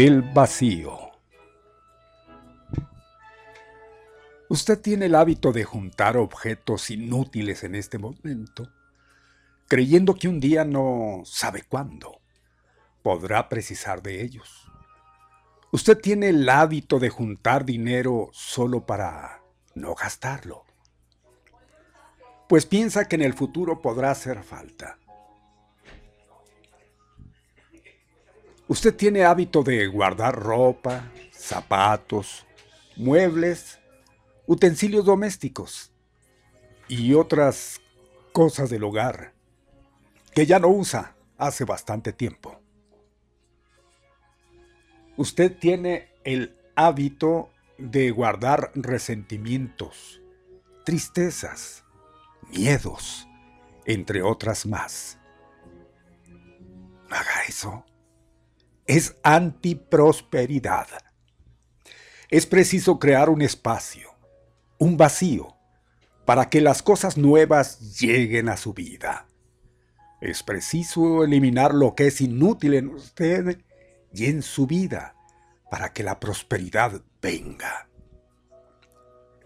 Del vacío. Usted tiene el hábito de juntar objetos inútiles en este momento, creyendo que un día no sabe cuándo podrá precisar de ellos. Usted tiene el hábito de juntar dinero solo para no gastarlo, pues piensa que en el futuro podrá hacer falta. Usted tiene hábito de guardar ropa, zapatos, muebles, utensilios domésticos y otras cosas del hogar que ya no usa hace bastante tiempo. Usted tiene el hábito de guardar resentimientos, tristezas, miedos, entre otras más. haga eso es antiprosperidad. Es preciso crear un espacio, un vacío, para que las cosas nuevas lleguen a su vida. Es preciso eliminar lo que es inútil en usted y en su vida para que la prosperidad venga.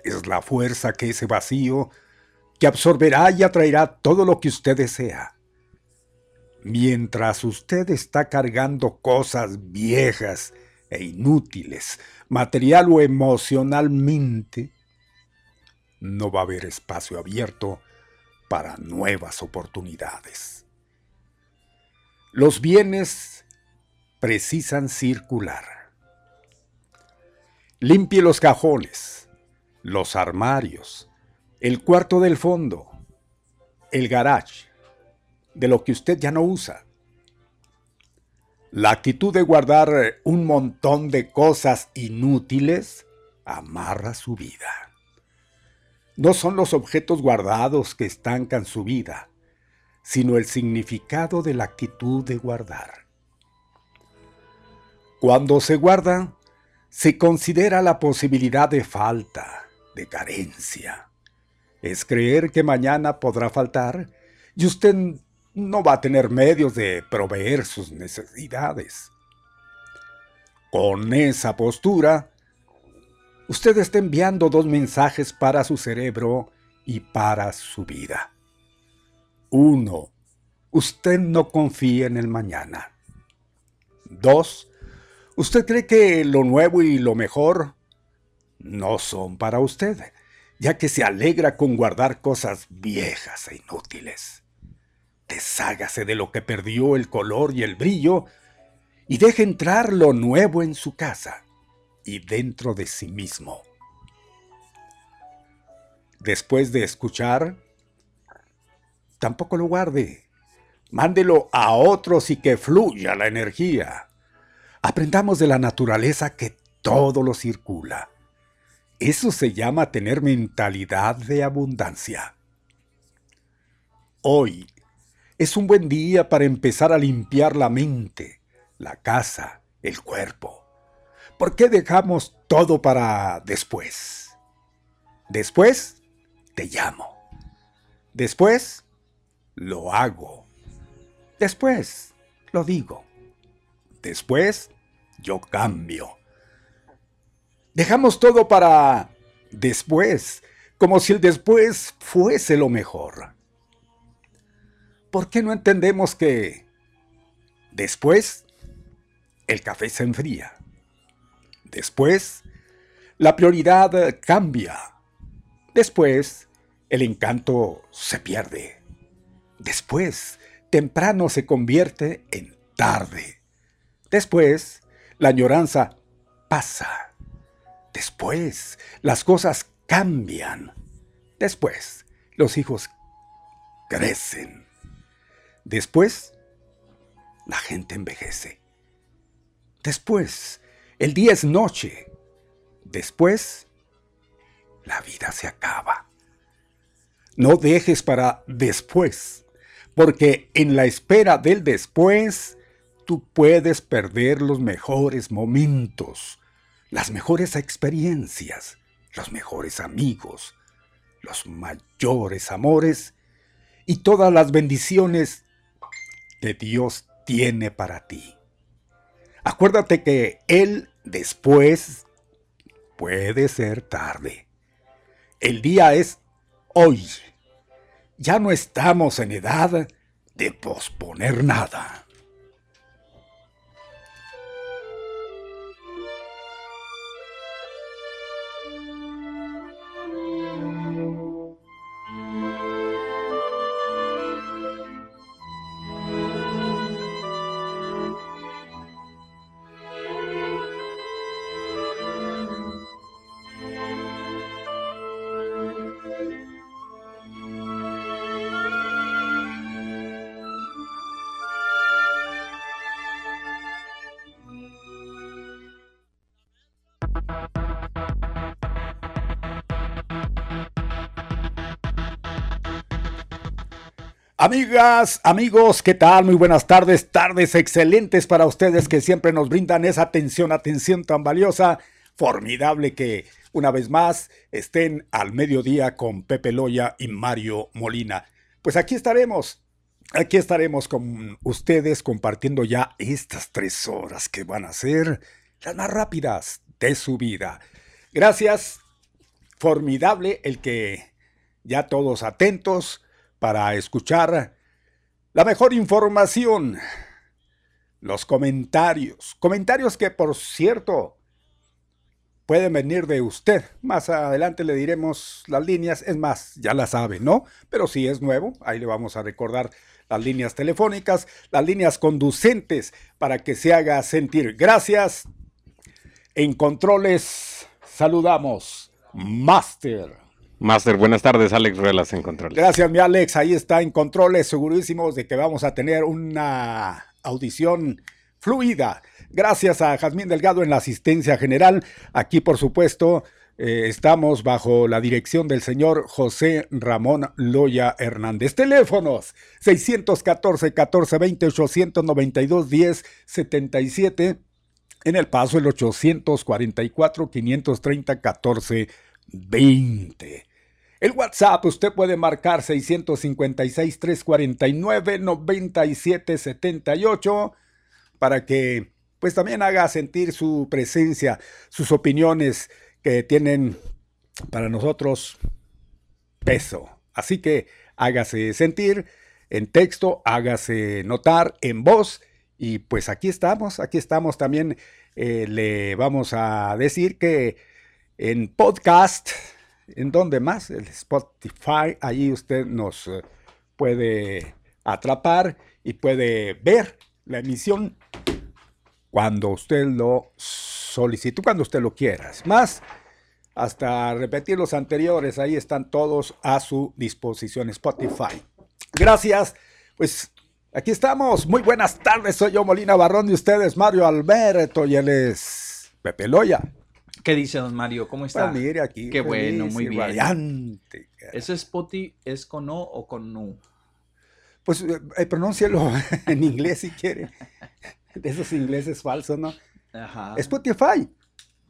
Es la fuerza que ese vacío que absorberá y atraerá todo lo que usted desea Mientras usted está cargando cosas viejas e inútiles, material o emocionalmente, no va a haber espacio abierto para nuevas oportunidades. Los bienes precisan circular. Limpie los cajones, los armarios, el cuarto del fondo, el garage, de lo que usted ya no usa. La actitud de guardar un montón de cosas inútiles amarra su vida. no son los objetos guardados que estancan su vida, sino el significado de la actitud de guardar. Cuando se guarda, se considera la posibilidad de falta, de carencia. Es creer que mañana podrá faltar y usted no va a tener medios de proveer sus necesidades. Con esa postura, usted está enviando dos mensajes para su cerebro y para su vida. Uno, usted no confía en el mañana. Dos, usted cree que lo nuevo y lo mejor no son para usted, ya que se alegra con guardar cosas viejas e inútiles. Deshágase de lo que perdió el color y el brillo y deje entrar lo nuevo en su casa y dentro de sí mismo. Después de escuchar, tampoco lo guarde. Mándelo a otros y que fluya la energía. Aprendamos de la naturaleza que todo lo circula. Eso se llama tener mentalidad de abundancia. Hoy es un buen día para empezar a limpiar la mente, la casa, el cuerpo. ¿Por qué dejamos todo para después? Después te llamo. Después lo hago. Después lo digo. Después yo cambio. Dejamos todo para después, como si el después fuese lo mejor. ¿Por qué no entendemos que después el café se enfría? Después la prioridad cambia. Después el encanto se pierde. Después temprano se convierte en tarde. Después la añoranza pasa. Después, las cosas cambian. Después, los hijos crecen. Después, la gente envejece. Después, el día es noche. Después, la vida se acaba. No dejes para después, porque en la espera del después, tú puedes perder los mejores momentos las mejores experiencias, los mejores amigos, los mayores amores y todas las bendiciones que Dios tiene para ti. Acuérdate que Él después puede ser tarde. El día es hoy. Ya no estamos en edad de posponer nada. Amigas, amigos, ¿qué tal? Muy buenas tardes, tardes excelentes para ustedes que siempre nos brindan esa atención, atención tan valiosa, formidable que una vez más estén al mediodía con Pepe Loya y Mario Molina. Pues aquí estaremos, aquí estaremos con ustedes compartiendo ya estas tres horas que van a ser las más rápidas de su vida. Gracias, formidable el que ya todos atentos para escuchar la mejor información, los comentarios, comentarios que por cierto pueden venir de usted. Más adelante le diremos las líneas, es más, ya la sabe, ¿no? Pero si es nuevo, ahí le vamos a recordar las líneas telefónicas, las líneas conducentes para que se haga sentir. Gracias. En controles saludamos Master. Master, buenas tardes, Alex Ruelas en controles. Gracias, mi Alex, ahí está en controles, segurísimos de que vamos a tener una audición fluida. Gracias a Jazmín Delgado en la asistencia general. Aquí, por supuesto, eh, estamos bajo la dirección del señor José Ramón Loya Hernández. Teléfonos 614-1420, 892-1077. En el paso el 844-530-1420. El WhatsApp usted puede marcar 656-349-9778 para que pues también haga sentir su presencia, sus opiniones que tienen para nosotros peso. Así que hágase sentir en texto, hágase notar en voz y pues aquí estamos, aquí estamos también. Eh, le vamos a decir que en podcast, ¿en donde más? El Spotify, ahí usted nos eh, puede atrapar y puede ver la emisión cuando usted lo solicite, cuando usted lo quiera. Más, hasta repetir los anteriores, ahí están todos a su disposición. Spotify. Gracias. Pues aquí estamos. Muy buenas tardes. Soy yo, Molina Barrón, y ustedes, Mario Alberto, y él es Pepe Loya. ¿Qué dice don Mario? ¿Cómo está? Pues mire aquí. Qué bueno, muy bien. Radiante. ¿Ese Spotify es con O o con Nu? Pues eh, eh, pronúncielo en inglés si quiere. De esos ingleses falsos, ¿no? Ajá. Spotify.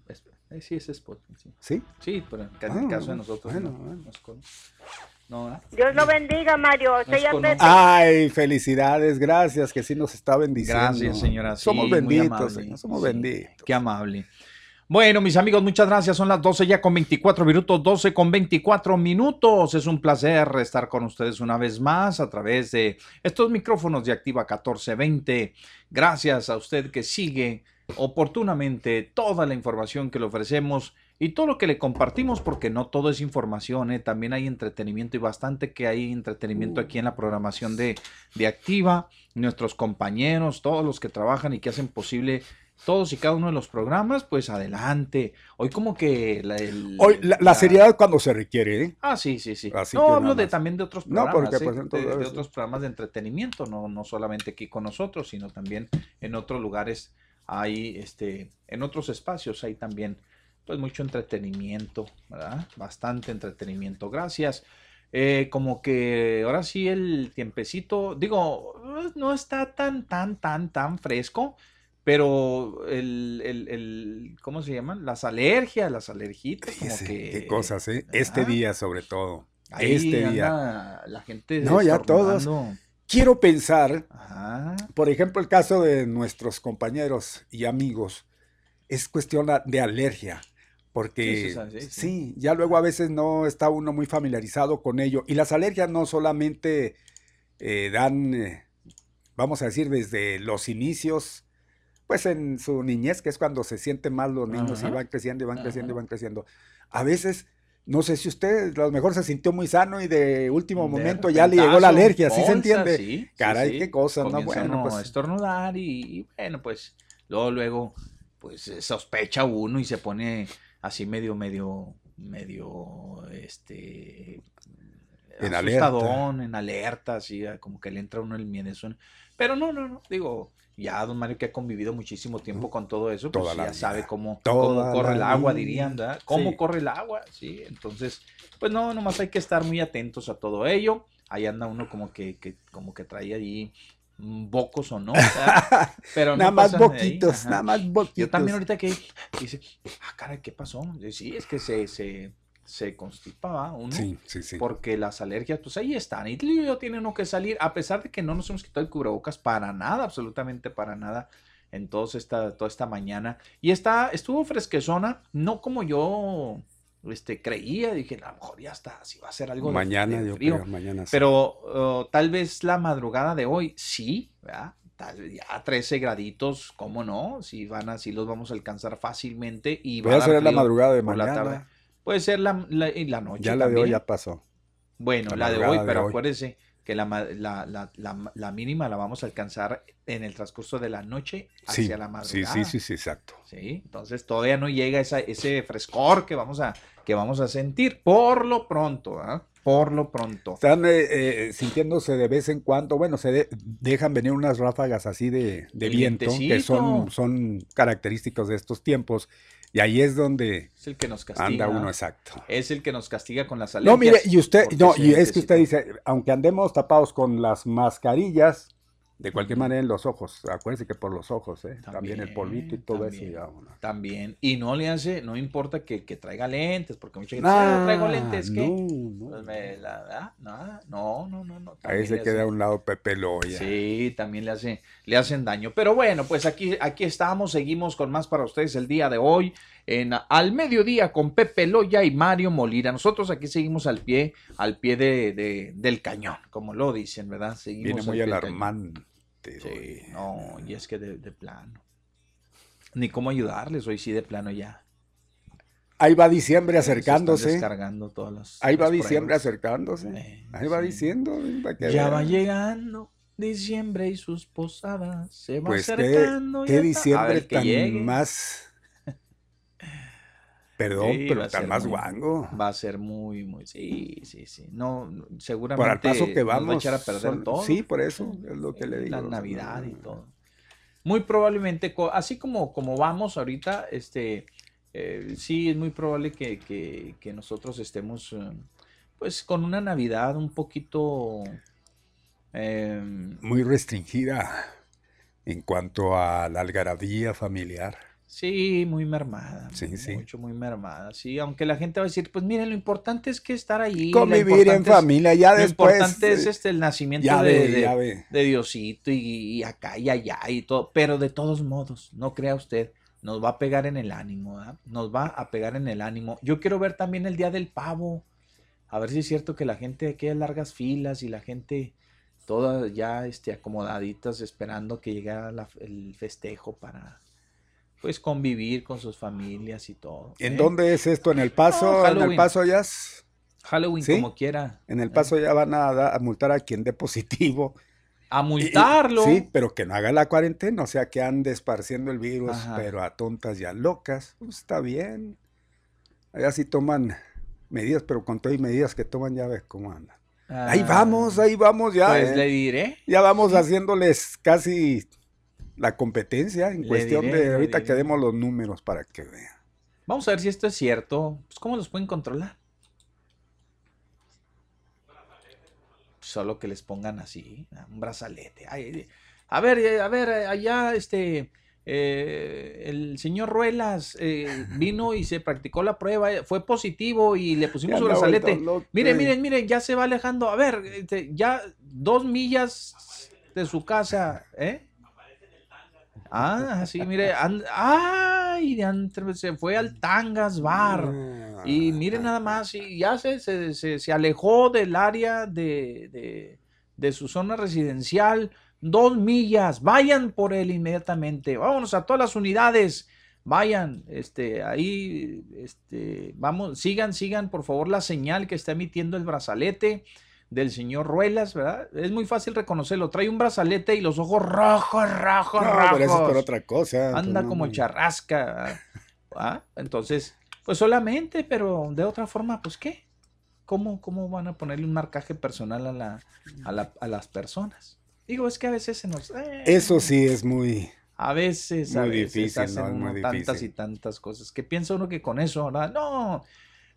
Es- eh, sí, es Spotify. Sí, ¿Sí? sí pero en Ah, caso de nosotros. bueno, no, bueno. no es con-. Dios lo bendiga, Mario. Ay, felicidades, gracias, que sí nos está bendiciendo. Gracias, señora. Sí, Somos muy benditos, amable. Señor, somos Sí, benditos. Qué amable. Bueno, mis amigos, muchas gracias. Son las 12 ya con 24 minutos, 12 con 24 minutos. Es un placer estar con ustedes una vez más a través de estos micrófonos de Activa 1420. Gracias a usted que sigue oportunamente toda la información que le ofrecemos y todo lo que le compartimos, porque no todo es información, ¿eh? también hay entretenimiento y bastante que hay entretenimiento aquí en la programación de, de Activa. Nuestros compañeros, todos los que trabajan y que hacen posible todos y cada uno de los programas, pues adelante. Hoy como que la, el- Hoy, la, la seriedad cuando se requiere, ¿eh? Ah, sí, sí, sí. Así no, hablo de también de otros No, programas, porque, ¿eh? pues, entonces, de, otros programas de entretenimiento, no, no solamente aquí con nosotros, sino también en otros lugares hay, este, en otros espacios hay también, pues, mucho entretenimiento, ¿verdad? Bastante entretenimiento. Gracias. Eh, como que ahora sí el tiempecito, digo, no está tan, tan, tan, tan fresco, pero el, el, el- ¿cómo se llaman? Las alergias, las alergitas, como que... qué cosas, ¿eh? Este día sobre todo. Ahí este día. la gente No, ya todos. Quiero pensar, Ajá. por ejemplo, el caso de nuestros compañeros y amigos, es cuestión de alergia. Porque Sí, sí, sí, sí. sí, ya luego a veces no está uno muy familiarizado con ello. Y las alergias no solamente eh, dan, eh, vamos a decir, desde los inicios, pues en su niñez, que es cuando se sienten mal los niños y Ajá. van creciendo y van creciendo y Ajá. van creciendo. A veces, no sé si usted a lo mejor se sintió muy sano y de último De momento ya le llegó la alergia, ¿sí se bolsa, entiende? sí, Caray, sí. qué cosa, ¿no? Bueno, pues- estornudar y, y bueno, pues luego, luego, pues eh, sospecha uno y se pone así medio, medio, medio, este... En alerta. asustadón, en alerta, así, ah, como que le entra uno el miedo. Pero no, no, no, digo, ya don Mario que ha convivido muchísimo tiempo con todo eso, pues Toda ya sabe cómo, cómo corre el agua, vida. dirían, ¿verdad? Cómo Sí. corre el agua, sí. Entonces, pues no, nomás hay que estar muy atentos a todo ello. Ahí anda uno como que, que como que trae ahí mm, bocos o no. ¿verdad? Pero no nada más boquitos, nada más boquitos. Yo también ahorita que dice, ah, caray, ¿qué pasó? Yo, Sí, es que se, se, se constipaba uno. Sí, sí, sí. Porque las alergias, pues ahí están. Y yo tiene uno que salir, a pesar de que no nos hemos quitado el cubrebocas para nada, absolutamente para nada, en todos esta, toda esta mañana. Y está, estuvo fresquezona, no como yo este, creía. Dije, a lo mejor ya está, si va a ser algo mañana, de yo frío. creo, mañana sí. Pero uh, tal vez la madrugada de hoy, sí, ¿verdad? Tal ya 13 graditos, ¿cómo no? Si van así los vamos a alcanzar fácilmente y va Voy a hacer la frío madrugada de la mañana. Puede ser la, la, la noche ya la de hoy ya pasó. Bueno, La la, de hoy, de pero hoy. acuérdese que la, ma- la, la, la, la mínima la vamos a alcanzar en el transcurso de la noche hacia Sí, la sí, madrugada. sí, sí, sí, exacto. Sí, entonces todavía no llega esa, ese frescor que vamos a, que vamos a sentir por lo pronto, ¿ah? Por lo pronto. Están eh, eh, sintiéndose de vez en cuando, bueno, se de- dejan venir unas ráfagas así de, de viento, que son, son característicos de estos tiempos. Y ahí es donde Es el que nos castiga. anda uno exacto. Es el que nos castiga con las alergias. No, mire, y usted, no, y es que usted dice, aunque andemos tapados con las mascarillas, de cualquier manera en los ojos, acuérdense que por los ojos, ¿eh? también, el polvito y todo eso. también, ya. También. Y no le hace, no importa que, que traiga lentes, porque mucha gente Ah, "Ah, traigo lentes, ¿qué? no, no. Pues me la da, nada, no, no, no, no. Ahí se queda a un lado Pepe Loya. Sí, también le, hace, le hacen daño. Pero bueno, pues aquí, aquí estamos, seguimos con más para ustedes el día de hoy, en Al Mediodía con Pepe Loya y Mario Molina. Nosotros aquí seguimos al pie, al pie de, de- del cañón, como lo dicen, ¿verdad? Seguimos Viene muy alarmante. Sí, no, y es que de, de plano. Ni cómo ayudarles, hoy sí de plano ya. Ahí va diciembre acercándose. descargando todas las. Ahí va diciembre acercándose. Eh, Ahí va diciendo. que Ya vean. va llegando diciembre y sus posadas se va Pues qué, acercando. qué. A diciembre ver, tan más. Perdón, Sí, pero ser más muy- guango. Va a ser muy, muy. Sí, sí, sí. No, seguramente. Para el paso que nos va a vamos. echar a perder son- todo. Sí, por eso es lo que le digo. La Navidad y todo. Muy probablemente, así como, como vamos ahorita, este, eh, sí es muy probable que, que- que nosotros estemos, eh, pues, con una Navidad un poquito, em, Muy restringida en cuanto a la algarabía familiar. Sí, muy mermada, Sí, sí. mucho, muy mermada, sí, aunque la gente va a decir, pues, miren, lo importante es que estar ahí, lo Convivir en es- familia, ya lo después. importante es eh, este, el nacimiento ya de, ve, de- ya ve. de Diosito y, y acá y allá y todo, pero de todos modos, no crea usted, nos va a pegar en el ánimo, ¿verdad? nos va a pegar en el ánimo. Yo quiero ver también el día del pavo, a ver si es cierto que la gente, que hay largas filas y la gente todas ya este, acomodaditas esperando que llegara la- el festejo para pues convivir con sus familias y todo. ¿En ¿eh? dónde es esto? ¿En el paso? ¿En el paso ya? es- Halloween ¿Sí? como quiera. En el ¿eh? paso ya van a, da- a multar a quien dé positivo. A y- multarlo. Sí, pero que no haga la cuarentena, o sea, que ande esparciendo el virus, Ajá. pero a tontas y a locas. Pues está bien. Allá sí toman medidas, pero con todas medidas que toman ya ves cómo andan. Ahí Ah, vamos, ahí vamos ya. Pues ¿eh? le diré. Ya vamos haciéndoles casi la competencia en Le cuestión diré, de ahorita diré. que demos los números para que vean. Vamos a ver si esto es cierto. Pues, ¿Cómo los pueden controlar? Solo que les pongan así, un brazalete. Ay, a ver, eh, a ver, eh, allá este, eh, el señor Ruelas eh, vino y se practicó la prueba, fue positivo y le pusimos su brazalete. Miren, miren, miren, ya se va alejando. A ver, este, ya dos millas de su casa, ¿eh? Ah, sí, mire, and- ay, se fue al Tangas Bar. Y miren nada más, y ya se, se, se- se alejó del área de, de- de su zona residencial, dos millas, vayan por él inmediatamente, vámonos a todas las unidades, vayan, este, ahí, este, vamos, sigan, sigan por favor la señal que está emitiendo el brazalete del señor Ruelas, ¿verdad? Es muy fácil reconocerlo, trae un brazalete y los ojos rojos, rojos, No, rojos. pero eso es por otra cosa. Anda no, como no. charrasca. ¿ah? Entonces, pues solamente, pero de otra forma, pues ¿qué? ¿Cómo, cómo van a ponerle un marcaje personal a, la, a, la- a las personas? Digo, es que a veces se nos... eh, Eso sí es muy... A veces, a muy veces difícil, hacen muy tantas difícil. y tantas cosas que piensa uno que con eso, ¿verdad? No,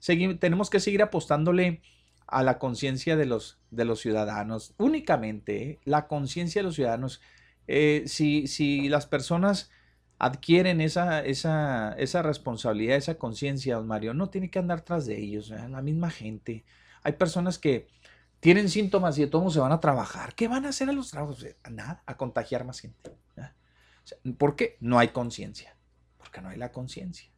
segui- tenemos que seguir apostándole a la conciencia de los, de los ciudadanos, únicamente ¿eh? la conciencia de los ciudadanos. Eh, si, si las personas adquieren esa, esa, esa responsabilidad, esa conciencia, don Mario, no tiene que andar tras de ellos, ¿verdad? la misma gente. Hay personas que tienen síntomas y de todos se van a trabajar. ¿Qué van a hacer a los trabajos? Eh, Nada, a contagiar más gente. ¿Por qué? No hay conciencia. Porque no hay la conciencia.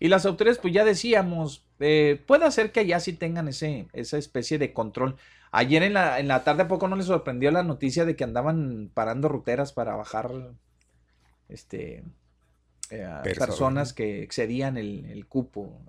Y las autoridades, pues ya decíamos, eh, puede ser que allá sí tengan ese, esa especie de control. Ayer en la, en la tarde, ¿a poco no les sorprendió la noticia de que andaban parando ruteras para bajar este, eh, Personas. que excedían el, el cupo?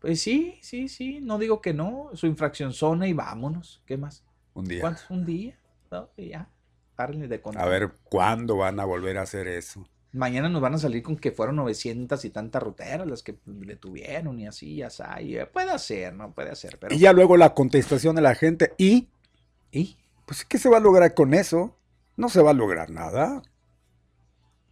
Pues sí, sí, sí, no digo que no, su infracción zona y vámonos. ¿Qué más? Un día. ¿Cuántos? Un día. ¿no? Y ya. Párenle de contar. A ver cuándo van a volver a hacer eso. Mañana nos van a salir con que fueron 900 y tantas ruteras las que detuvieron y así, ya. Y, eh, puede ser, ¿no? Puede ser, pero... Y ya luego la contestación de la gente. ¿Y? ¿Y? Pues, ¿qué se va a lograr con eso? No se va a lograr nada.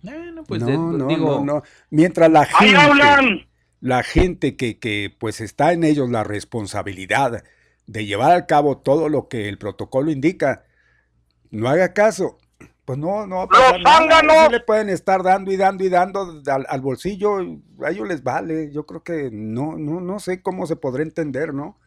Bueno, pues no, de- no, digo, no, no. Mientras la ¡Ahí gente, hablan! la gente que, que pues está en ellos la responsabilidad de llevar a cabo todo lo que el protocolo indica, no haga caso. Pues no, no va a pasar ¡Los nada. zánganos! Sí le pueden estar dando y dando y dando al, al bolsillo, a ellos les vale. Yo creo que no, no, no sé cómo se podrá entender, ¿no?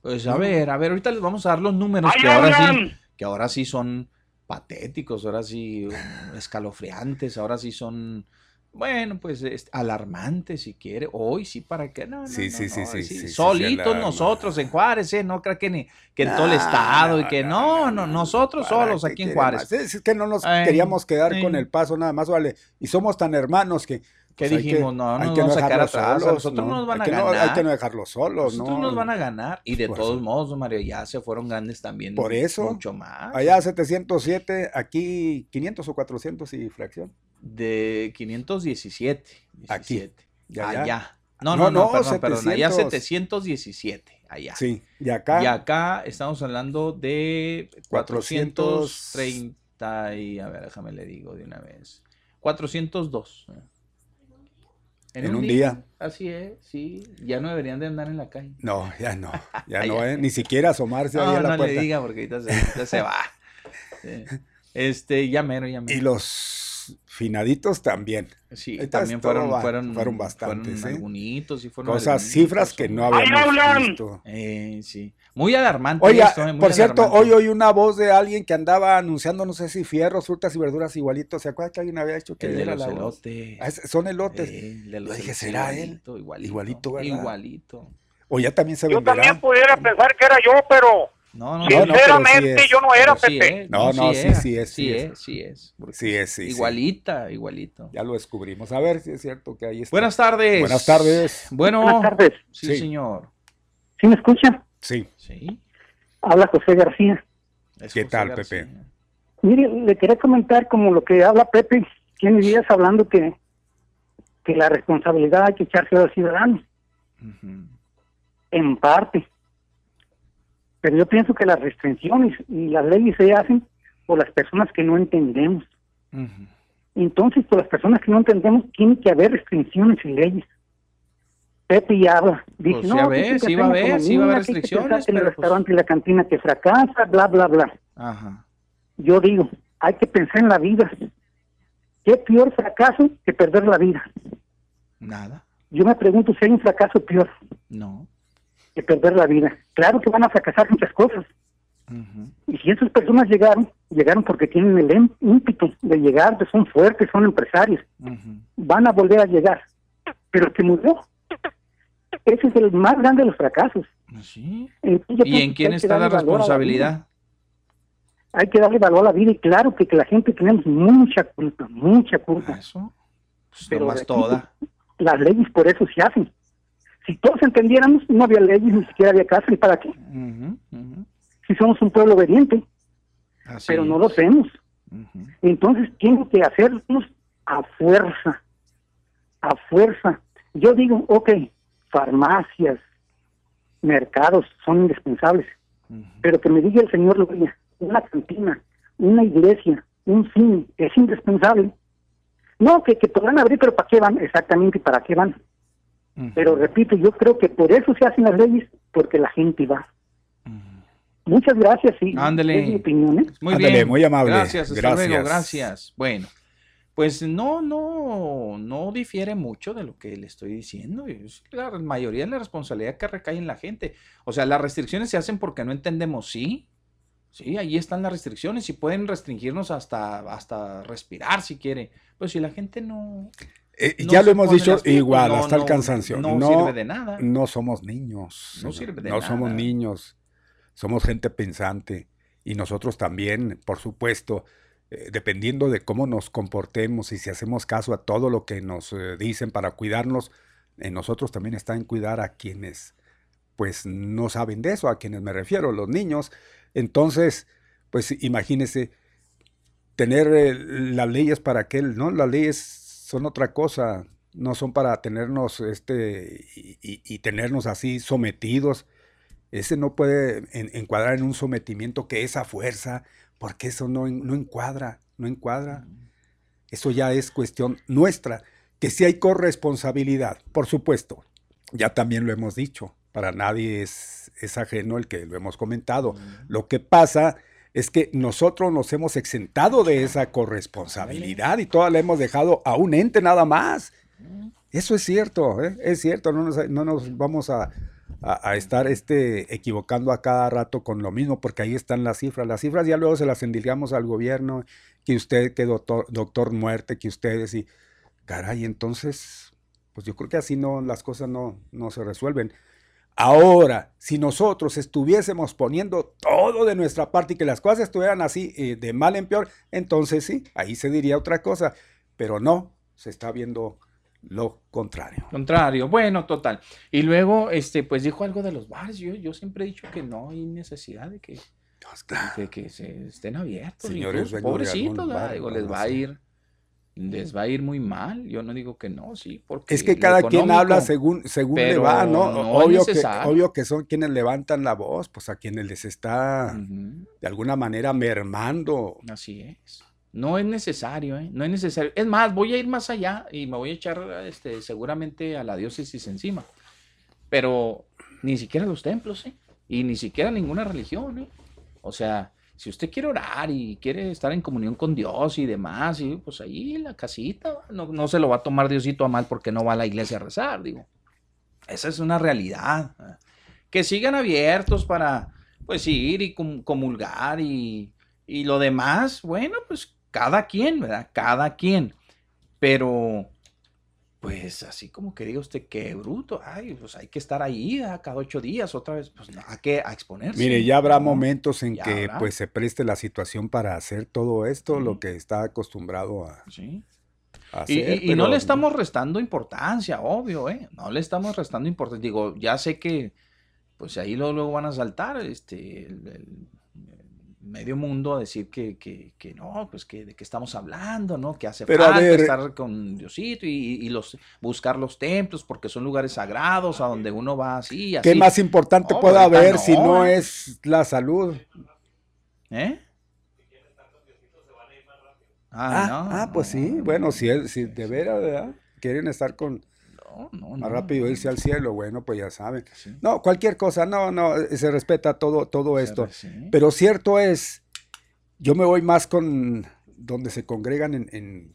pues a ver, a ver, ahorita les vamos a dar los números ¡Ahí que ahora sí, que ahora sí son patéticos, ahora sí escalofriantes, ahora sí son, bueno, pues es- alarmantes si quiere. Hoy sí, ¿para qué? No, no, Sí, no, sí, sí, no, sí, sí, sí, Solitos nosotros en Juárez, ¿eh? No creo que ni que en todo el No, estado y no, que no, no, no, no, no, nosotros ¿para solos aquí en Juárez. más? Es, que no nos Ay, queríamos quedar con el paso nada más, vale. Y somos tan hermanos que. ¿Qué pues, dijimos? que- No, hay nos que vamos a sacar atrás, solos, nosotros ¿no? nos van Hay a que no- hay ganar. que no dejarlos solos, Nosotros ¿no? nos van a ganar y de Por todos eso. modos, Mario, ya se fueron grandes también. Por eso, Mucho más. Allá 707, aquí 500 o 400 y fracción. De 517. Aquí. 17. Ya, allá. ya. No, No, no, no, no, perdón, perdón. Allá 700. 717. Allá. Sí, y acá. Y acá estamos hablando de 400. 430 y a ver, déjame le digo de una vez. 402. En un día. Así es, sí. Ya no deberían de andar en la calle. No, ya no. Ya no. ¿eh? Ni siquiera asomarse ahí No, a la no le puerta. diga porque ahorita se, ahorita se va. Sí. Este, ya mero, ya mero. Y los finaditos también. Sí, también fueron, va- fueron, fueron bastantes, fueron ¿eh? algunitos, sí fueron Cosas, algunitos, cifras que no ¡Ahí habíamos hablan! visto. Eh, sí. Muy alarmante Oiga, esto, eh, muy por cierto, hoy oí una voz de alguien que andaba anunciando, no sé si fierros, frutas y verduras igualitos. ¿Se acuerda que alguien había dicho que El él de era los la voz? elotes. Ah, es- Son elotes. Eh, el de los Yo dije, elotes, ¿será él? igualito, Igualito, Igualito, ¿verdad? Igualito. O ya también se Yo venderá. también pudiera pensar que era yo, pero No, no, No, no, pero sinceramente sí es. yo no era, pero sí Pepe. es, No, no, sí, sí es, sí Sí es. es, sí es. Sí es, sí, sí. Igualita, igualito. Ya lo descubrimos. A ver si es cierto que ahí está. Buenas tardes. Buenas tardes. Bueno, Buenas tardes. sí, Sí. señor. ¿Sí me escucha? Sí. Sí. Habla José García. es ¿Qué José tal, García. Pepe? Mire, le quería comentar como lo que habla Pepe, tiene días hablando que, que la responsabilidad hay que echarse a los ciudadanos, en parte. Pero yo pienso que las restricciones y las leyes se hacen por las personas que no entendemos. Ujú. Entonces, por las personas que no entendemos, tiene que haber restricciones y leyes. Pepe ya habla. Dice, Pues no, ya que ves, sí va a haber, sí va a haber que restricciones, que en el pero, pues- restaurante y la cantina que fracasa, bla, bla, bla. Ajá. Yo digo, hay que pensar en la vida. ¿Qué peor fracaso que perder la vida? Nada. Yo me pregunto si hay un fracaso peor No. Perder la vida. Claro que van a fracasar muchas cosas. Y si esas personas llegaron, llegaron porque tienen el em- ímpetu de llegar, son fuertes, son empresarios, van a volver a llegar. Pero que murió, ese es el más grande de los fracasos. Sí. Entonces, yo ¿Y en quién está la responsabilidad? Hay que darle valor a la vida y claro que, que la gente tenemos mucha culpa, mucha culpa. Eso. Pues Pero nomás aquí- toda. Las leyes por eso se hacen. Si todos entendiéramos, no había leyes, ni siquiera había cárcel. ¿Para qué? Si somos un pueblo obediente, Así pero no lo hacemos. Entonces tienen que hacernos a fuerza, a fuerza. Yo digo, ok, farmacias, mercados son indispensables, pero que me diga el señor Loría, una cantina, una iglesia, un cine, es indispensable. No, que, que podrán abrir, pero ¿para qué van? Exactamente, ¿para qué van? Pero repito, yo creo que por eso se hacen las leyes, porque la gente va. Muchas gracias y Ándele. es mi opinión. ¿eh? Muy Ándale, bien. muy amable. Gracias, hasta Gracias. luego, gracias. Bueno, pues no, no, no difiere mucho de lo que le estoy diciendo. Es la mayoría de la responsabilidad que recae en la gente. O sea, las restricciones se hacen porque no entendemos, sí. Sí, ahí están las restricciones y pueden restringirnos hasta, hasta respirar si quiere. Pues si la gente no. Eh, no ya lo hemos dicho igual, no, hasta el cansancio. No, No, sirve de nada. no somos niños. No sirve de No somos nada. niños. Somos gente pensante. Y nosotros también, por supuesto, eh, dependiendo de cómo nos comportemos y si hacemos caso a todo lo que nos eh, dicen para cuidarnos, en nosotros también está en cuidar a quienes pues no saben de eso, a quienes me refiero, los niños. Entonces, pues imagínese tener las leyes para aquel, ¿no? Las leyes son otra cosa, no son para tenernos este y, y- y tenernos así sometidos. Ese no puede en- encuadrar en un sometimiento que esa fuerza, porque eso no, no encuadra, no encuadra. Eso ya es cuestión nuestra, que si hay corresponsabilidad, por supuesto. Ya también lo hemos dicho, para nadie es, es ajeno el que lo hemos comentado. Lo que pasa es que nosotros nos hemos exentado de esa corresponsabilidad y toda la hemos dejado a un ente nada más. Eso es cierto, ¿eh? es cierto, no nos, no nos vamos a, a, estar este, equivocando a cada rato con lo mismo, porque ahí están las cifras. Las cifras ya luego se las endilgamos al gobierno, que usted, que doctor, doctor muerte, que ustedes, y caray, entonces, pues yo creo que así no, las cosas no, no se resuelven. Ahora, si nosotros estuviésemos poniendo todo de nuestra parte y que las cosas estuvieran así eh, de mal en peor, entonces sí, ahí se diría otra cosa, pero no, se está viendo lo contrario. Contrario, bueno, total. Y luego, este, pues dijo algo de los bares. Yo, yo siempre he dicho que no hay necesidad de que, de que se estén abiertos. Señores, pobrecitos, digo, les va a ir, les va a ir muy mal. Yo no digo que no, sí, porque es que cada quien habla según, según le va, ¿no? obvio, que, obvio que son quienes levantan la voz, pues a quienes les está de alguna manera mermando. Así es. No es necesario, ¿eh? No es necesario. Es más, voy a ir más allá y me voy a echar este, seguramente a la diócesis encima. Pero ni siquiera los templos, ¿eh? Y ni siquiera ninguna religión, ¿eh? O sea, si usted quiere orar y quiere estar en comunión con Dios y demás, y pues ahí la casita, no, no se lo va a tomar Diosito a mal porque no va a la iglesia a rezar, digo. Esa es una realidad. Que sigan abiertos para, pues, ir y comulgar y, y lo demás, bueno, pues cada quien, ¿verdad? Cada quien. Pero, pues así como que diga usted, qué bruto, ay, pues hay que estar ahí cada ocho días otra vez, pues no, hay que exponerse. Mire, ya habrá momentos en que pues se preste la situación para hacer todo esto, lo que está acostumbrado a, sí. hacer. Y, no le estamos restando importancia, obvio, ¿eh? No le estamos restando importancia. Digo, ya sé que, pues ahí luego, van a saltar, este, el medio mundo a decir que, que, que, no, pues que de qué estamos hablando, ¿no? Que hace falta estar con Diosito y, los buscar los templos porque son lugares sagrados a donde uno va así. así. ¿Qué más importante puede haber si no es la salud? ¿Eh? Ah, ah, ah pues sí, bueno, si, si de veras, ¿verdad? Quieren estar con, más rápido irse al cielo, bueno, pues ya saben. No, cualquier cosa, no, no, se respeta todo, todo esto. Pero cierto es, yo me voy más con donde se congregan en,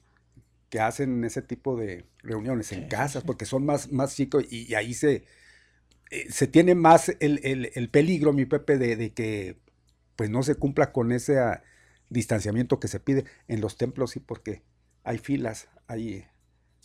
que hacen ese tipo de reuniones en casas, porque son más, más chicos y, ahí se, eh, se tiene más el, peligro, mi Pepe, de, que pues no se cumpla con ese ah, distanciamiento que se pide. En los templos, sí, porque hay filas, hay,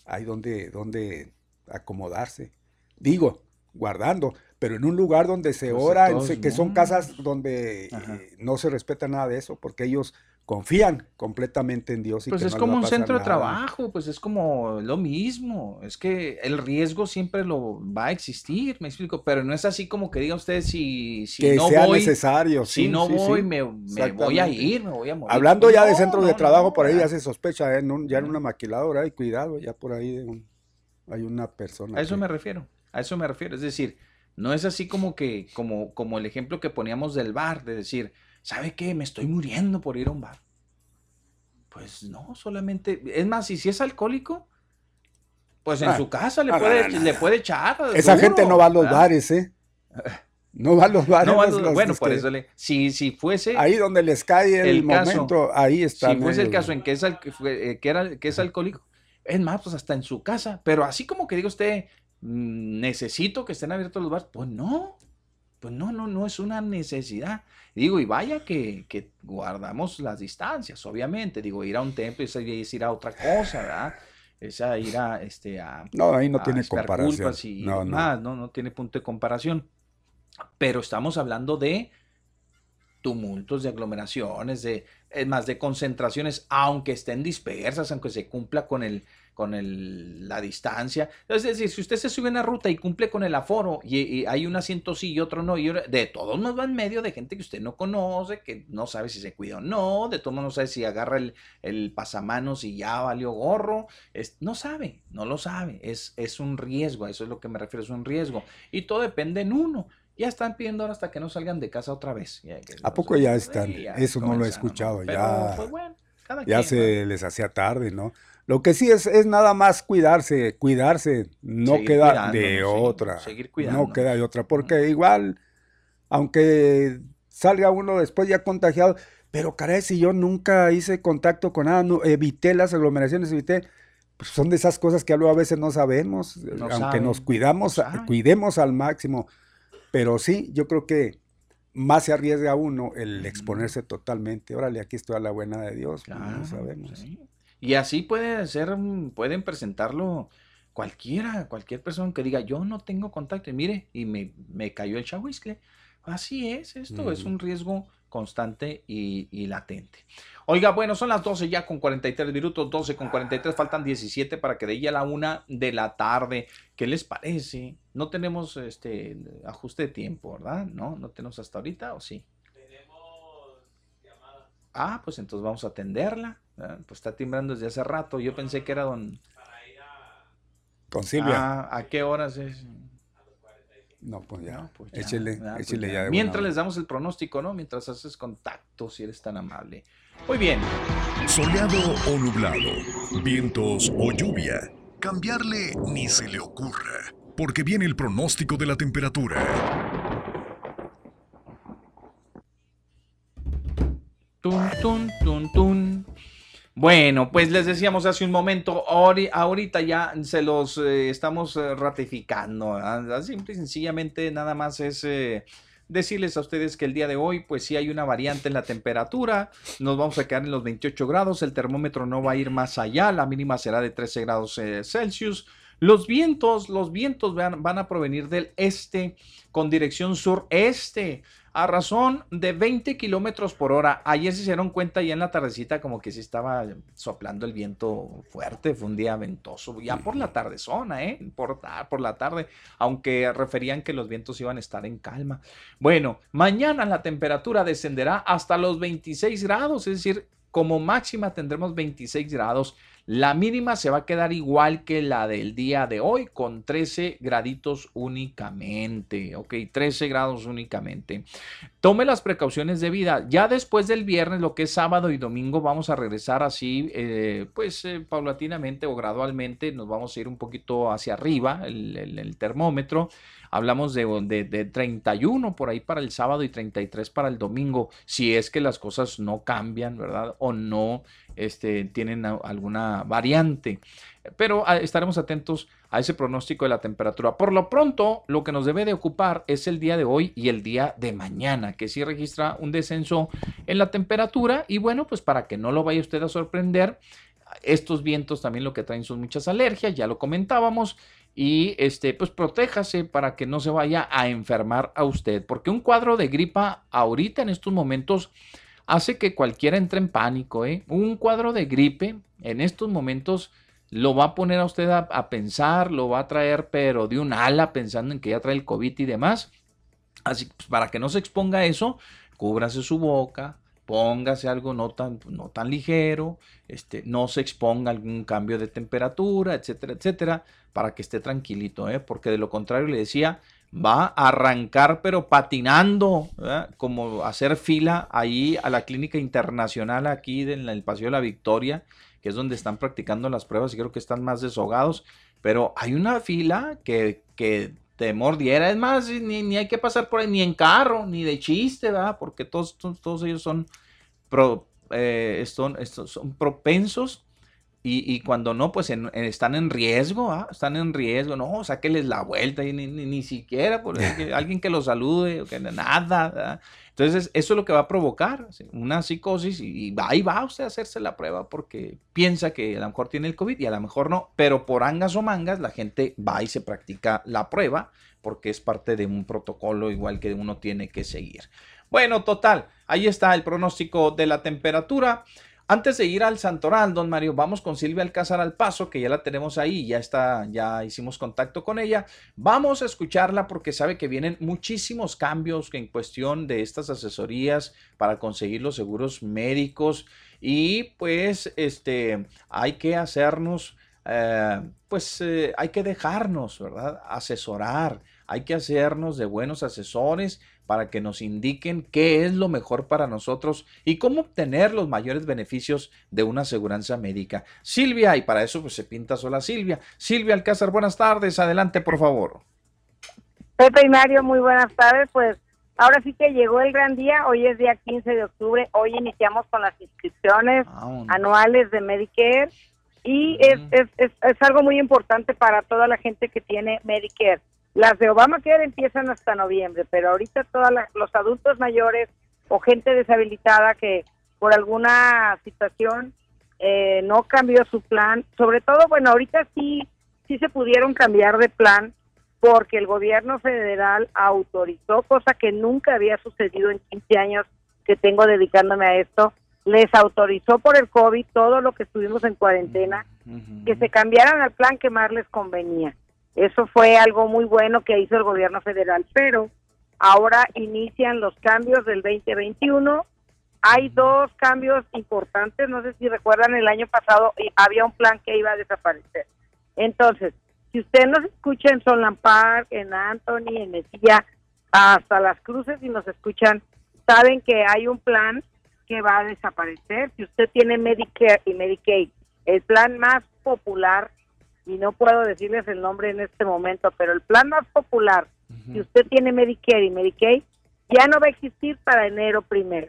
hay donde, donde acomodarse. Digo, guardando, pero en un lugar donde se pues ora, que son casas donde eh, no se respeta nada de eso, porque ellos confían completamente en Dios. Y pues es como un centro de trabajo, pues es como lo mismo, es que el riesgo siempre lo va a existir, me explico, pero no es así como que diga usted si, si que no sea necesario. Si no voy, me, voy a ir, me voy a morir. Hablando pues ya de centros de trabajo, por ahí ya se sospecha, ¿eh? ya en una maquiladora, y cuidado, ya por ahí de un hay una persona. A eso me refiero, a eso me refiero. Es decir, no es así como que, como, como el ejemplo que poníamos del bar, de decir, ¿sabe qué? Me estoy muriendo por ir a un bar. Pues no, solamente, es más, si si es alcohólico, pues en ah, su casa le, puede, le puede echar. Esa gente no va a los bares, ¿eh? No va a los bares. bueno, por eso le, si, si fuese. Ahí donde les cae el, momento, ahí está. Si fuese el caso en que es, que, era, que es alcohólico, es más, pues hasta en su casa. Pero así como que diga usted, mm, necesito que estén abiertos los bares. Pues no. Pues no, no, no es una necesidad. Digo, y vaya que, guardamos las distancias, obviamente. Digo, ir a un templo es, ir a otra cosa, ¿verdad? Es a ir a, este, a... No, ahí no tiene comparación. Y no, no. no, no tiene punto de comparación. Pero estamos hablando de tumultos, de aglomeraciones, de, más, de concentraciones, aunque estén dispersas, aunque se cumpla con el, con el, la distancia. Es decir, si usted se sube en una ruta y cumple con el aforo y, hay un asiento sí y otro no, y de todos nos va en medio de gente que usted no conoce, que no sabe si se cuida o no, de todos modos no sabe si agarra el, el pasamanos y ya valió gorro, es, no sabe, no lo sabe, es, es un riesgo, a eso es lo que me refiero, es un riesgo. Y todo depende en uno. Ya están pidiendo ahora hasta que no salgan de casa otra vez. ¿A poco ya están? Eso no lo he escuchado. ya. Pues bueno, cada ya quien, se les hacía tarde, ¿no? Lo que sí es, es nada más cuidarse, cuidarse, no Seguir queda de otra, seguir no cuidándonos. queda de otra, porque igual, aunque salga uno después ya contagiado, pero caray, si yo nunca hice contacto con nada, no, evité las aglomeraciones, evité, pues son de esas cosas que a veces no sabemos, No aunque saben, nos cuidamos, no cuidemos al máximo, pero sí, yo creo que más se arriesga uno el exponerse totalmente. Órale, aquí estoy a la buena de Dios, pues, Claro, no sabemos. sí. Y así puede ser, mm, pueden presentarlo cualquiera, cualquier persona que diga, yo no tengo contacto, y mire, y me, me cayó el chahuiscle. Así es, esto es un riesgo constante y, y latente. Oiga, bueno, son las 12 ya con 43 minutos, 12 con 43, faltan 17 para que de ella a la una de la tarde. ¿Qué les parece? No tenemos este ajuste de tiempo, ¿verdad? No, no tenemos hasta ahorita, ¿o sí? Ah, pues entonces vamos a atenderla. ¿verdad? Pues está timbrando desde hace rato. Yo pensé que era don. Con Silvia. Ah, ¿a qué horas es? no, pues ya. No, pues ya, échele, ah, pues échele ya. ya. de Mientras les damos el pronóstico, ¿no? Mientras haces contacto, si eres tan amable. Muy bien. Soleado o nublado, vientos o lluvia. Cambiarle ni se le ocurra, porque viene el pronóstico de la temperatura. Tun, tun, tun, tun. Bueno, pues les decíamos hace un momento, ahori- ahorita ya se los eh, estamos eh, ratificando. ¿verdad? Simple y sencillamente nada más es eh, decirles a ustedes que el día de hoy, pues sí hay una variante en la temperatura. Nos vamos a quedar en los 28 grados. El termómetro no va a ir más allá. La mínima será de 13 grados Celsius. Los vientos, los vientos van, van a provenir del este con dirección sureste a razón de 20 kilómetros por hora. Ayer se dieron cuenta ya en la tardecita como que sí estaba soplando el viento fuerte, fue un día ventoso, ya por la tardezona, ¿eh? Por, por la tarde, aunque referían que los vientos iban a estar en calma. Bueno, mañana la temperatura descenderá hasta los 26 grados, es decir, como máxima tendremos 26 grados. La mínima se va a quedar igual que la del día de hoy, con 13 graditos únicamente. Ok, 13 grados únicamente. Tome las precauciones de vida. Ya después del viernes, lo que es sábado y domingo, vamos a regresar así, eh, pues eh, paulatinamente o gradualmente. Nos vamos a ir un poquito hacia arriba el, termómetro. Hablamos de, de, de 31 por ahí para el sábado y 33 para el domingo, si es que las cosas no cambian, ¿verdad? O no este, tienen alguna variante. Pero ah, estaremos atentos a ese pronóstico de la temperatura. Por lo pronto, lo que nos debe de ocupar es el día de hoy y el día de mañana, que sí registra un descenso en la temperatura. Y bueno, pues para que no lo vaya usted a sorprender, estos vientos también lo que traen son muchas alergias, ya lo comentábamos. Y este, pues protéjase para que no se vaya a enfermar a usted, porque un cuadro de gripa ahorita en estos momentos hace que cualquiera entre en pánico. ¿eh? Un cuadro de gripe en estos momentos lo va a poner a usted a, pensar, lo va a traer, pero de un ala pensando en que ya trae el COVID y demás. Así pues, para que no se exponga a eso, cúbrase su boca, póngase algo no tan, no tan ligero, este, no se exponga a algún cambio de temperatura, etcétera, etcétera, para que esté tranquilito, ¿eh? porque de lo contrario le decía, va a arrancar pero patinando, ¿verdad? como hacer fila ahí a la clínica internacional aquí en el Paseo de la Victoria, que es donde están practicando las pruebas y creo que están más deshogados, pero hay una fila que, que te mordiera, es más, ni, ni hay que pasar por ahí, ni en carro, ni de chiste, ¿verdad? Porque todos, todos, ellos son, eh, son, son propensos y, y cuando no, pues en- en- están en riesgo, ¿ah? están en riesgo, no, sáqueles la vuelta y ni, ni, ni siquiera por ahí que- alguien que los salude, o que nada. ¿verdad? Entonces, eso es lo que va a provocar ¿sí? una psicosis y, y va, y va usted a hacerse la prueba porque piensa que a lo mejor tiene el COVID y a lo mejor no, pero por angas o mangas la gente va y se practica la prueba porque es parte de un protocolo igual que uno tiene que seguir. Bueno, total, ahí está el pronóstico de la temperatura. Antes de ir al Santoral, don Mario, vamos con Silvia Alcázar al paso, que ya la tenemos ahí, ya está, ya hicimos contacto con ella. Vamos a escucharla porque sabe que vienen muchísimos cambios en cuestión de estas asesorías para conseguir los seguros médicos y pues este hay que hacernos eh, pues eh, hay que dejarnos, ¿verdad? Asesorar, hay que hacernos de buenos asesores para que nos indiquen qué es lo mejor para nosotros y cómo obtener los mayores beneficios de una aseguranza médica. Silvia, y para eso pues se pinta sola Silvia. Silvia Alcázar, buenas tardes, adelante por favor. Pepe y Mario, muy buenas tardes, pues ahora sí que llegó el gran día, hoy es día 15 de octubre, hoy iniciamos con las inscripciones anuales de Medicare. Y es, es, es, es algo muy importante para toda la gente que tiene Medicare las de Obamacare empiezan hasta noviembre, pero ahorita todos los adultos mayores o gente deshabilitada que por alguna situación eh, no cambió su plan, sobre todo, bueno, ahorita sí, sí se pudieron cambiar de plan porque el gobierno federal autorizó, cosa que nunca había sucedido en 15 años que tengo dedicándome a esto, les autorizó por el COVID todo lo que estuvimos en cuarentena, que se cambiaran al plan que más les convenía. Eso fue algo muy bueno que hizo el gobierno federal, pero ahora inician los cambios del 2021. Hay dos cambios importantes, no sé si recuerdan, el año pasado había un plan que iba a desaparecer. Entonces, si usted nos escucha en Solán Park, en Anthony, en Mesilla, hasta las cruces y nos escuchan, saben que hay un plan que va a desaparecer. Si usted tiene Medicare y Medicaid, el plan más popular y no puedo decirles el nombre en este momento, pero el plan más popular, si usted tiene Medicare y Medicaid, ya no va a existir para enero primero.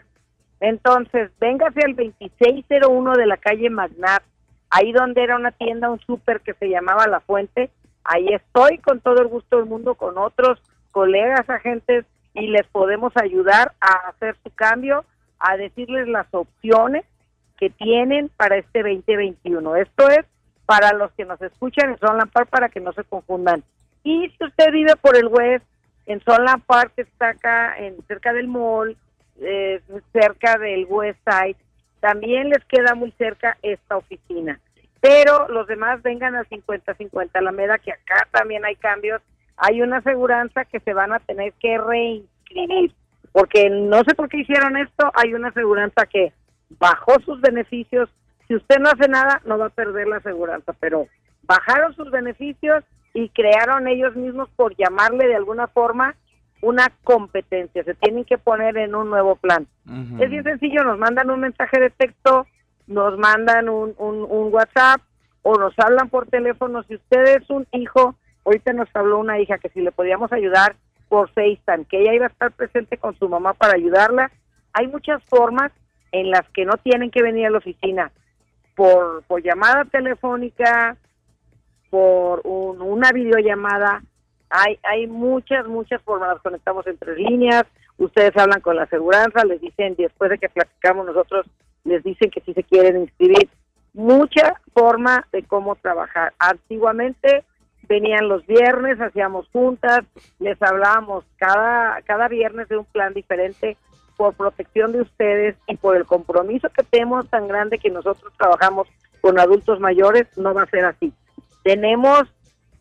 Entonces, véngase al 2601 de la calle Magnat, ahí donde era una tienda, un súper que se llamaba La Fuente. Ahí estoy con todo el gusto del mundo, con otros colegas, agentes, y les podemos ayudar a hacer su cambio, a decirles las opciones que tienen para este 2021. Esto es para los que nos escuchan en Sunland Park para que no se confundan. Y si usted vive por el West, en Sunland Park está acá en cerca del mall, eh, cerca del West Side, también les queda muy cerca esta oficina. Pero los demás vengan al 50-50 Alameda, que acá también hay cambios. Hay una aseguranza que se van a tener que reinscribir, porque no sé por qué hicieron esto. Hay una aseguranza que bajó sus beneficios si usted no hace nada, no va a perder la aseguranza, pero bajaron sus beneficios y crearon ellos mismos, por llamarle de alguna forma, una competencia. Se tienen que poner en un nuevo plan. Es bien sencillo, nos mandan un mensaje de texto, nos mandan un, un, WhatsApp o nos hablan por teléfono. Si usted es un hijo, ahorita nos habló una hija que si le podíamos ayudar por FaceTime, que ella iba a estar presente con su mamá para ayudarla. Hay muchas formas en las que no tienen que venir a la oficina por, por llamada telefónica, por una videollamada. Hay, hay muchas, muchas formas. Las conectamos entre líneas. Ustedes hablan con la aseguranza, les dicen, después de que platicamos nosotros, les dicen que si se quieren inscribir. Mucha forma de cómo trabajar. Antiguamente venían los viernes, hacíamos juntas, les hablábamos cada, cada viernes de un plan diferente por protección de ustedes y por el compromiso que tenemos tan grande que nosotros trabajamos con adultos mayores, no va a ser así. Tenemos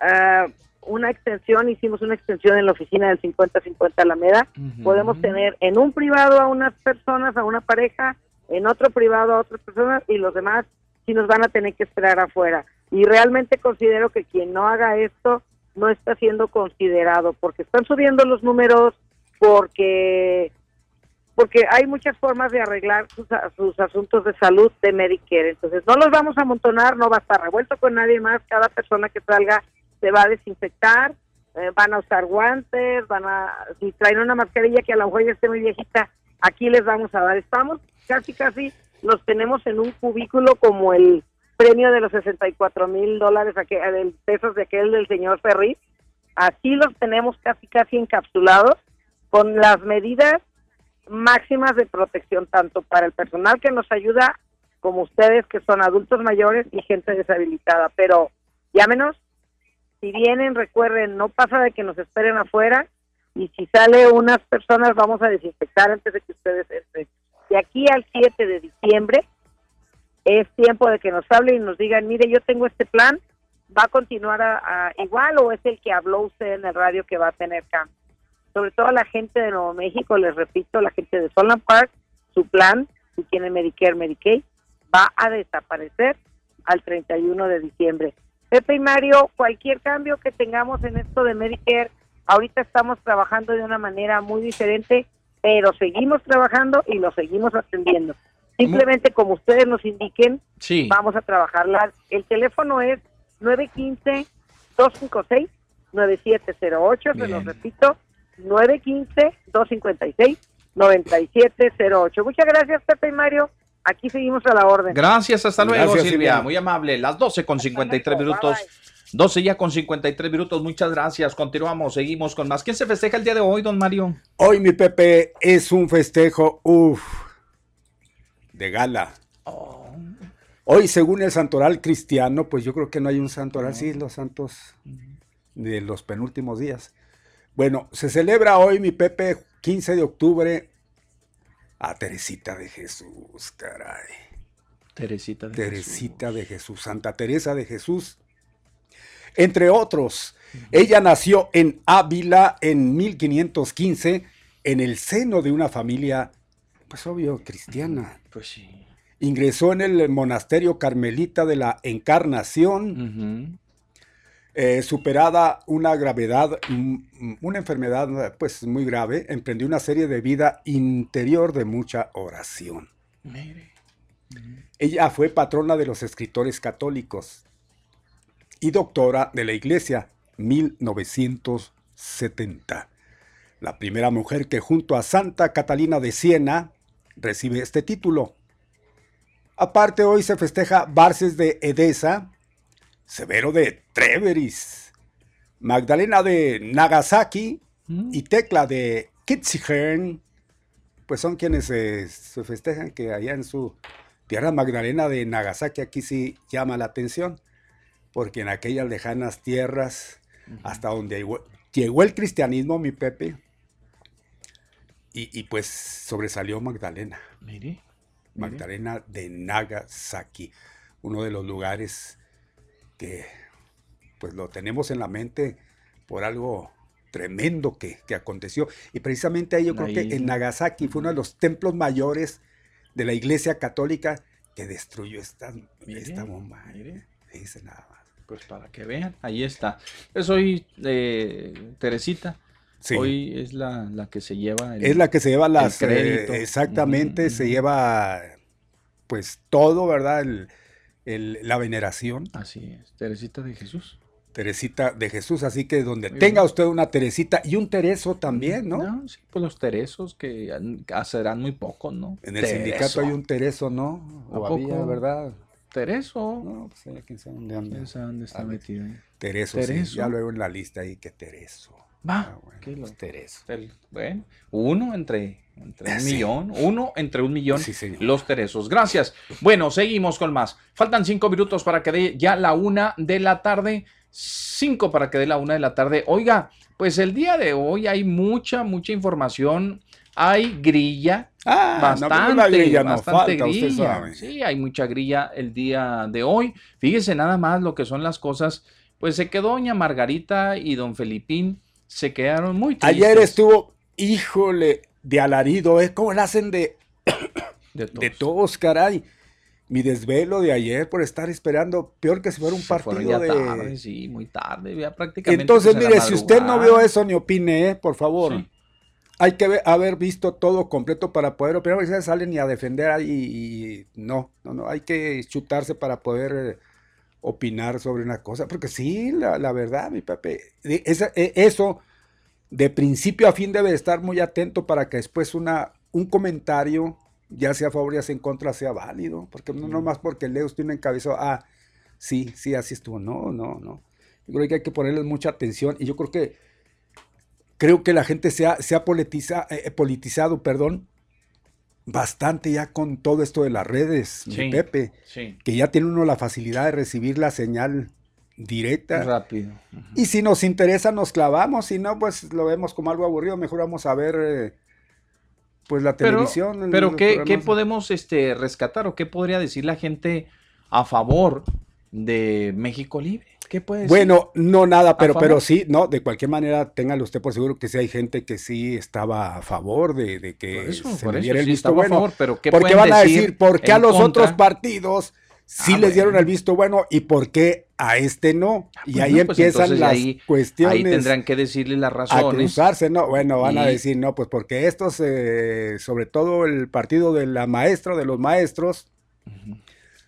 uh, una extensión, hicimos una extensión en la oficina del 50-50 Alameda. Podemos tener en un privado a unas personas, a una pareja, en otro privado a otras personas y los demás sí nos van a tener que esperar afuera. Y realmente considero que quien no haga esto no está siendo considerado porque están subiendo los números, porque porque hay muchas formas de arreglar sus, asuntos de salud de Medicare. Entonces, no los vamos a amontonar, no va a estar revuelto con nadie más. Cada persona que salga se va a desinfectar, eh, van a usar guantes, van a, si traen una mascarilla que a lo mejor ya esté muy viejita, aquí les vamos a dar. Estamos casi, casi, los tenemos en un cubículo como el premio de los 64 mil dólares de pesos de aquel del señor Ferri. Así los tenemos casi, casi encapsulados con las medidas máximas de protección tanto para el personal que nos ayuda como ustedes que son adultos mayores y gente deshabilitada. Pero llámenos, si vienen, recuerden, no pasa de que nos esperen afuera y si sale unas personas vamos a desinfectar antes de que ustedes entren. De aquí al 7 de diciembre es tiempo de que nos hablen y nos digan, mire, yo tengo este plan, ¿va a continuar a, igual o es el que habló usted en el radio que va a tener cambio? Sobre todo a la gente de Nuevo México, les repito, la gente de Solon Park, su plan, si tiene Medicare, Medicaid, va a desaparecer al 31 de diciembre. Pepe y Mario, cualquier cambio que tengamos en esto de Medicare, Ahorita estamos trabajando de una manera muy diferente, pero seguimos trabajando y lo seguimos atendiendo. Simplemente como ustedes nos indiquen, vamos a trabajarla. El teléfono es 915-256-9708, se los repito, 915-256-9708. Muchas gracias, Pepe y Mario. Aquí seguimos a la orden. Gracias, hasta luego, Silvia. Muy amable. Las 12 con 53 minutos. 12 ya con 53 minutos. Muchas gracias. Continuamos, seguimos con más. ¿Quién se festeja el día de hoy, don Mario? Hoy, mi Pepe, es un festejo, uff, de gala. Oh. Hoy, según el santoral cristiano, pues yo creo que no hay un santoral, sí, los santos de los penúltimos días. Bueno, se celebra hoy, mi Pepe, 15 de octubre, a Teresita de Jesús, caray. Teresita de Teresita de Jesús, Santa Teresa de Jesús. Entre otros, ella nació en Ávila en 1515 en el seno de una familia, pues obvio, cristiana. Pues sí. Ingresó en el monasterio carmelita de la Encarnación. Eh, superada una gravedad, mm, mm, una enfermedad pues muy grave, emprendió una serie de vida interior de mucha oración. Ella fue patrona de los escritores católicos y doctora de la Iglesia 1970. La primera mujer que junto a Santa Catalina de Siena recibe este título. Aparte hoy se festeja Barces de Edesa, Severo de Treveris, Magdalena de Nagasaki mm. y Tecla de Kitzigern, pues son quienes se, festejan que allá en su tierra Magdalena de Nagasaki aquí sí llama la atención, porque en aquellas lejanas tierras, hasta donde llegó, el cristianismo, mi Pepe, y, pues sobresalió Magdalena. Magdalena de Nagasaki, uno de los lugares que pues lo tenemos en la mente por algo tremendo que, aconteció. Y precisamente ahí yo creo que en Nagasaki fue uno de los templos mayores de la iglesia católica que destruyó esta, esta bomba. Dice nada más. Pues para que vean, ahí está. Es hoy eh, Teresita. Hoy es la, que se lleva Es la que se lleva las... Eh, exactamente, se lleva pues todo, ¿verdad? El, la veneración. Así es, Teresita de Jesús. Teresita de Jesús, así que donde tenga usted una Teresita y un Tereso también, ¿no? No, sí, pues los Teresos que serán muy pocos, ¿no? En el sindicato hay un Tereso, ¿no? O había, ¿verdad? Tereso. No, pues eh, quién sabe dónde anda. ¿Quién sabe dónde está metido ahí? Tereso, Sí, ya luego en la lista ahí que Tereso. Va, ah, bueno, ¿qué los Tereso? bueno, uno entre entre un millón, uno entre un millón, los Teresos. Gracias. Bueno, seguimos con más. Faltan cinco minutos para que dé ya la una de la tarde. Cinco para que dé la una de la tarde. Oiga, pues el día de hoy hay mucha, mucha información. Hay grilla, ah, bastante, grilla, bastante grilla. Sí, hay mucha grilla el día de hoy. Fíjese nada más lo que son las cosas. Pues se quedó doña Margarita y don Felipín se quedaron muy tristes. Ayer estuvo, híjole, de alarido, es como la hacen de, de, todos. caray. Mi desvelo de ayer por estar esperando, peor que si fuera un partido de. sí, muy tarde, ya prácticamente. Entonces, mire, si usted no vio eso, ni opine, ¿eh? por favor. Hay que haber visto todo completo para poder opinar, porque salen y a defender ahí y, no, no, no, hay que chutarse para poder eh, opinar sobre una cosa, porque sí, la, verdad, mi papi, e, eso de principio a fin debe estar muy atento para que después una, un comentario, ya sea a favor ya sea en contra, sea válido. Porque no nomás porque leo usted un encabezado, ah, sí, sí, así estuvo. No, no, no. Yo creo que hay que ponerles mucha atención y yo creo que creo que la gente se ha, se ha politiza, eh, eh, politizado, perdón, bastante ya con todo esto de las redes, Pepe, que ya tiene uno la facilidad de recibir la señal directa. Rápido. Y si nos interesa, nos clavamos. Si no, pues lo vemos como algo aburrido. Mejor vamos a ver eh, pues la televisión. Pero, ¿qué, podemos este, rescatar o qué podría decir la gente a favor de México Libre? ¿Qué puede decir? Bueno, no nada, pero, pero sí, no, de cualquier manera, téngalo usted por seguro que sí hay gente que sí estaba a favor de, de que se diera el visto bueno. pero ¿qué porque van a decir, ¿por qué a los otros partidos sí ah, les dieron el visto bueno y por qué a este no. Ah, y ahí pues empiezan las cuestiones. Ahí tendrán que decirle las razones. A cruzarse, ¿no? Bueno, van a decir, no, pues porque estos, eh, sobre todo el partido de la maestra, de los maestros,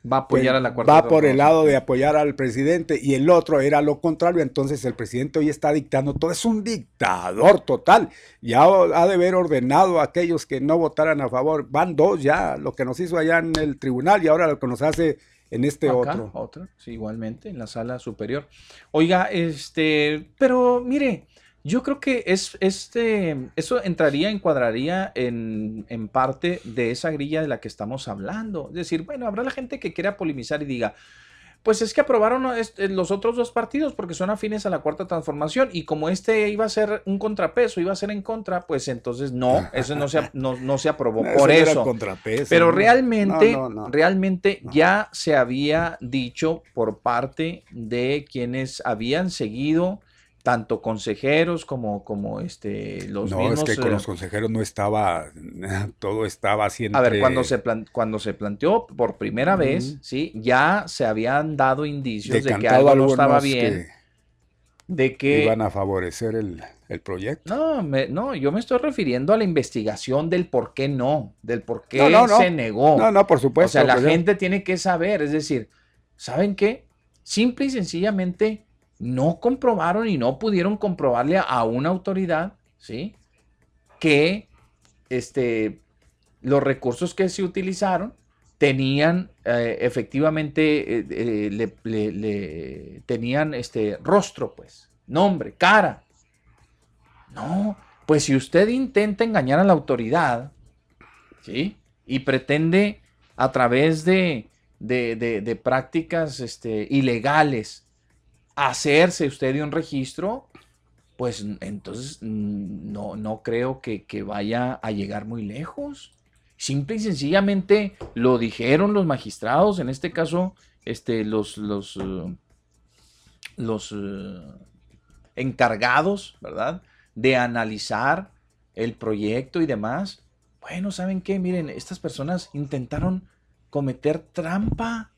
va a apoyar pues, a la cuarta Va por el lado de apoyar al presidente y el otro era lo contrario. Entonces el presidente hoy está dictando todo. Es un dictador total. Ya ha de haber ordenado a aquellos que no votaran a favor. Van dos ya, lo que nos hizo allá en el tribunal y ahora lo que nos hace en este otro. Otro, sí, igualmente, en la sala superior. Oiga, este, pero mire, yo creo que es, este, eso entraría, encuadraría en, en, parte de esa grilla de la que estamos hablando. Es decir, bueno, habrá la gente que quiera polemizar y diga, pues es que aprobaron eh, los otros dos partidos porque son afines a la cuarta transformación y como este iba a ser un contrapeso, iba a ser en contra, pues entonces no, eso no se, no, se aprobó por eso. Pero realmente, realmente ya se había dicho por parte de quienes habían seguido tanto consejeros como, como este, los no, es que con los eh, consejeros no estaba, todo estaba haciendo... A ver, cuando se, cuando se planteó por primera vez, ¿sí? Ya se habían dado indicios de que algo no estaba bien. de que... Iban a favorecer el, proyecto. No, no, yo me estoy refiriendo a la investigación del por qué no, del por qué se negó. No, no, por supuesto. O sea, la pues gente tiene que saber, es decir, ¿saben qué? Simple y sencillamente no comprobaron y no pudieron comprobarle a una autoridad, ¿sí? Que este, los recursos que se utilizaron tenían eh, efectivamente, eh, eh, le, tenían este rostro, pues, nombre, cara. No, pues si usted intenta engañar a la autoridad, ¿sí? Y pretende a través de, de prácticas este, ilegales hacerse usted de un registro, pues entonces no, no creo que, vaya a llegar muy lejos. Simple y sencillamente lo dijeron los magistrados, en este caso, este, los, los, eh, eh, encargados, ¿verdad? De analizar el proyecto y demás. Bueno, ¿saben qué? Miren, estas personas intentaron cometer trampa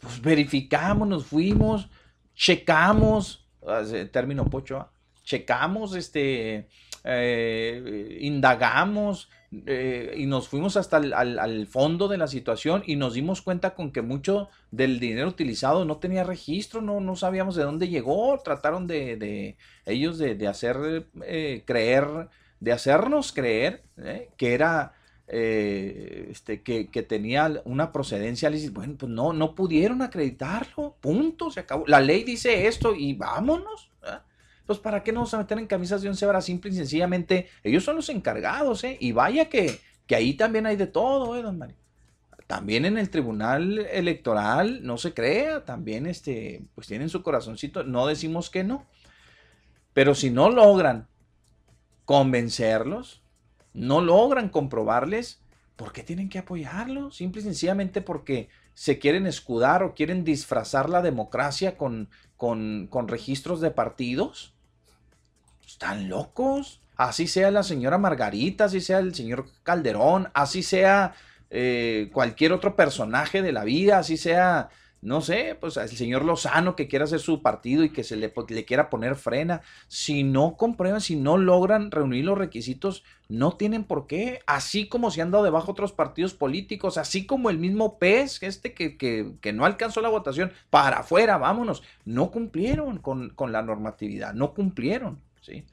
pues verificamos, nos fuimos, checamos, término pocho, checamos, este, eh, indagamos eh, y nos fuimos hasta el, al, fondo de la situación y nos dimos cuenta con que mucho del dinero utilizado no tenía registro, no, no sabíamos de dónde llegó, trataron de, de ellos de, de hacer eh, creer, de hacernos creer que era eh, este, que, tenía una procedencia bueno, pues no, no pudieron acreditarlo, punto, se acabó. La ley dice esto y vámonos. Pues para qué nos meter en camisas de once varas, simple y sencillamente, ellos son los encargados, ¿eh? Y vaya que, que ahí también hay de todo, ¿eh, don Mario? También en el tribunal electoral, no se crea, también este, pues tienen su corazoncito, no decimos que no. Pero si no logran convencerlos, no logran comprobarles, ¿por qué tienen que apoyarlo? Simple y sencillamente porque se quieren escudar o quieren disfrazar la democracia con, con, registros de partidos. ¿Están locos? Así sea la señora Margarita, así sea el señor Calderón, así sea eh, cualquier otro personaje de la vida, así sea no sé, pues el señor Lozano que quiera hacer su partido y que se le, pues, le, quiera poner frena, si no comprueban, si no logran reunir los requisitos, no tienen por qué, así como se han dado debajo otros partidos políticos, así como el mismo PES, este que, que, que no alcanzó la votación, para afuera, vámonos, no cumplieron con, con la normatividad, no cumplieron, ¿sí?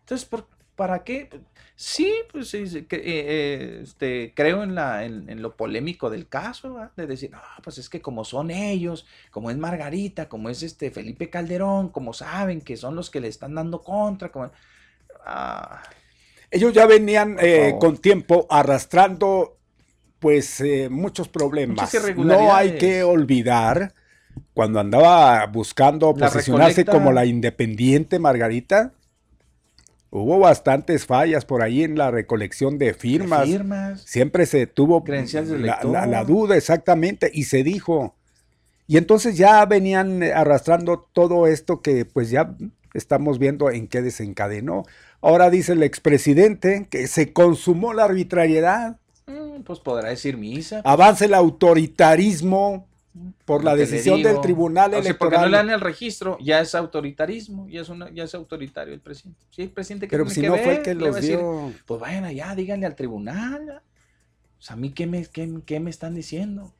Entonces, ¿por, ¿para qué? Sí, pues sí, eh, eh, este, creo en, la, en, lo polémico del caso, de decir, no, pues es que como son ellos, como es Margarita, como es este Felipe Calderón, como saben que son los que le están dando contra, como... Ah, ellos ya venían eh, con tiempo arrastrando pues muchos problemas. No hay que olvidar cuando andaba buscando posicionarse como la independiente Margarita, Hubo bastantes fallas por ahí en la recolección de firmas. Siempre se tuvo la, duda exactamente y se dijo. Y entonces ya venían arrastrando todo esto que pues ya estamos viendo en qué desencadenó. Ahora dice el expresidente que se consumó la arbitrariedad. Mm, pues podrá decir misa. Avance el autoritarismo por la decisión del tribunal electoral. porque no le dan el registro, ya es autoritarismo, ya es una, ya es autoritario el presidente. Sí, el presidente que Pero si no fue el que los dio. pues vayan allá, díganle al tribunal. O sea, a mí qué me, qué, me están diciendo.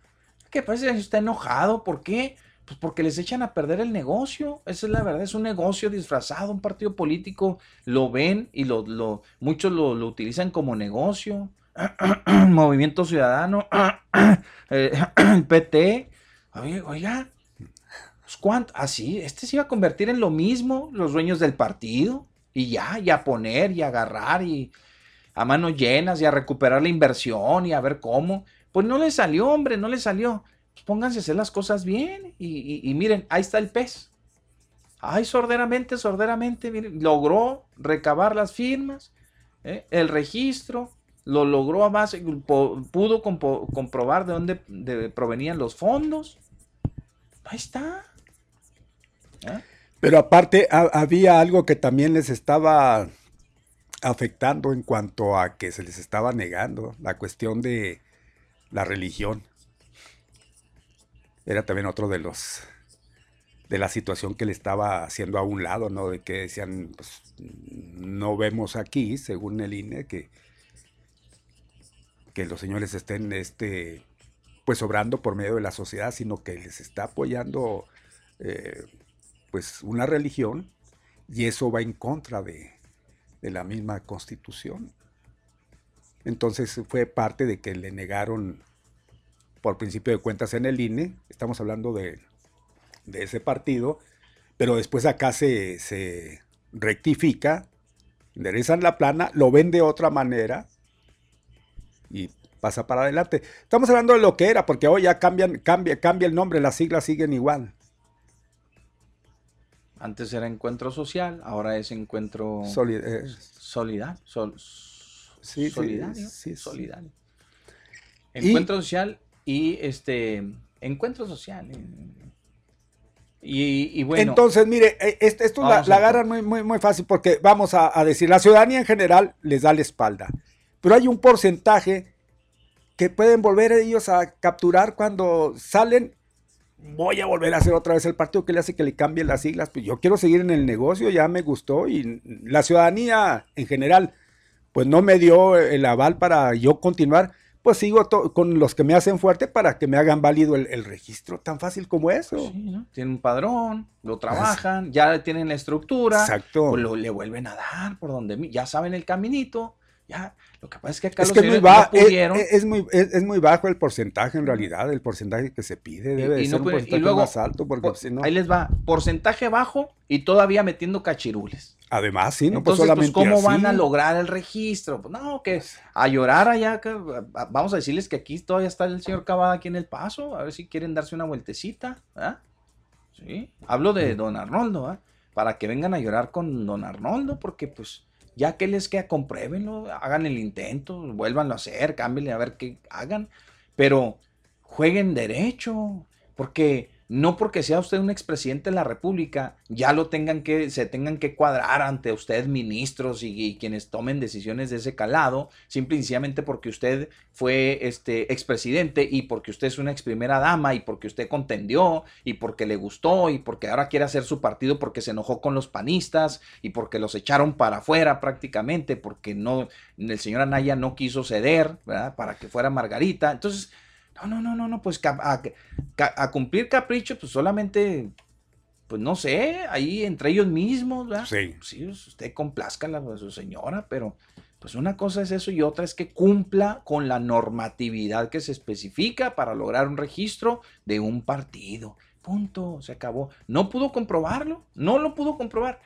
¿Qué pasa? Está enojado, ¿por qué? Pues porque les echan a perder el negocio. Esa es la verdad, es un negocio disfrazado, un partido político lo ven y lo, lo muchos lo, lo utilizan como negocio. Movimiento Ciudadano, el eh, PT, Oye, oiga, pues, ¿cuánto? Así, ah, este se iba a convertir en lo mismo, los dueños del partido, y ya, y a poner, y a agarrar, y a manos llenas, y a recuperar la inversión, y a ver cómo. Pues no le salió, hombre, no le salió. Pues pónganse a hacer las cosas bien, y, miren, ahí está el pez. Ay, sorderamente, sorderamente, miren, logró recabar las firmas, ¿eh? el registro, lo logró a base, pudo comprobar de dónde provenían los fondos. Ahí está. ¿Eh? Pero aparte había algo que también les estaba afectando en cuanto a que se les estaba negando, la cuestión de la religión. Era también otro de los de la situación que le estaba haciendo a un lado, ¿no? De que decían, pues, no vemos aquí, según el INE, que que los señores estén este, pues obrando por medio de la sociedad, sino que les está apoyando eh, pues una religión y eso va en contra de, la misma constitución. Entonces fue parte de que le negaron por principio de cuentas en el INE, estamos hablando de, de ese partido, pero después acá se, se rectifica, enderezan la plana, lo ven de otra manera pasa para adelante. Estamos hablando de lo que era, porque hoy ya cambian, cambia, cambia el nombre, las siglas siguen igual. Antes era encuentro social, ahora es encuentro eh, solidario. sí, solidario. Sí, solidario. Encuentro social y este encuentro social. Y, bueno. Entonces, mire, eh, esto la, agarran muy, muy, muy fácil porque vamos a, a decir, la ciudadanía en general les da la espalda pero hay un porcentaje que pueden volver ellos a capturar cuando salen. Voy a volver a hacer otra vez el partido que le hace que le cambien las siglas. Pues yo quiero seguir en el negocio, ya me gustó y la ciudadanía en general, pues no me dio el aval para yo continuar. Pues sigo con los que me hacen fuerte para que me hagan válido el, registro, tan fácil como eso. Tienen un padrón, lo trabajan, ya tienen la estructura, Exacto. Pues lo, le vuelven a dar por donde ya saben el caminito, ya lo que pasa es que acá es muy bajo, es, muy, es, muy bajo el porcentaje en realidad, el porcentaje que se pide debe ser un porcentaje más alto. Porque si no... Ahí les va, porcentaje bajo y todavía metiendo cachirules. Además, sí, no pues solamente pues, ¿cómo van a lograr el registro? Pues, no, que a llorar allá, vamos a decirles que aquí todavía está el señor Cavada aquí en el paso, a ver si quieren darse una vueltecita, Sí, hablo de don Arnoldo, Para que vengan a llorar con don Arnoldo, porque pues ya que les queda, compruébenlo, hagan el intento, vuélvanlo a hacer, cámbienle a ver qué hagan, pero jueguen derecho, porque no porque sea usted un expresidente de la República, ya lo tengan que, se tengan que cuadrar ante usted ministros y, quienes tomen decisiones de ese calado, simple y sencillamente porque usted fue este expresidente y porque usted es una ex primera dama y porque usted contendió y porque le gustó y porque ahora quiere hacer su partido porque se enojó con los panistas y porque los echaron para afuera prácticamente, porque no, el señor Anaya no quiso ceder, Para que fuera Margarita. Entonces, no, no, no, no, pues a, cumplir capricho, pues solamente, pues no sé, ahí entre ellos mismos, ¿verdad? Sí. Sí, pues, usted complazca a su señora, pero pues una cosa es eso y otra es que cumpla con la normatividad que se especifica para lograr un registro de un partido. Punto, se acabó. No pudo comprobarlo, no lo pudo comprobar.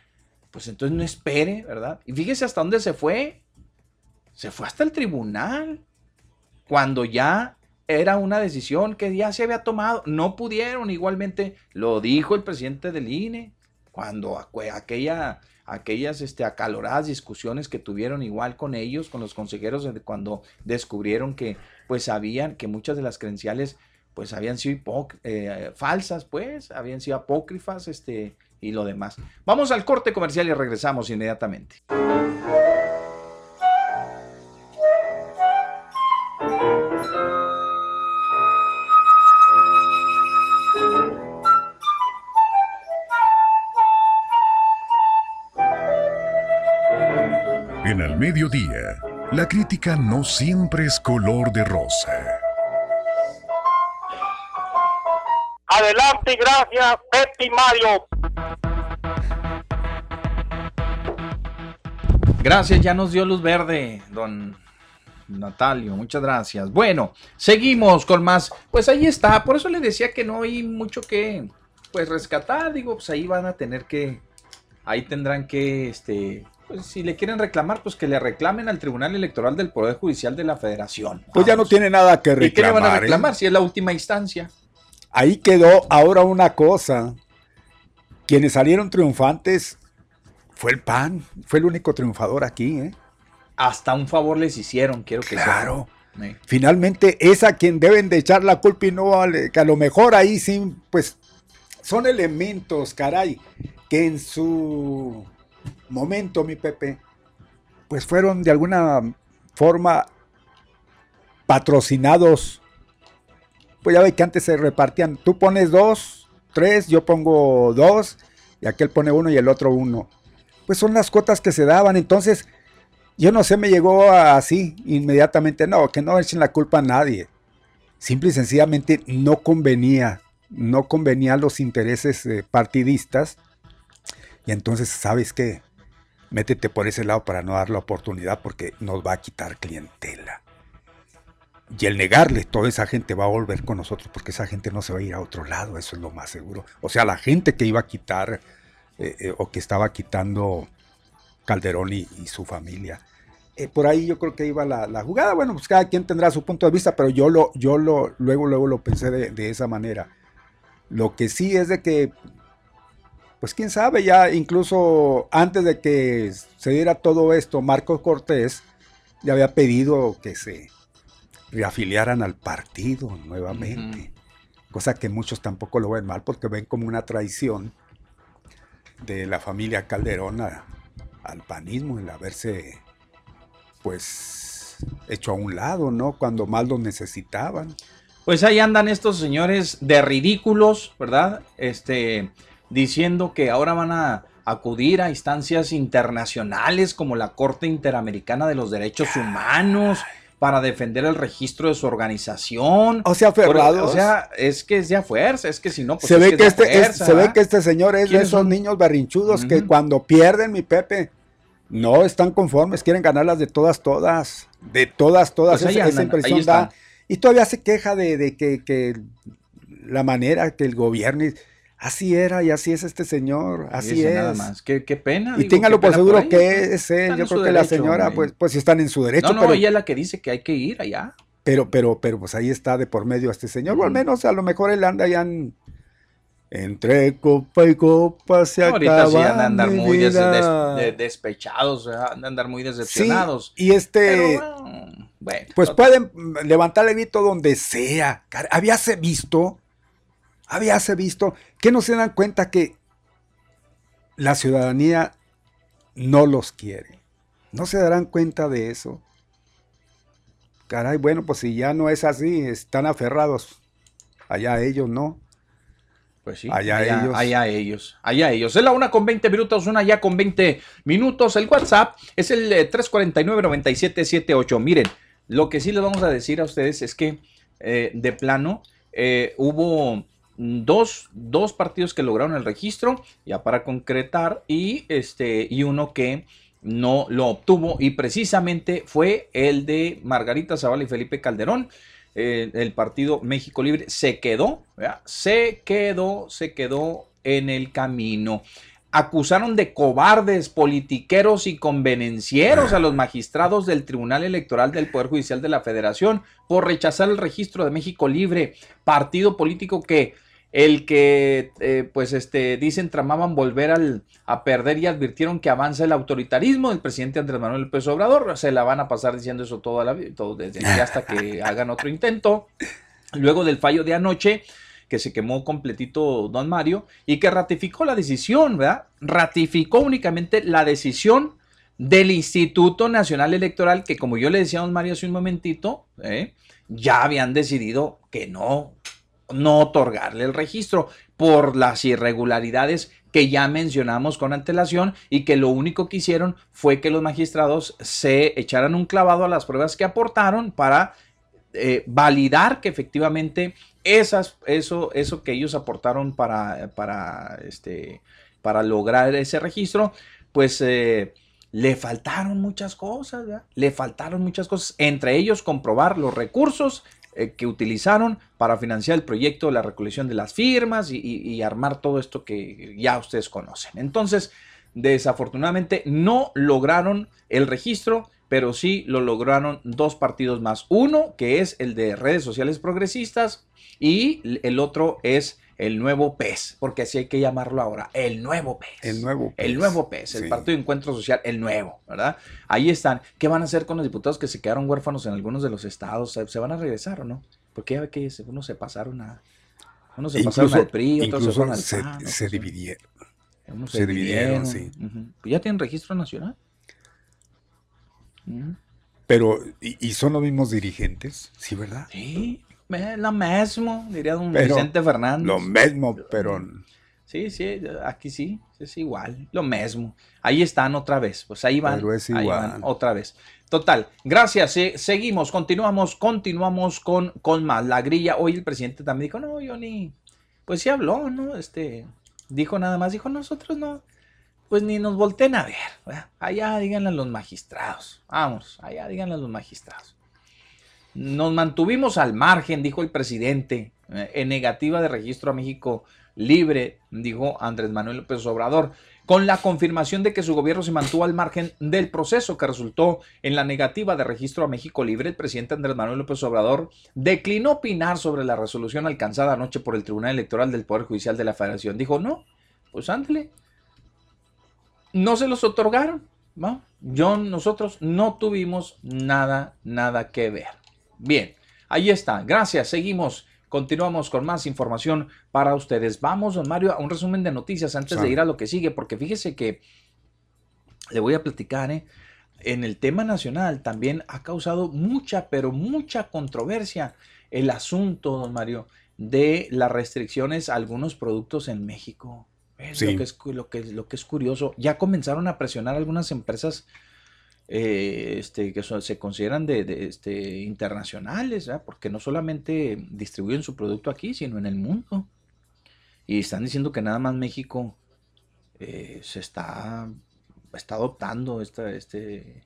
Pues entonces no espere, ¿verdad? Y fíjese hasta dónde se fue. Se fue hasta el tribunal. Cuando ya era una decisión que ya se había tomado. No pudieron, igualmente lo dijo el presidente del INE, cuando aquella, aquellas este, acaloradas discusiones que tuvieron igual con ellos, con los consejeros, cuando descubrieron que pues sabían que muchas de las credenciales pues habían sido eh, falsas, pues, habían sido apócrifas, este, y lo demás. Vamos al corte comercial y regresamos inmediatamente. No siempre es color de rosa. Adelante, gracias, Pepe y Mario. Gracias, ya nos dio luz verde, don Natalio, muchas gracias. Bueno, seguimos con más. Pues ahí está, por eso le decía que no hay mucho que pues rescatar, digo, pues ahí van a tener que ahí tendrán que este pues si le quieren reclamar, pues que le reclamen al Tribunal Electoral del Poder Judicial de la Federación. Pues ya no tiene nada que reclamar. ¿Y qué le van a ¿eh? reclamar si es la última instancia? Ahí quedó ahora una cosa. Quienes salieron triunfantes fue el PAN, fue el único triunfador aquí, ¿eh? Hasta un favor les hicieron, quiero que Claro. Finalmente es a quien deben de echar la culpa y no al, que a lo mejor ahí sí, pues son elementos, caray, que en su momento, mi Pepe, pues fueron de alguna forma patrocinados. Pues ya ve que antes se repartían, tú pones dos, tres, yo pongo dos, y aquel pone uno y el otro uno. Pues son las cuotas que se daban, entonces yo no sé, me llegó así inmediatamente, no, que no echen la culpa a nadie. Simple y sencillamente no convenía, no convenía los intereses eh, partidistas. Y entonces, ¿sabes qué? Métete por ese lado para no dar la oportunidad porque nos va a quitar clientela. Y el negarle, toda esa gente va a volver con nosotros porque esa gente no se va a ir a otro lado, eso es lo más seguro. O sea, la gente que iba a quitar eh, eh, o que estaba quitando Calderón y, su familia. Eh, por ahí yo creo que iba la, la, jugada. Bueno, pues cada quien tendrá su punto de vista, pero yo lo, yo lo, luego, luego lo pensé de, esa manera. Lo que sí es de que, pues quién sabe, ya incluso antes de que se diera todo esto, Marcos Cortés ya había pedido que se reafiliaran al partido nuevamente. Uh -huh. Cosa que muchos tampoco lo ven mal porque ven como una traición de la familia Calderón a, al panismo, el haberse pues hecho a un lado, ¿no? Cuando más lo necesitaban. Pues ahí andan estos señores de ridículos, ¿verdad? Este, diciendo que ahora van a acudir a instancias internacionales como la Corte Interamericana de los Derechos Humanos para defender el registro de su organización. O sea, aferrados. O sea, es que es de a fuerza, es que si no, pues se, es ve que, este, es, se ve que este señor es de ¿Quiénes esos son? niños berrinchudos Ujú. que cuando pierden, mi Pepe, no están conformes, quieren ganarlas de todas, todas. De todas, todas. Pues esa, esa andan, impresión da. Y todavía se queja de, de que, que la manera que el gobierno. Así era y así es este señor, así es. nada más. Qué, qué pena. Y digo, téngalo por seguro que ¿no? es él. Yo creo que la señora, hombre. pues, pues están en su derecho, No, no, pero, ella es la que dice que hay que ir allá. pero, pero, pero, pues ahí está de por medio este señor. O al menos a lo mejor él anda ya en, entre copa y copa se Ahorita sí de andar muy des- des- de- despechados, andar muy Sí, decepcionados. y este, Pero, bueno, bueno, pues no- pueden levantar el grito donde sea. Habíase visto, habíase visto, que no se dan cuenta que la ciudadanía no los quiere. No se darán cuenta de eso. Caray, bueno, pues si ya no es así, están aferrados. Allá ellos, ¿no? Pues sí, Allá allá, ellos. allá ellos, allá ellos. Es la una con 20 minutos, una ya con 20 minutos. El WhatsApp es el eh, 349-9778. Miren, lo que sí les vamos a decir a ustedes es que eh, de plano eh, hubo dos, dos partidos que lograron el registro, ya para concretar, y, este, y uno que no lo obtuvo, y precisamente fue el de Margarita Zavala y Felipe Calderón el partido México Libre se quedó, ¿verdad? se quedó, se quedó en el camino. Acusaron de cobardes, politiqueros y convenencieros a los magistrados del Tribunal Electoral del Poder Judicial de la Federación por rechazar el registro de México Libre, partido político que el que eh, pues este dicen tramaban volver al, a perder y advirtieron que avanza el autoritarismo del presidente Andrés Manuel López Obrador se la van a pasar diciendo eso toda la vida todo desde aquí hasta que hagan otro intento luego del fallo de anoche que se quemó completito don Mario y que ratificó la decisión verdad ratificó únicamente la decisión del Instituto Nacional Electoral que como yo le decía a don Mario hace un momentito ¿eh? ya habían decidido que no no otorgarle el registro. por las irregularidades que ya mencionamos con antelación y que lo único que hicieron fue que los magistrados se echaran un clavado a las pruebas que aportaron para eh, validar que efectivamente esas, eso, eso que ellos aportaron para, para, este, para lograr ese registro, pues eh, le faltaron muchas cosas, le faltaron muchas cosas, entre ellos comprobar los recursos eh, que utilizaron para financiar el proyecto de la recolección de las firmas y, armar todo esto que ya ustedes conocen. Entonces, desafortunadamente no lograron el registro, pero sí lo lograron dos partidos más. Uno, que es el de redes sociales progresistas, y el otro es el nuevo PES, porque así hay que llamarlo ahora, el nuevo PES. El nuevo PES. El nuevo PES, el Partido de Encuentro Social, el nuevo, ¿verdad? Ahí están. ¿Qué van a hacer con los diputados que se quedaron huérfanos en algunos de los estados? ¿Se van a regresar o no? Porque ya que unos se pasaron a... Unos se pasaron al PRI, otros se fueron al se, se dividieron. Unos se, dividieron, sí. Pues ya tienen registro nacional. Pero, ¿y, ¿y, son los mismos dirigentes? ¿Sí, verdad? Sí. Lo mismo, diría don Vicente Fernández. Lo mismo, pero. Sí, sí, aquí sí, es igual, lo mismo. Ahí están otra vez, pues ahí van, ahí van otra vez. Total, gracias, seguimos, continuamos, continuamos con, con más. La grilla, hoy el presidente también dijo, no, yo ni, pues sí habló, ¿no? Este, dijo nada más, dijo, nosotros no, pues ni nos volteen a ver, allá díganle a los magistrados, vamos, allá díganle a los magistrados. Nos mantuvimos al margen, dijo el presidente, eh, en negativa de registro a México libre, dijo Andrés Manuel López Obrador, con la confirmación de que su gobierno se mantuvo al margen del proceso que resultó en la negativa de registro a México libre. El presidente Andrés Manuel López Obrador declinó opinar sobre la resolución alcanzada anoche por el Tribunal Electoral del Poder Judicial de la Federación. Dijo, no, pues ándale, no se los otorgaron. ¿no? Yo, nosotros no tuvimos nada, nada que ver. Bien, ahí está. Gracias. Seguimos. Continuamos con más información para ustedes. Vamos, don Mario, a un resumen de noticias antes de ir a lo que sigue, porque fíjese que le voy a platicar, ¿eh? en el tema nacional también ha causado mucha, pero mucha controversia el asunto, don Mario, de las restricciones a algunos productos en México. Es lo, que es, lo, que, lo que es curioso. Ya comenzaron a presionar algunas empresas eh, este, que se consideran de, este, internacionales, porque no solamente distribuyen su producto aquí, sino en el mundo. Y están diciendo que nada más México eh, se está, adoptando esta, este,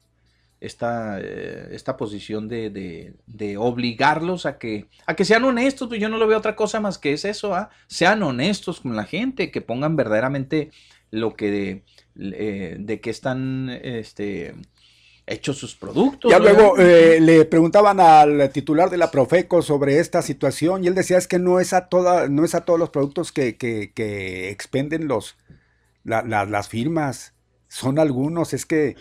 esta, eh, esta posición de, obligarlos a que, a que sean honestos. Pues yo no lo veo otra cosa más que es eso, ¿ah? sean honestos con la gente, que pongan verdaderamente lo que de, de que están este, hecho sus productos. Ya luego eh, le preguntaban al titular de la Profeco sobre esta situación y él decía es que no es a toda, no es a todos los productos que, que, expenden los las firmas, son algunos, es que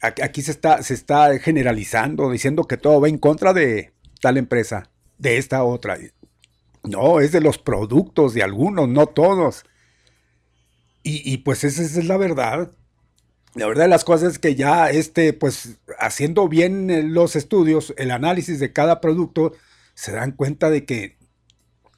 aquí se está, se está generalizando, diciendo que todo va en contra de tal empresa, de esta otra. No, es de los productos de algunos, no todos. Y, y pues esa es la verdad. La verdad de las cosas es que ya este, pues haciendo bien eh, los estudios, el análisis de cada producto, se dan cuenta de que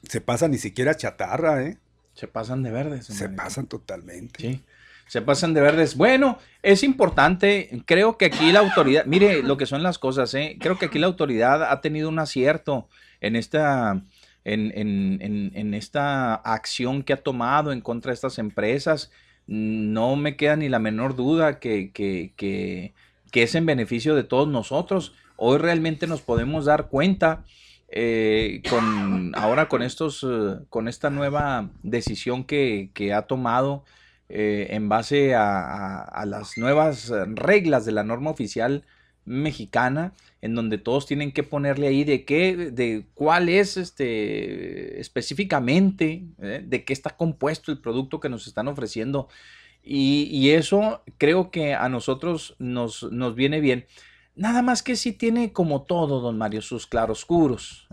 se pasa ni siquiera chatarra, ¿eh? Se pasan de verdes. Se pasan totalmente. Sí, se pasan de verdes. Bueno, es importante, creo que aquí la autoridad, mire lo que son las cosas, ¿eh? Creo que aquí la autoridad ha tenido un acierto en esta... En, en, en esta acción que ha tomado en contra de estas empresas no me queda ni la menor duda que, que, es en beneficio de todos nosotros. Hoy realmente nos podemos dar cuenta eh, con ahora con estos eh, con esta nueva decisión que, ha tomado eh, en base a, las nuevas reglas de la norma oficial mexicana en donde todos tienen que ponerle ahí de qué, de cuál es este específicamente, ¿eh? de qué está compuesto el producto que nos están ofreciendo. Y, eso creo que a nosotros nos, nos, viene bien. Nada más que si tiene como todo, don Mario, sus claroscuros.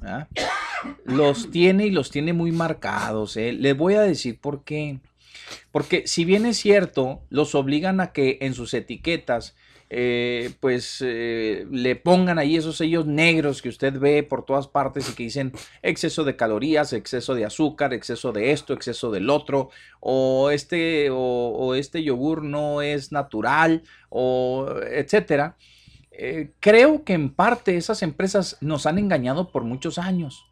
Los tiene y los tiene muy marcados. ¿eh? Le voy a decir por qué. Porque si bien es cierto, los obligan a que en sus etiquetas eh, pues eh, le pongan ahí esos sellos negros que usted ve por todas partes y que dicen exceso de calorías, exceso de azúcar, exceso de esto, exceso del otro, o este, o, este yogur no es natural, o etcétera. Eh, creo que en parte esas empresas nos han engañado por muchos años.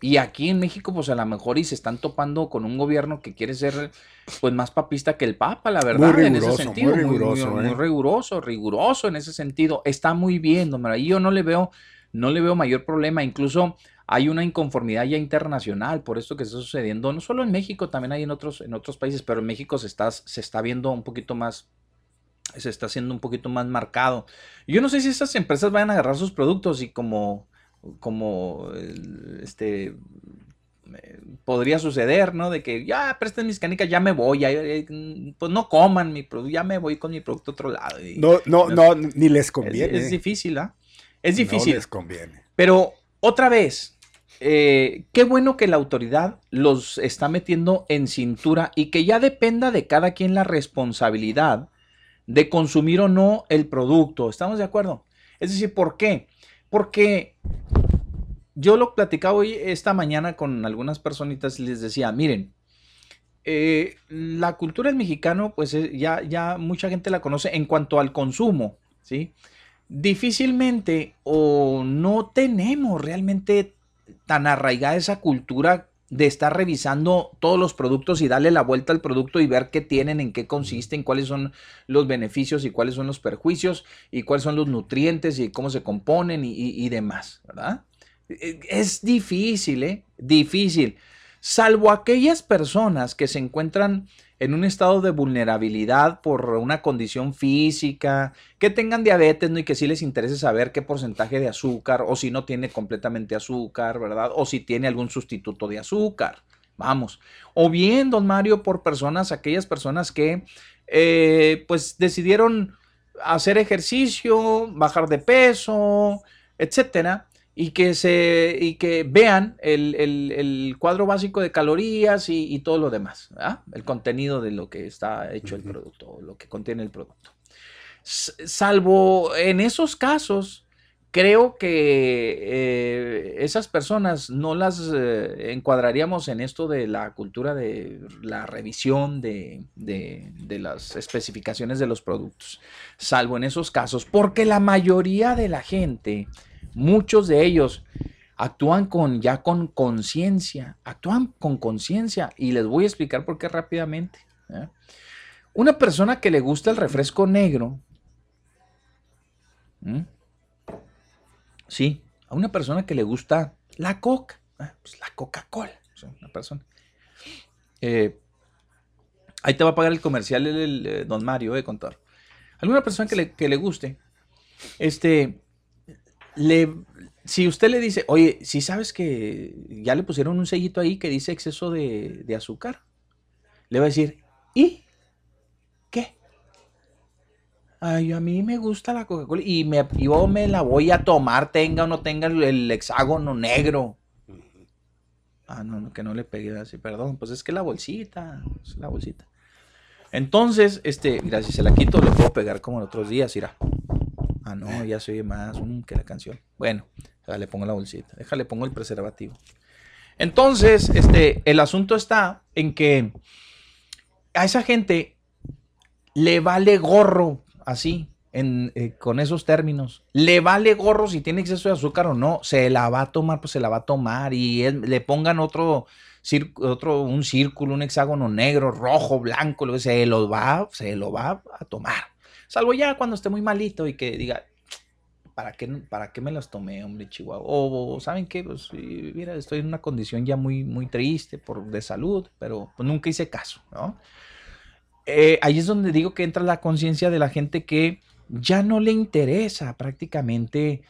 Y aquí en México, pues a lo mejor y se están topando con un gobierno que quiere ser pues más papista que el Papa, la verdad, en ese sentido. Muy riguroso, muy, ¿eh? riguroso, riguroso en ese sentido. Está muy bien, don Y yo no le veo, no le veo mayor problema. Incluso hay una inconformidad ya internacional por esto que está sucediendo, no solo en México, también hay en otros, en otros países, pero en México se está, se está viendo un poquito más se está haciendo un poquito más marcado. Yo no sé si estas empresas van a agarrar sus productos y como como este podría suceder, ¿no? De que ya presten mis canicas, ya me voy, ya, pues no coman mi producto, ya me voy con mi producto a otro lado. no, no, no, ni les conviene. Es, difícil, ¿ah? Es difícil. No les conviene. Pero otra vez, eh, qué bueno que la autoridad los está metiendo en cintura y que ya dependa de cada quien la responsabilidad de consumir o no el producto. ¿Estamos de acuerdo? Es decir, ¿por qué? Porque yo lo platicaba hoy esta mañana con algunas personitas y les decía, miren, eh, la cultura del mexicano, pues eh, ya, ya mucha gente la conoce en cuanto al consumo, ¿sí? Difícilmente o no tenemos realmente tan arraigada esa cultura de estar revisando todos los productos y darle la vuelta al producto y ver qué tienen, en qué consisten, cuáles son los beneficios y cuáles son los perjuicios y cuáles son los nutrientes y cómo se componen y, demás, ¿verdad? E, es difícil, ¿eh? Difícil. Salvo aquellas personas que se encuentran en un estado de vulnerabilidad por una condición física, que tengan diabetes y que sí les interese saber qué porcentaje de azúcar o si no tiene completamente azúcar, ¿verdad? O si tiene algún sustituto de azúcar. Vamos. O bien, don Mario, por personas, aquellas personas que eh, pues decidieron hacer ejercicio, bajar de peso, etcétera y que, se, y que vean el, cuadro básico de calorías y, todo lo demás, el contenido de lo que está hecho el producto, lo que contiene el producto. salvo en esos casos, creo que eh, esas personas no las eh, encuadraríamos en esto de la cultura de la revisión de, de las especificaciones de los productos, salvo en esos casos, porque la mayoría de la gente Muchos de ellos actúan con ya con conciencia, actúan con conciencia y les voy a explicar por qué rápidamente. ¿eh? Una persona que le gusta el refresco negro, sí, a una persona que le gusta la coca, ¿eh? pues la Coca-Cola, una persona. Eh, ahí te va a pagar el comercial el, don Mario, de contar. Alguna persona que le, que le guste, este, le, si usted le dice, oye, si sabes que ya le pusieron un sellito ahí que dice exceso de, azúcar, le va a decir, ¿y qué? Ay, a mí me gusta la Coca-Cola y me, yo me la voy a tomar, tenga o no tenga el, hexágono negro. Ah, no, que no le pegue así, perdón, pues es que la bolsita, es la bolsita. Entonces, este, mira, si se la quito, le puedo pegar como en otros días, mira. Ah, no, ya se oye más que la canción. Bueno, le pongo la bolsita. Déjale, pongo el preservativo. Entonces, este, el asunto está en que a esa gente le vale gorro, así, en, eh, con esos términos. Le vale gorro si tiene exceso de azúcar o no. Se la va a tomar, pues se la va a tomar. Y le pongan otro, otro, un círculo, un hexágono negro, rojo, blanco, lo que se lo va, se lo va a tomar. Salvo ya cuando esté muy malito y que diga, ¿para qué, para qué me las tomé, hombre, Chihuahua? O, ¿saben qué? Pues, mira, estoy en una condición ya muy, muy triste por, de salud, pero pues, nunca hice caso, ¿no? Eh, ahí es donde digo que entra la conciencia de la gente que ya no le interesa prácticamente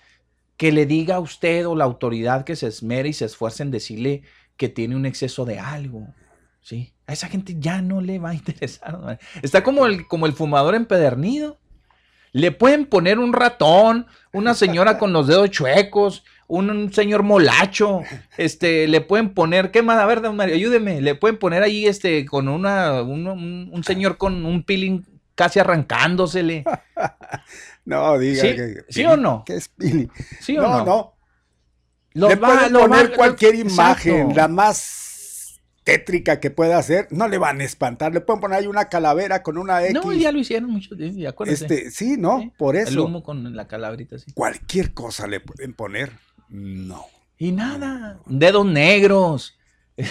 que le diga a usted o la autoridad que se esmere y se esfuerce en decirle que tiene un exceso de algo, ¿sí? A esa gente ya no le va a interesar. Está como el, como el fumador empedernido. Le pueden poner un ratón, una señora con los dedos chuecos, un, señor molacho, este, le pueden poner, ¿qué más? A ver, don Mario, ayúdeme, le pueden poner ahí, este, con una, un, señor con un peeling casi arrancándosele. No, diga ¿Sí? que. ¿Sí o no? ¿Qué es Pili? ¿Sí o no, no? no. Le va- pueden poner va- cualquier exacto. imagen, la más tétrica que pueda hacer, no le van a espantar. Le pueden poner ahí una calavera con una X. No, ya lo hicieron muchos, ya acuérdense. este, sí, no, Sí, por El eso. humo con la calabrita, sí. Cualquier cosa le pueden poner. No. Y nada, dedos negros.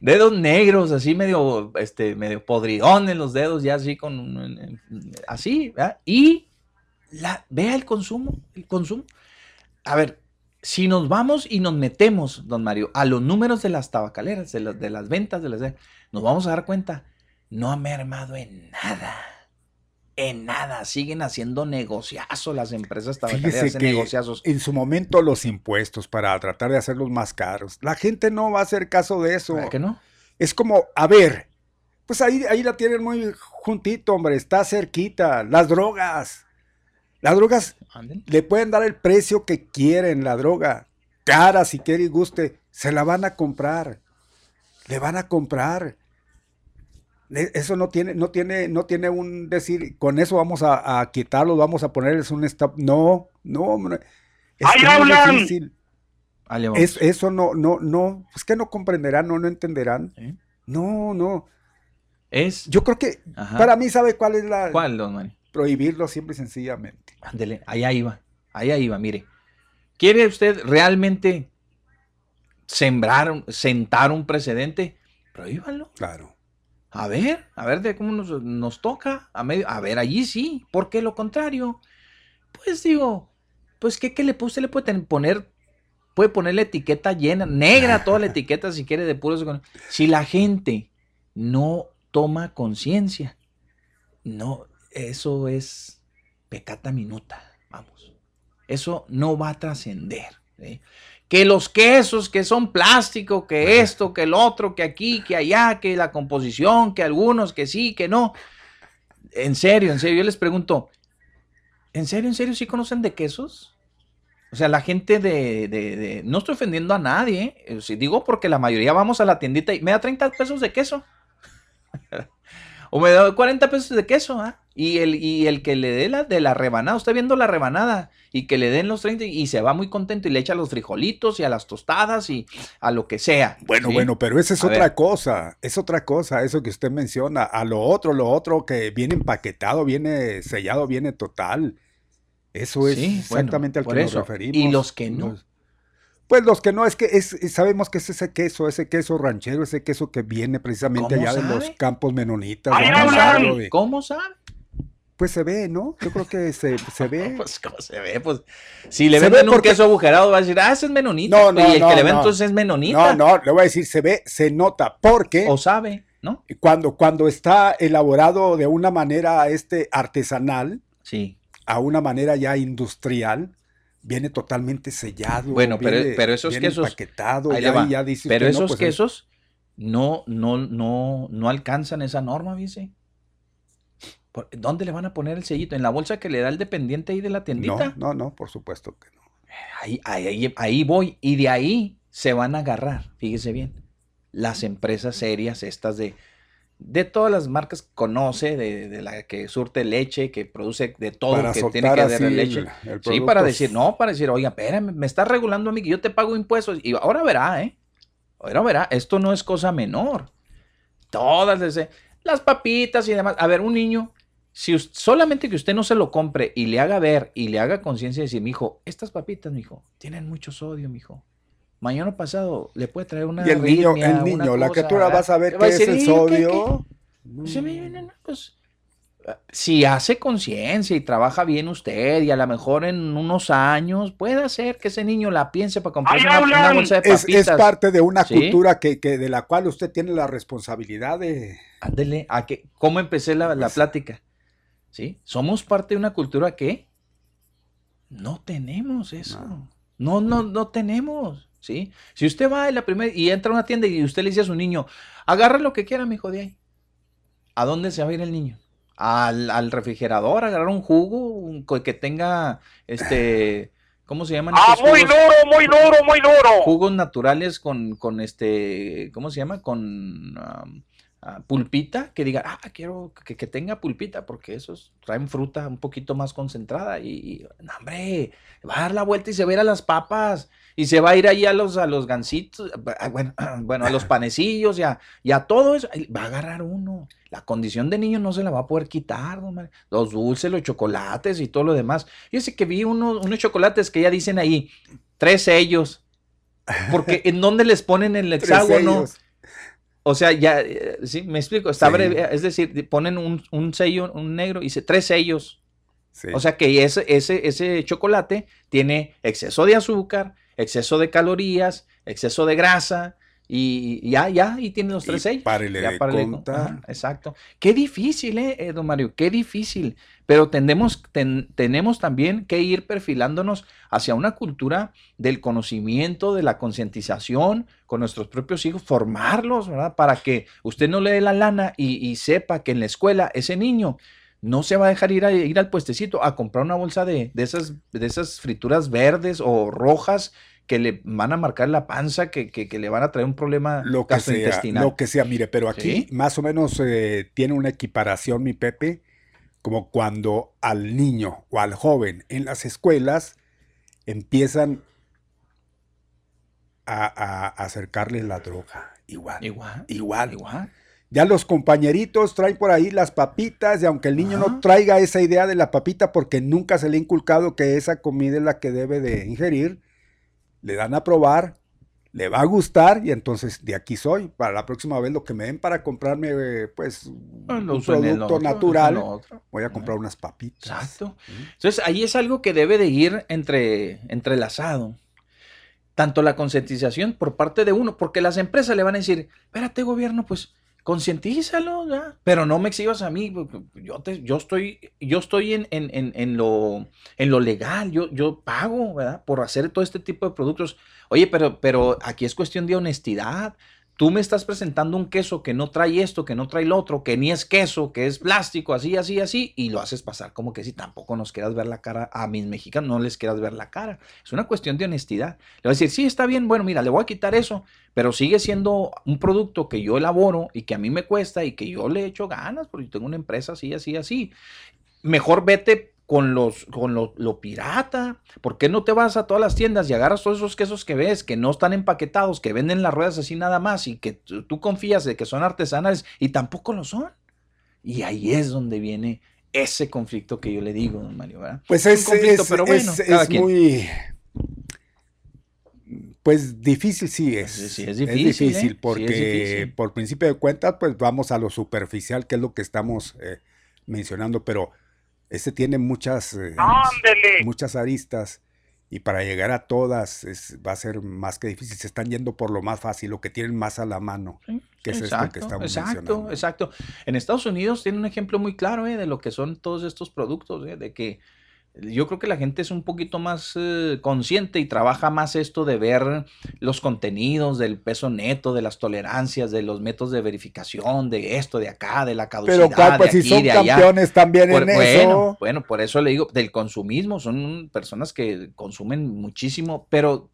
dedos negros, así medio, este, medio podridones los dedos, ya así con, así, ¿verdad? Y la, vea el consumo, el consumo. A ver, si nos vamos y nos metemos, don Mario, a los números de las tabacaleras, de las, de las ventas, de las, nos vamos a dar cuenta, no ha mermado en nada. En nada, siguen haciendo negociazos las empresas tabacaleras, Fíjese que negociazos. en su momento los impuestos para tratar de hacerlos más caros. La gente no va a hacer caso de eso. ¿Verdad que no? Es como, a ver, pues ahí, ahí la tienen muy juntito, hombre, está cerquita. Las drogas. Las drogas Anden. le pueden dar el precio que quieren, la droga. Cara, si quiere y guste, se la van a comprar. Le van a comprar. Eso no tiene, no tiene, no tiene un decir, con eso vamos a, a quitarlo, vamos a ponerles un stop. No, no, hombre. Es difícil. Es- eso no, no, no, es que no comprenderán, no, no entenderán. No, no. Es. Yo creo que Ajá. para mí, ¿sabe cuál es la? ¿Cuál, don Mario? Prohibirlo simple y sencillamente. Ándele, allá iba, allá iba, mire. ¿Quiere usted realmente sembrar, un- sentar un precedente? Prohíbanlo. Claro. A ver, a ver de cómo nos, nos toca. A, medio, a ver, allí sí. Porque lo contrario, pues digo, pues ¿qué, qué le puse? Le puede poner, puede poner la etiqueta llena, negra toda la etiqueta si quiere de puros. Si la gente no toma conciencia, no, eso es pecata minuta, vamos. Eso no va a trascender. ¿sí? Que los quesos que son plástico, que esto, que el otro, que aquí, que allá, que la composición, que algunos, que sí, que no. En serio, en serio, yo les pregunto, ¿en serio, en serio, sí conocen de quesos? O sea, la gente de, de- de- no estoy ofendiendo a nadie, ¿eh? Si digo porque la mayoría vamos a la tiendita y me da 30 pesos de queso. o me da 40 pesos de queso, ¿ah? Y el, y el que le dé la de la rebanada, usted viendo la rebanada y que le den los 30 y se va muy contento y le echa los frijolitos y a las tostadas y a lo que sea. Bueno, ¿sí? bueno, pero esa es A otra ver. cosa, es otra cosa, eso que usted menciona, a lo otro, lo otro que viene empaquetado, viene sellado, viene total. Eso es Sí, bueno, exactamente al que eso. nos referimos. Y los que no. Los- Pues los que no, es que es, sabemos que es ese queso, ese queso ranchero, ese queso que viene precisamente ¿Cómo allá de los campos menonitas. ¡Ahí de ¿Cómo sabe? ¿Cómo sabe? Pues se ve, ¿no? Yo creo que se, se ve. Pues, ¿cómo se ve? Pues, si le venden ve un queso agujerado, va a decir, ah, ese es menonita. No, no, y el no, que le ve no. entonces es menonita. No, no, le voy a decir, se ve, se nota, porque O sabe, ¿no? cuando, cuando está elaborado de una manera este, artesanal, Sí. a una manera ya industrial, viene totalmente sellado. Bueno, pero- viene- pero esos viene quesos- empaquetado, Ahí ya, Pero usted, no, esos pues es- quesos no, no, no, no alcanzan esa norma, dice. ¿Dónde le van a poner el sellito? ¿En la bolsa que le da el dependiente ahí de la tiendita? No, no, no, por supuesto que no. Ahí, ahí, ahí voy. Y de ahí se van a agarrar, fíjese bien, las empresas serias, estas de, de todas las marcas que conoce, de, de la que surte leche, que produce de todo, Para que tiene que dar leche. el sí, para decir, no, para decir, oiga, espérame, me está regulando a mí que yo te pago impuestos. Y ahora verá, ¿eh? Ahora verá, esto no es cosa menor. Todas las papitas y demás. A ver, un niño, si us- solamente que usted no se lo compre y le haga ver y le haga conciencia de decir, mijo, estas papitas, mijo, tienen mucho sodio, mijo. Mañana pasado le puede traer una Y el niño, arritmia, el niño, la cosa, criatura va a saber qué es el "¿Y qué, sodio. no, pues, si hace conciencia y trabaja bien usted y a lo mejor en unos años puede hacer que ese niño la piense para comprarse ¡Ahí una, una bolsa de papitas. es parte de una Sí. cultura que, que de la cual usted tiene la responsabilidad de... Ándele, a que, ¿cómo empecé la, la Pues- plática? ¿Sí? Somos parte de una cultura que no tenemos eso. No. No, no, no, tenemos. ¿Sí? Si usted va en la primera y entra a una tienda y usted le dice a su niño, agarra lo que quiera, mi hijo de ahí. ¿A dónde se va a ir el niño? Al, al refrigerador, agarrar un jugo un que tenga este. ¿Cómo se llaman? Ah, muy jugos? duro, muy duro, muy duro. jugos naturales con, con este, ¿cómo se llama? Con, ah, pulpita, que diga, ah, quiero que, tenga pulpita, porque esos traen fruta un poquito más concentrada y, hombre, va a dar la vuelta y se va a ir a las papas y se va a ir ahí a los, a los gansitos, ah, bueno, bueno, a los panecillos y a, y a todo eso, va a agarrar uno. La condición de niño no se la va a poder quitar, los dulces, los chocolates y todo lo demás. Fíjese que vi unos, unos chocolates que ya dicen ahí, tres sellos, porque ¿en dónde les ponen el hexágono? O sea, ya, eh, sí, me explico, está breve, es decir, ponen un, sello, un negro, y dice tres sellos. O sea que ese, ese, ese chocolate tiene exceso de azúcar, exceso de calorías, exceso de grasa, y ya, ya, y tiene los tres sellos. Párele ya, de exacto. Qué difícil, eh, don Mario, qué difícil. Pero tenemos, tenemos también que ir perfilándonos hacia una cultura del conocimiento, de la concientización con nuestros propios hijos, formarlos, ¿verdad? Para que usted no le dé la lana y, sepa que en la escuela ese niño no se va a dejar ir, a, ir al puestecito a comprar una bolsa de, de, esas, de esas frituras verdes o rojas que le van a marcar la panza, que, que, le van a traer un problema lo que Sea, lo que sea, mire, pero aquí más o menos eh, tiene una equiparación, mi Pepe, como cuando al niño o al joven en las escuelas empiezan a, acercarle la droga. Igual. Igual. Igual. Igual. Ya los compañeritos traen por ahí las papitas y aunque el niño no traiga esa idea de la papita porque nunca se le ha inculcado que esa comida es la que debe de ingerir, le dan a probar, le va a gustar y entonces de aquí soy. Para la próxima vez lo que me den para comprarme pues ah, un producto natural, voy a comprar unas papitas. Exacto. Entonces ahí es algo que debe de ir entre, entrelazado. Tanto la concientización por parte de uno, porque las empresas le van a decir, espérate gobierno, pues concientízalo, pero no me exhibas a mí, yo, te, yo estoy, yo estoy en, en, en, lo, en lo legal, yo, yo pago, ¿verdad? Por hacer todo este tipo de productos. Oye, pero, pero aquí es cuestión de honestidad tú me estás presentando un queso que no trae esto, que no trae lo otro, que ni es queso, que es plástico, así, así, así, y lo haces pasar como que si tampoco nos quieras ver la cara a mis mexicanos, no les quieras ver la cara. Es una cuestión de honestidad. Le voy a decir, sí, está bien, bueno, mira, le voy a quitar eso, pero sigue siendo un producto que yo elaboro y que a mí me cuesta y que yo le echo ganas, porque tengo una empresa así, así, así. Mejor vete con, los, con lo, pirata? ¿Por qué no te vas a todas las tiendas y agarras todos esos quesos que ves, que no están empaquetados, que venden las ruedas así nada más y que tú confías de que son artesanales y tampoco lo son? Y ahí es donde viene ese conflicto que yo le digo, don Mario. Pues es, pero bueno, es, muy... Pues difícil sí es. Sí, es difícil. ¿eh? porque por principio de cuentas, pues vamos a lo superficial, que es lo que estamos eh, mencionando, pero ese tiene muchas, eh, muchas aristas y para llegar a todas va a ser más que difícil. Se están yendo por lo más fácil, lo que tienen más a la mano, que es esto que estamos exacto, Exacto, En Estados Unidos tiene un ejemplo muy claro eh, de lo que son todos estos productos, eh, de que yo creo que la gente es un poquito más eh, consciente y trabaja más esto de ver los contenidos del peso neto, de las tolerancias, de los métodos de verificación, de esto, de acá, de la caducidad. Pero pues si son campeones también en bueno, eso. Bueno, por eso le digo, del consumismo, son personas que consumen muchísimo, pero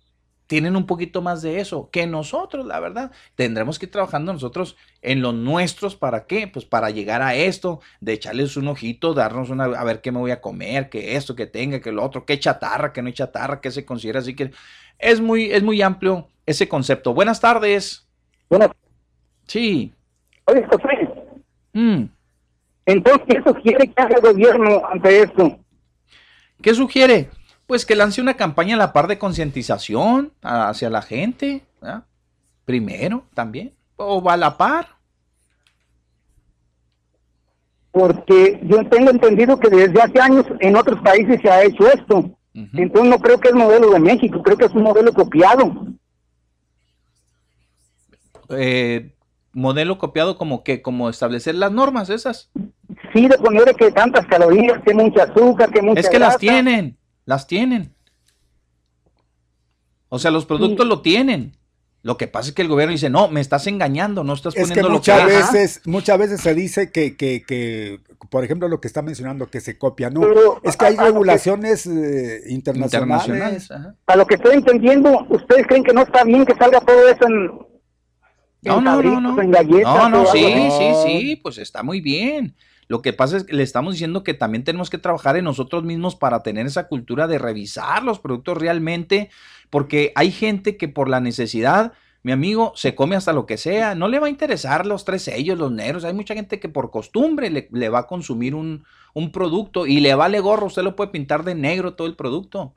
tienen un poquito más de eso que nosotros, la verdad. Tendremos que ir trabajando nosotros en los nuestros, ¿para qué? Pues para llegar a esto, de echarles un ojito, darnos una, a ver qué me voy a comer, que esto, que tenga, que lo otro, qué chatarra, que no hay chatarra, qué se considera así que es muy, es muy amplio ese concepto. Buenas tardes. Buenas. Sí. Oye, José. Mm. Entonces, ¿qué sugiere que haga el gobierno ante esto? ¿Qué sugiere? Pues que lance una campaña a la par de concientización hacia la gente, primero también, o va a la par. Porque yo tengo entendido que desde hace años en otros países se ha hecho esto. Entonces no creo que es modelo de México, creo que es un modelo copiado. Eh, modelo copiado como que, como establecer las normas esas. Sí, de poner que tantas calorías, que mucha azúcar, que mucha Es que las tienen. Las tienen. O sea, los productos lo tienen. Lo que pasa es que el gobierno dice, no, me estás engañando, no estás poniendo lo muchas veces, muchas veces se dice que, que, que, por ejemplo, lo que está mencionando, que se copia, ¿no? es que hay regulaciones eh, internacionales. a lo que estoy entendiendo, ¿ustedes creen que no está bien que salga todo eso en, No, no, no, no. no, no, sí, sí, sí, pues está muy bien. Lo que pasa es que le estamos diciendo que también tenemos que trabajar en nosotros mismos para tener esa cultura de revisar los productos realmente, porque hay gente que por la necesidad mi amigo se come hasta lo que sea, no le va a interesar los tres sellos, los negros. Hay mucha gente que por costumbre le, va a consumir un, producto y le vale gorro, usted lo puede pintar de negro todo el producto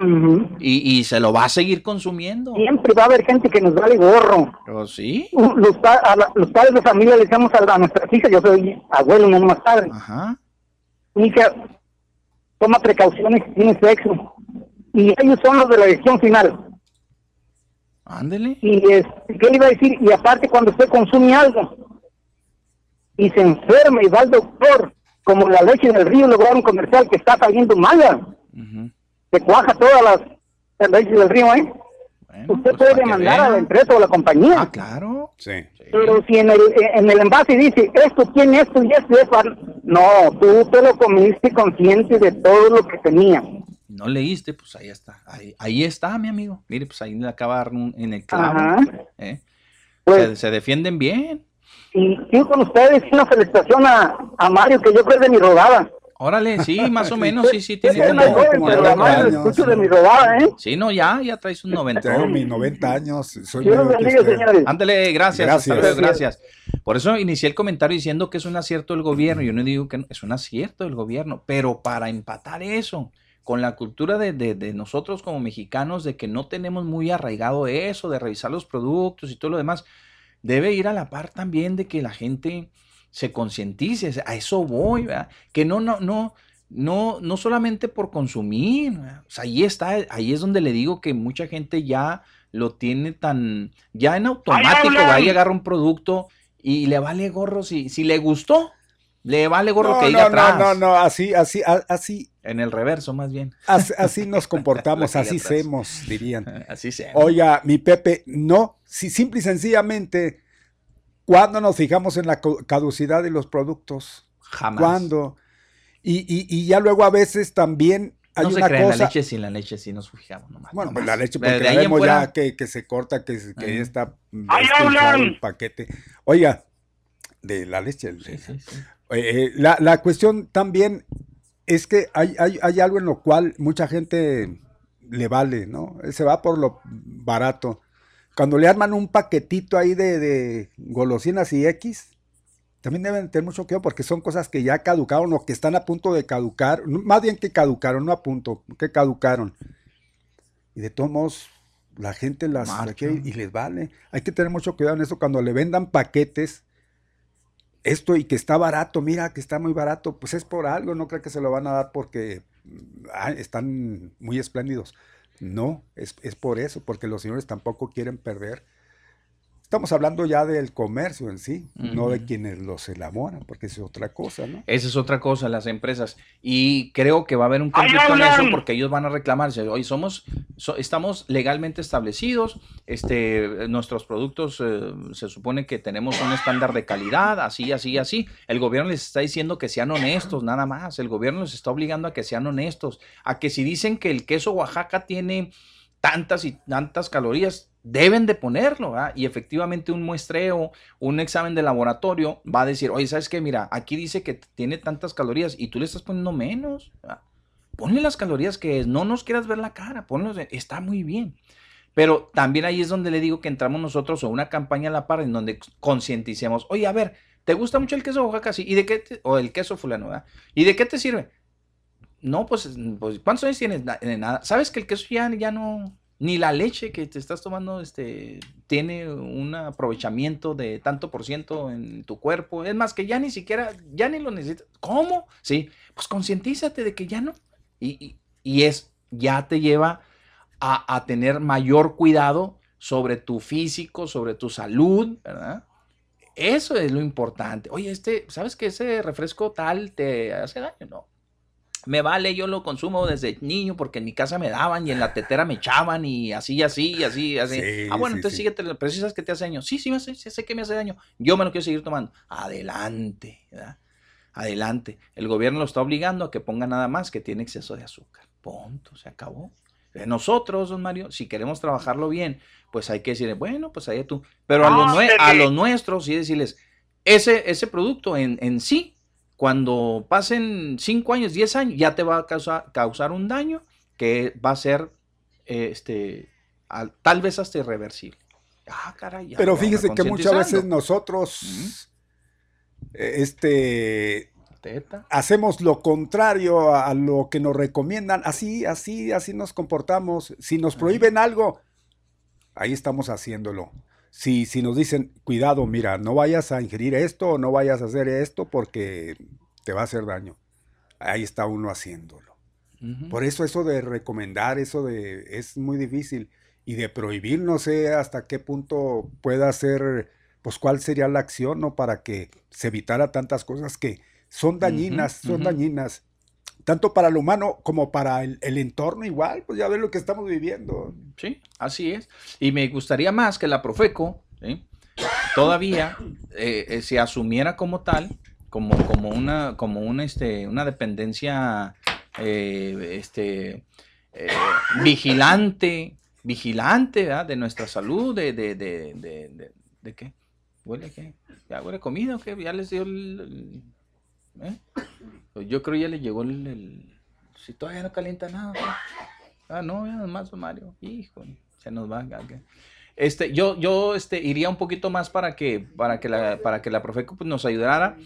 y, se lo va a seguir consumiendo. Siempre va a haber gente que nos vale gorro. ¿Oh, sí? Los, padres de familia le decimos a, nuestras hijas, yo soy abuelo, no más padre. Ajá. Hija, toma precauciones tiene sexo. Y ellos son los de la decisión final. Ándele. Y este, ¿qué le iba a decir? Y aparte cuando usted consume algo y se enferma y va al doctor, como la leche del río lograron comercial que está saliendo mala, se cuaja todas las leches del río, ¿eh? usted pues, puede demandar a la empresa o a la compañía. Ah, claro. Sí. Pero si en el, en el envase dice, esto tiene esto y esto esto, no, tú te lo comiste consciente de todo lo que tenía no leíste, pues ahí está. Ahí, está, mi amigo. Mire, pues ahí le acaba en el clavo. ¿eh? Pues se, defienden bien. Y con ustedes una felicitación a, a Mario, que yo creo de mi rodada. Órale, sí, más o menos, sí, sí, tiene como, como 90 años. escucho de mi rodada, ¿eh? Sí, no, ya, ya traes un 90. Tengo mis 90 años. Soy bendiga, señores. Ándale, gracias. Gracias. gracias. Por eso inicié el comentario diciendo que es un acierto del gobierno. Yo no digo que no, es un acierto del gobierno, pero para empatar eso, con la cultura de, de, nosotros como mexicanos, de que no tenemos muy arraigado eso, de revisar los productos y todo lo demás, debe ir a la par también de que la gente se concientice, a eso voy, ¿verdad? que no, no, no, no, no solamente por consumir, o sea, ahí está, ahí es donde le digo que mucha gente ya lo tiene tan, ya en automático, va a llegar un producto y le vale gorro si, si le gustó, le vale gorro que diga no, atrás. No, no, no, así, así, así. En el reverso, más bien. Así, nos comportamos, así semos, dirían. Así se. Oiga, mi Pepe, no, si simple y sencillamente, ¿cuándo nos fijamos en la caducidad de los productos? Jamás. ¿Cuándo? Y, y, y ya luego a veces también hay no se una cosa... la leche sin la leche sí nos fijamos nomás. Bueno, pues la leche, porque vemos ya que, que, se corta, que, que está el paquete. Oiga, de la leche. Sí, sí, sí. Eh, eh, la, la, cuestión también es que hay, hay, hay, algo en lo cual mucha gente le vale, ¿no? Se va por lo barato. Cuando le arman un paquetito ahí de, de golosinas y X, también deben tener mucho cuidado porque son cosas que ya caducaron o que están a punto de caducar, más bien que caducaron, no a punto, que caducaron. Y de todos modos, la gente las y les vale. Hay que tener mucho cuidado en eso cuando le vendan paquetes esto y que está barato, mira que está muy barato, pues es por algo, no creo que se lo van a dar porque ah, están muy espléndidos. No, es, es por eso, porque los señores tampoco quieren perder Estamos hablando ya del comercio en sí, no de quienes los elaboran, porque es otra cosa, ¿no? Esa es otra cosa, las empresas. Y creo que va a haber un conflicto en eso porque ellos van a reclamarse. Hoy somos, estamos legalmente establecidos, este, nuestros productos eh, se supone que tenemos un estándar de calidad, así, así, así. El gobierno les está diciendo que sean honestos, nada más. El gobierno les está obligando a que sean honestos, a que si dicen que el queso Oaxaca tiene tantas y tantas calorías, deben de ponerlo, Y efectivamente un muestreo, un examen de laboratorio va a decir, oye, ¿sabes qué? Mira, aquí dice que tiene tantas calorías y tú le estás poniendo menos. Ponle las calorías que es, no nos quieras ver la cara, ponle, está muy bien. Pero también ahí es donde le digo que entramos nosotros o una campaña a la par en donde concienticemos, oye, a ver, ¿te gusta mucho el queso Oaxaca? Sí, ¿y de qué? o el queso fulano, ¿verdad? ¿Y de qué te sirve? No, pues, pues ¿cuántos años tienes? Nada. ¿Sabes que el queso ya, ya no, ni la leche que te estás tomando este, tiene un aprovechamiento de tanto por ciento en tu cuerpo. Es más, que ya ni siquiera, ya ni lo necesitas. ¿Cómo? Sí, pues concientízate de que ya no. Y, es, ya te lleva a, a, tener mayor cuidado sobre tu físico, sobre tu salud, ¿verdad? Eso es lo importante. Oye, este, ¿sabes que ese refresco tal te hace daño? No me vale, yo lo consumo desde niño porque en mi casa me daban y en la tetera me echaban y así, así, así, así. ah, bueno, entonces síguete, pero si sabes que te hace daño. Sí, sí, me sé que me hace daño. Yo me lo quiero seguir tomando. Adelante, ¿verdad? Adelante. El gobierno lo está obligando a que ponga nada más que tiene exceso de azúcar. Punto, se acabó. nosotros, don Mario, si queremos trabajarlo bien, pues hay que decirle, bueno, pues ahí tú. Pero a, los, a los nuestros, sí decirles, ese, ese producto en, en sí, cuando pasen 5 años, 10 años, ya te va a causar, causar un daño que va a ser este, tal vez hasta irreversible. Ah, caray, Pero fíjese que muchas veces nosotros, eh, este, hacemos lo contrario a, lo que nos recomiendan. Así, así, así nos comportamos. Si nos prohíben algo, ahí estamos haciéndolo. Si, si nos dicen, cuidado, mira, no vayas a ingerir esto o no vayas a hacer esto porque te va a hacer daño. Ahí está uno haciéndolo. Por eso eso de recomendar, eso de es muy difícil y de prohibir, no sé hasta qué punto pueda ser, pues cuál sería la acción, ¿no? Para que se evitara tantas cosas que son dañinas, son dañinas, tanto para el humano como para el, entorno igual, pues ya ves lo que estamos viviendo. Sí, así es. Y me gustaría más que la Profeco todavía eh, eh, se asumiera como tal, como, como una, como una, este, una dependencia eh, este, vigilante vigilante de nuestra salud, de, de, de, de, de qué? ¿Huele qué? ¿Ya huele comida o qué? ¿Ya les dio el... ¿eh? Pues yo creo ya le llegó el, Si todavía no calienta nada. Ah, no, ya nomás, Mario. Hijo, se nos va. Este, yo, yo este, iría un poquito más para que, para que la, para que la Profeco pues, nos ayudara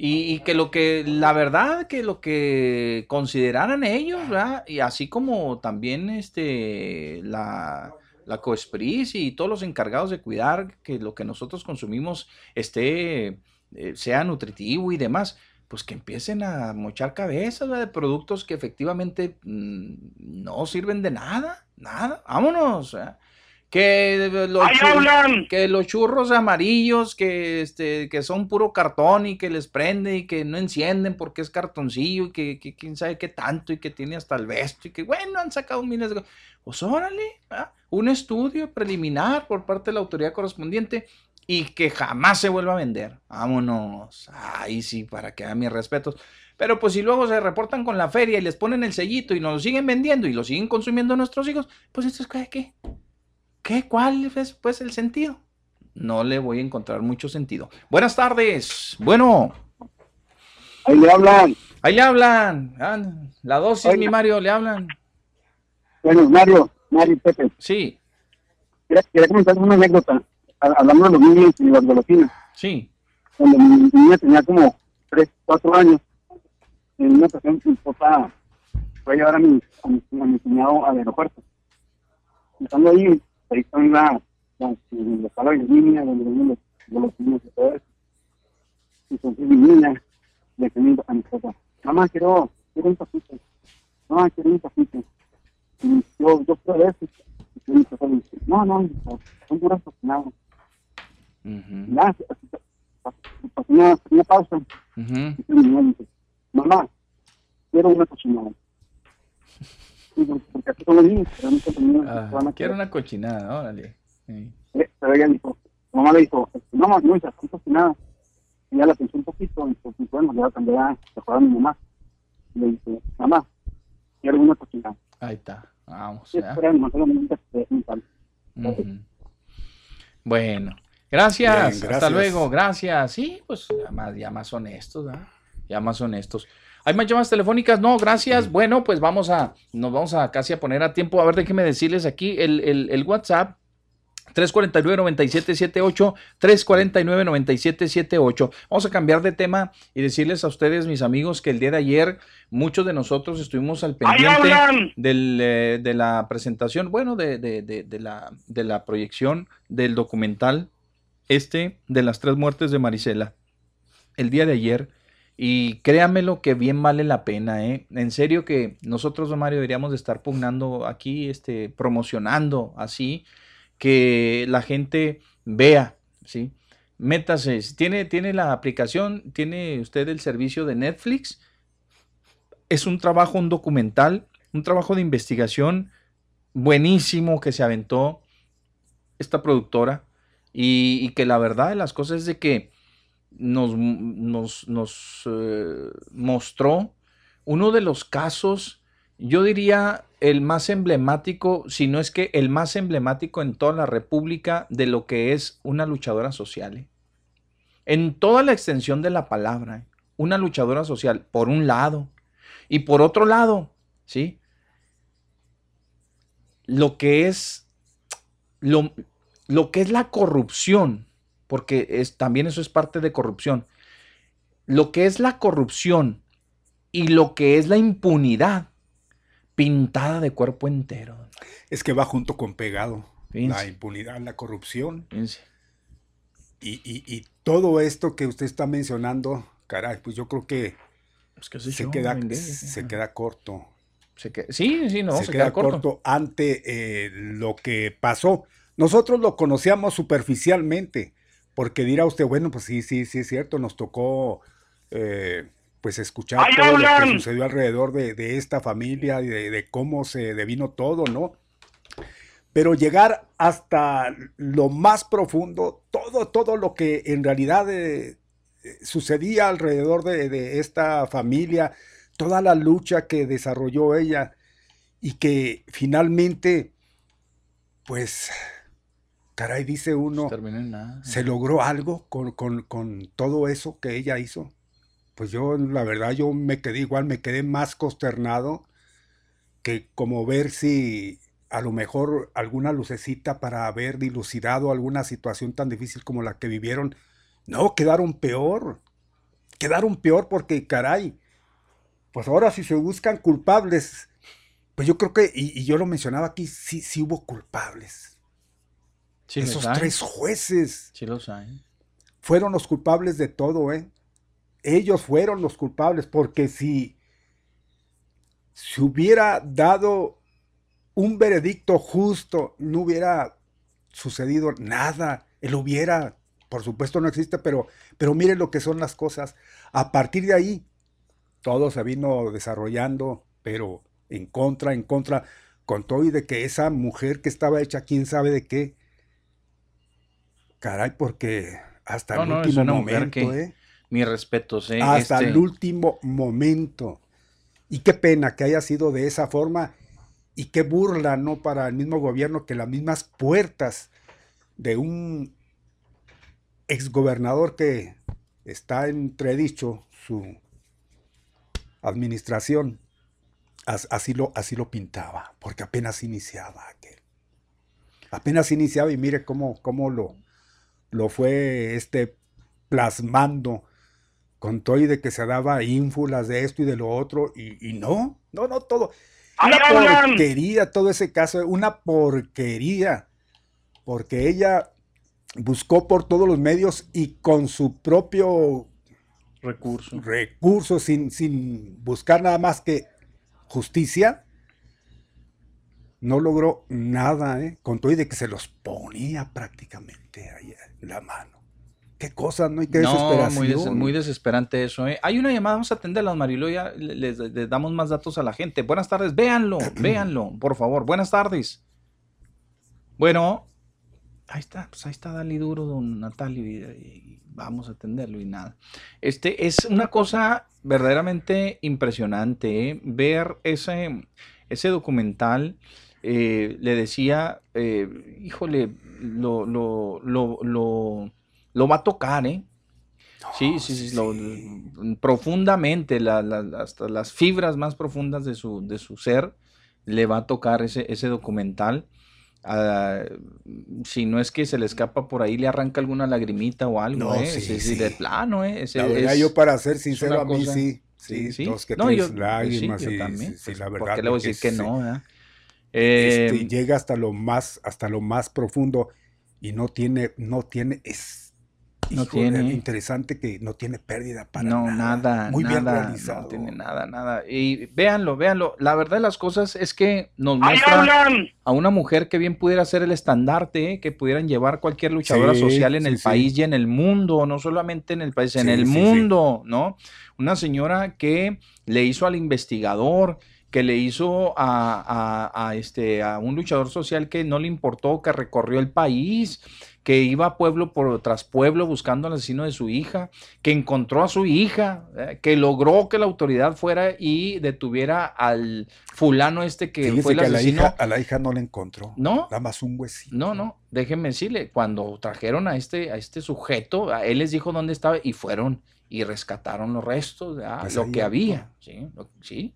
y, que lo que, la verdad, que lo que consideraran ellos. Y así como también este, la, la Coespris y todos los encargados de cuidar que lo que nosotros consumimos esté, eh, sea nutritivo y demás, pues que empiecen a mochar cabezas de productos que efectivamente mm, no sirven de nada, nada, vámonos. ¿verdad? que los, churros, que los churros amarillos que este que son puro cartón y que les prende y que no encienden porque es cartoncillo y que, quién sabe qué tanto y que tiene hasta el vesto y que bueno han sacado miles de pues órale un estudio preliminar por parte de la autoridad correspondiente y que jamás se vuelva a vender vámonos ahí sí para que hagan mis respetos pero pues si luego se reportan con la feria y les ponen el sellito y nos lo siguen vendiendo y lo siguen consumiendo nuestros hijos pues esto es qué ¿Qué? ¿Cuál es pues el sentido? No le voy a encontrar mucho sentido. Buenas tardes. Bueno. Ahí le hablan. Ahí le hablan. Ah, la dosis, mi Mario, le hablan. Bueno, Mario, Mario Pepe. Sí. Quería, comentar una anécdota. Hablando de los niños y las golosinas. Sí. Cuando mi niña tenía como 3, 4 años, en una ocasión mi esposa fue a llevar a mi, a mi, a mi cuñado al aeropuerto. Estando ahí, ahí están la, la, los salones de niña, donde los, los niños y todo eso. Y con mi niña le pedí a mi esposa, mamá, quiero, quiero un pasito. Mamá, quiero un pasito. Y yo, yo quiero eso. Y mi esposa dice, no, no, son puras cocinadas. Uh -huh. Ya, una, una pausa. Uh -huh. Mamá, quiero una cochinada. Ah, quiero una cochinada, órale. Sí. Pero ella dijo, mamá le dijo, no, no cocinada. Y ella la pensó un poquito, y pues bueno, le va a cambiar, acuerda a mi mamá. Y le dice, mamá, quiero una cochinada. Ahí está, vamos. Bueno, gracias, Bien, hasta luego, gracias. Sí, pues ya más, ya más honestos, ¿verdad? Ya más honestos. ¿Hay más llamadas telefónicas? No, gracias. Bueno, pues vamos a, nos vamos a casi a poner a tiempo. A ver, déjenme decirles aquí el, el, el WhatsApp. 349-9778, 349-9778. Vamos a cambiar de tema y decirles a ustedes, mis amigos, que el día de ayer muchos de nosotros estuvimos al pendiente del, eh, de la presentación, bueno, de, de, de, de, la, de la proyección del documental este de las tres muertes de Marisela. El día de ayer y créanmelo que bien vale la pena, ¿eh? En serio que nosotros, Mario, deberíamos de estar pugnando aquí, este, promocionando así, que la gente vea, ¿sí? Métase, tiene, tiene la aplicación, tiene usted el servicio de Netflix. Es un trabajo, un documental, un trabajo de investigación buenísimo que se aventó esta productora y, que la verdad de las cosas es de que nos, nos, nos eh, mostró uno de los casos yo diría el más emblemático, si no es que el más emblemático en toda la República de lo que es una luchadora social. ¿eh? En toda la extensión de la palabra, ¿eh? una luchadora social, por un lado. Y por otro lado, ¿sí? Lo que es, lo, lo que es la corrupción, porque es, también eso es parte de corrupción. Lo que es la corrupción y lo que es la impunidad pintada de cuerpo entero. Es que va junto con pegado. La impunidad, la corrupción. Y, y, todo esto que usted está mencionando, caray, pues yo creo que, se, queda, se queda corto. Se sí, sí, no, se, queda, corto. ante eh, lo que pasó. Nosotros lo conocíamos superficialmente, porque dirá usted, bueno, pues sí, sí, sí es cierto, nos tocó eh, pues escuchar todo lo que sucedió alrededor de, esta familia y de, cómo se devino todo, ¿no? Pero llegar hasta lo más profundo, todo, todo lo que en realidad eh, sucedía alrededor de, esta familia, toda la lucha que desarrolló ella y que finalmente, pues, caray, dice uno, se logró algo con, con todo eso que ella hizo pues yo la verdad yo me quedé igual, me quedé más consternado que como ver si a lo mejor alguna lucecita para haber dilucidado alguna situación tan difícil como la que vivieron. No, quedaron peor. Quedaron peor porque, caray, pues ahora si se buscan culpables, pues yo creo que, y, yo lo mencionaba aquí, sí, sí hubo culpables. Esos tres jueces. Sí los hay. Fueron los culpables de todo, ¿eh? ellos fueron los culpables, porque si se hubiera dado un veredicto justo, no hubiera sucedido nada. Él hubiera, por supuesto no existe, pero, pero miren lo que son las cosas. A partir de ahí, todo se vino desarrollando, pero en contra, en contra, con todo y de que esa mujer que estaba hecha, quién sabe de qué. Caray, porque hasta el último momento, ¿eh? Mi respeto, ¿eh? Hasta el este último momento. Y qué pena que haya sido de esa forma y qué burla, ¿no? Para el mismo gobierno que las mismas puertas de un exgobernador que está entredicho su administración, así lo, así lo pintaba, porque apenas iniciaba aquel. Apenas iniciaba y mire cómo, cómo lo, lo fue este plasmando con todo y de que se daba ínfulas de esto y de lo otro, y, no, no, no, todo. Una porquería todo ese caso, una porquería, porque ella buscó por todos los medios y con su propio recurso, recurso sin, sin buscar nada más que justicia, no logró nada, ¿eh? con todo y de que se los ponía prácticamente ahí en la mano. Qué cosa, ¿no? hay qué desesperación. Muy, desesperante eso, ¿eh? Hay una llamada, vamos a atenderla, Marilo, ya les, damos más datos a la gente. Buenas tardes, véanlo, véanlo, por favor. Buenas tardes. Bueno, ahí está, pues ahí está Dali Duro, don Natalio, y, vamos a atenderlo y nada. Este es una cosa verdaderamente impresionante, ¿eh? ver ese, ese documental. Eh, le decía, eh, híjole, lo, lo, lo lo va a tocar, ¿eh? sí, sí, sí, profundamente, hasta las fibras más profundas de su, de su ser, le va a tocar ese, ese documental. Ah, si no es que se le escapa por ahí, le arranca alguna lagrimita o algo, ¿eh? Sí, sí, de plano, ¿eh? yo para ser sincero, a mí sí. Sí, sí. Dos que no, tres lágrimas, sí, también. Sí, la verdad. ¿Por qué le voy a decir que, no? Este, eh, llega hasta lo más, hasta lo más profundo y no tiene, no tiene, es, no tiene. interesante que no tiene pérdida para no, nada. Muy bien realizado. No tiene nada, nada. Y véanlo, véanlo. La verdad de las cosas es que nos muestra a una mujer que bien pudiera ser el estandarte, que pudieran llevar cualquier luchadora social en el país y en el mundo, no solamente en el país, en el mundo, ¿no? Una señora que le hizo al investigador que le hizo a, este, a un luchador social que no le importó, que recorrió el país, que iba pueblo por tras pueblo buscando al asesino de su hija, que encontró a su hija, eh, que logró que la autoridad fuera y detuviera al fulano este que fue el asesino. A la, hija, a la hija no le encontró. No. Nada más un huesito. No, no. Déjenme decirle, cuando trajeron a este, a este sujeto, a él les dijo dónde estaba y fueron y rescataron los restos, pues lo que había. Sí, sí.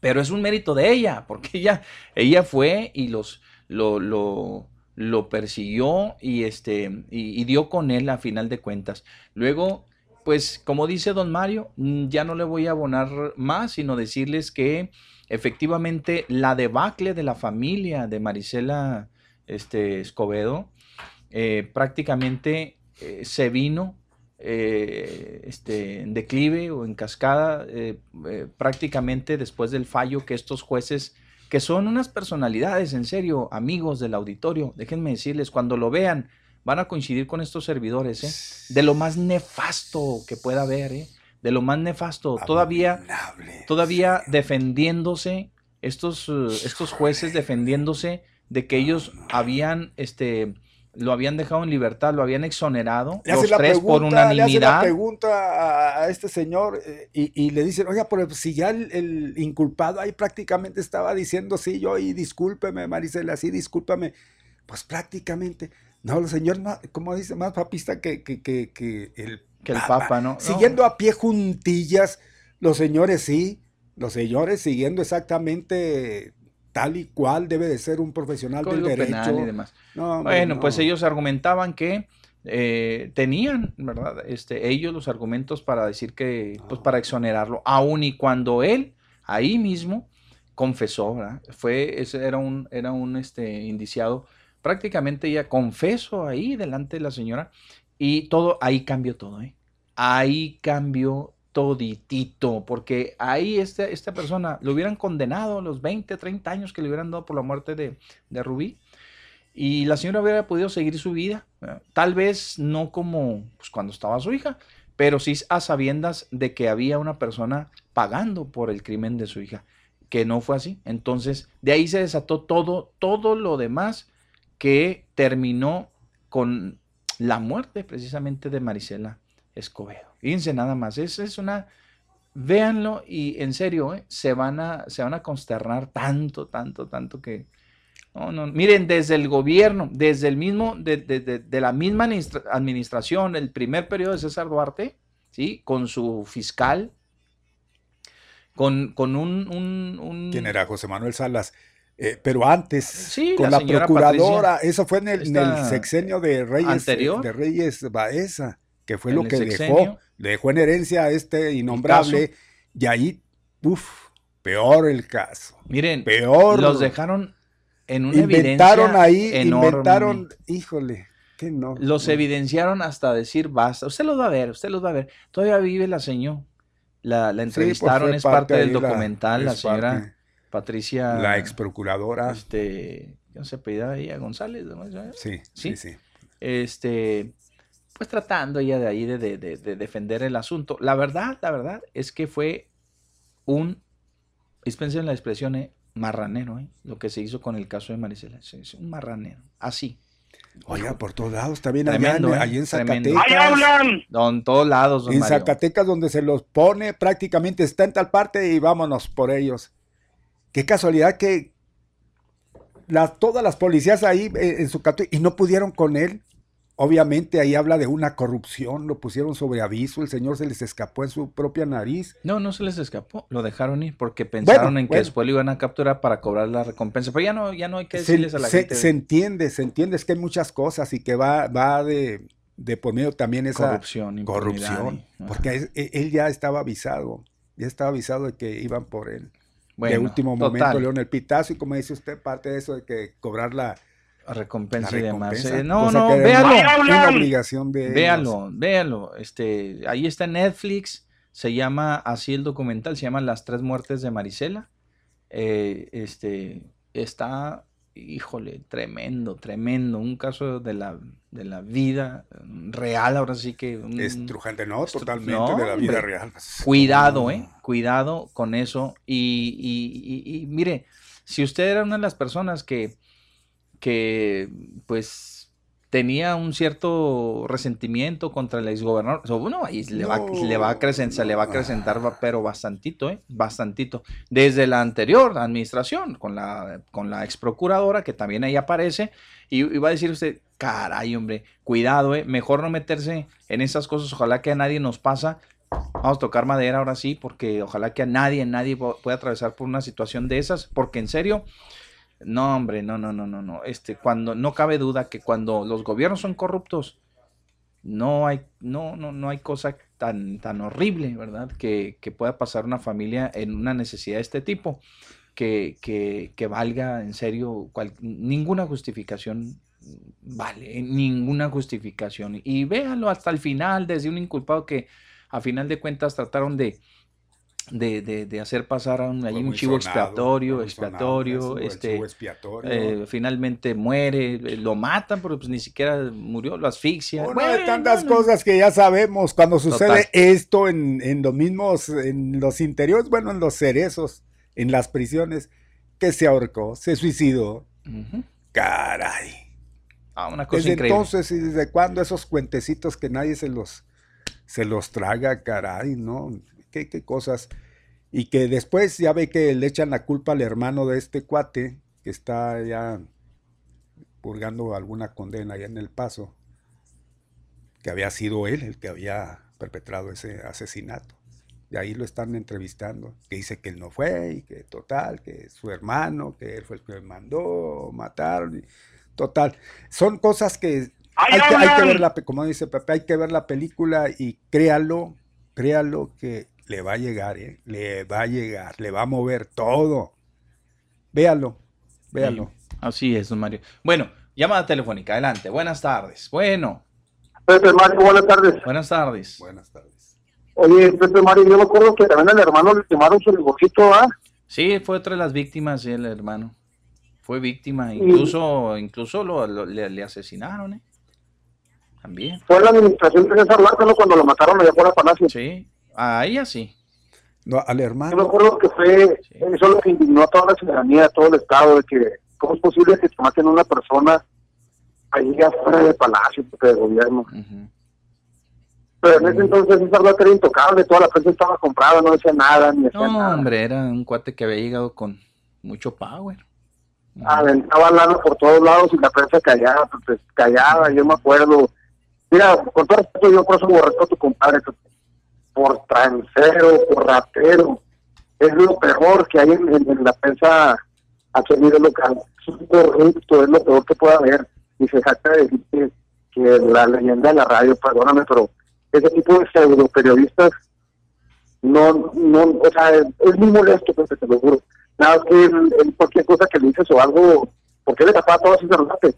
Pero es un mérito de ella, porque ella, ella fue y los lo, lo lo persiguió y, este, y, dio con él a final de cuentas. Luego, pues como dice don Mario, mm, ya no le voy a abonar más, sino decirles que efectivamente la debacle de la familia de Marisela este, Escobedo eh, prácticamente eh, se vino eh, este, en declive o en cascada prácticamente después del fallo que estos jueces que son unas personalidades, en serio, amigos del auditorio. Déjenme decirles, cuando lo vean, van a coincidir con estos servidores, ¿eh? de lo más nefasto que pueda haber, ¿eh? de lo más nefasto. Todavía, todavía defendiéndose, estos, eh, estos jueces defendiéndose de que ellos habían este, lo habían dejado en libertad, lo habían exonerado, los tres por unanimidad. Le hace la pregunta a, este señor eh, y, le dicen, oiga, pero si ya el, inculpado ahí prácticamente estaba diciendo, sí, yo y discúlpeme, Marisela, sí, discúlpame. Pues prácticamente, no, el señor, como dice, más papista que, que, que, el, que el Papa, ¿no? Siguiendo a pie juntillas, los señores sí, los señores siguiendo exactamente tal y cual debe de ser un profesional del derecho. y demás. bueno, pues ellos argumentaban que eh, tenían, ¿verdad? Este, ellos los argumentos para decir que, pues para exonerarlo, aun y cuando él ahí mismo confesó, ¿verdad? Fue, ese era un, era un este, indiciado, prácticamente ya confesó ahí delante de la señora y todo, ahí cambió todo, ¿eh? Ahí cambió toditito, porque ahí este, esta persona lo hubieran condenado los 20, 30 años que le hubieran dado por la muerte de, de Rubí y la señora hubiera podido seguir su vida, tal vez no como pues, cuando estaba su hija, pero sí a sabiendas de que había una persona pagando por el crimen de su hija, que no fue así. Entonces, de ahí se desató todo, todo lo demás que terminó con la muerte precisamente de Marisela Escobedo. Fíjense nada más, es, es una, véanlo y en serio, ¿eh? se, van a, se van a consternar tanto, tanto, tanto que... No, no, miren, desde el gobierno, desde el mismo, de, de, la misma administración, el primer periodo de César Duarte, ¿sí? Con su fiscal, con, con un, un, ¿Quién era? José Manuel Salas. Eh, pero antes, sí, con la, procuradora, eso fue en el, sexenio de Reyes, de Reyes Baeza que fue lo que dejó, dejó en herencia a este innombrable, y ahí, uff, peor el caso. Miren, peor. Los dejaron en una inventaron ahí, inventaron, híjole, que no. Los evidenciaron hasta decir basta. Usted los va a ver, usted los va a ver. Todavía vive la señora. La, la pues, entrevistaron, es parte, del documental, la, señora Patricia. La ex procuradora. Este, ¿cómo se pedía ella? González. Sí, sí, sí. Este, pues tratando ella de ahí de, defender el asunto. La verdad, la verdad es que fue un, dispensen la expresión, eh, marranero, eh, lo que se hizo con el caso de Maricela. Es un marranero, así. Oiga, por todos lados, está bien allá, en, eh, en Zacatecas. ¡Ahí hablan! En todos lados, En Zacatecas, donde se los pone, prácticamente está en tal parte y vámonos por ellos. Qué casualidad que todas las policías ahí en su y no pudieron con él. Obviamente ahí habla de una corrupción, lo pusieron sobre aviso, el señor se les escapó en su propia nariz. No, no se les escapó, lo dejaron ir porque pensaron en que después lo iban a capturar para cobrar la recompensa, pero ya no, ya no hay que decirles a la gente. Se entiende, se entiende, es que hay muchas cosas y que va, va de, de por medio también esa corrupción, corrupción porque e, él, ya estaba avisado, ya estaba avisado de que iban por él. de último momento le el pitazo y como dice usted, parte de eso de que cobrar la recompensa, y demás. Eh, no, no, véalo. obligación de véalo, véalo. Este, ahí está en Netflix. Se llama así el documental, se llama Las tres muertes de Marisela. Eh, este, está híjole, tremendo, tremendo, un caso de la, de la vida real, ahora sí que... Estrujante, no, totalmente de la vida real. Cuidado, eh, cuidado con eso. Y, y, y, mire, si usted era una de las personas que, que pues tenía un cierto resentimiento contra el exgobernador. bueno, ahí le, va, le va a acrecentar, le va a acrecentar, pero bastantito, ¿eh? Bastantito. Desde la anterior administración, con la, con la ex procuradora, que también ahí aparece, y, va a decir usted, caray, hombre, cuidado, ¿eh? Mejor no meterse en esas cosas. Ojalá que a nadie nos pasa. Vamos a tocar madera ahora sí, porque ojalá que a nadie, nadie pueda atravesar por una situación de esas, porque en serio, no, hombre, no, no, no, no, no. Este, cuando, no cabe duda que cuando los gobiernos son corruptos, no hay, no, no, no hay cosa tan, tan horrible, ¿verdad? Que, que pueda pasar una familia en una necesidad de este tipo, que, que, que valga en serio ninguna justificación vale, ninguna justificación. Y véalo hasta el final, desde un inculpado que a final de cuentas trataron de, de, de, de, hacer pasar a un, un chivo expiatorio, expiatorio, este, eh, finalmente muere, eh, lo matan, pero pues ni siquiera murió, lo asfixia. Una de tantas cosas que ya sabemos cuando sucede esto en, en, los mismos, en los interiores, bueno, en los cerezos, en las prisiones, que se ahorcó, se suicidó. Caray. Ah, una cosa desde entonces y desde cuándo esos cuentecitos que nadie se los, se los traga, caray, ¿no? Qué, cosas. Y que después ya ve que le echan la culpa al hermano de este cuate, que está ya purgando alguna condena allá en El Paso, que había sido él el que había perpetrado ese asesinato. Y ahí lo están entrevistando, que dice que él no fue y que total, que su hermano, que él fue el que mandó matar. Total, son cosas que hay, que, hay que ver la, como dice Pepe, hay que ver la película y créalo, créalo que le va a llegar, ¿eh? le va a llegar, le va a mover todo. Véalo, véalo. así es, don Mario. Bueno, llamada telefónica, adelante. Buenas tardes. Bueno. Pepe Mario, buenas tardes. Buenas tardes. Buenas tardes. Oye, Pepe Mario, yo me acuerdo que también el hermano le quemaron su negocito, ¿ah? Sí, fue otra de las víctimas, el hermano. Fue víctima, incluso, incluso lo, le, asesinaron, ¿eh? También. Fue la administración de César Lázaro cuando lo mataron allá por la Palacio. Sí, a ella sí. No, al hermano. Yo me acuerdo que fue, eso lo que indignó a toda la ciudadanía, a todo el Estado, de que cómo es posible que se maten a una persona ahí afuera del palacio de gobierno. Pero en ese entonces esa era intocable, toda la prensa estaba comprada, no decía nada, ni decía no, hombre, era un cuate que había llegado con mucho power. Aventaba lana por todos lados y la prensa callaba, pues, callaba, yo me acuerdo. Mira, con todo respeto, yo por eso borré a tu compadre, por transero, por ratero. Es lo peor que hay en, la prensa a nivel local. Es un corrupto, es lo peor que puede haber. Y se jacta de decir que, la leyenda de la radio, perdóname, pero ese tipo de pseudo periodistas no, no, o sea, es, muy molesto, pues, te lo juro. Nada que cualquier cosa que le dices o algo, porque le tapaba todo ese debate.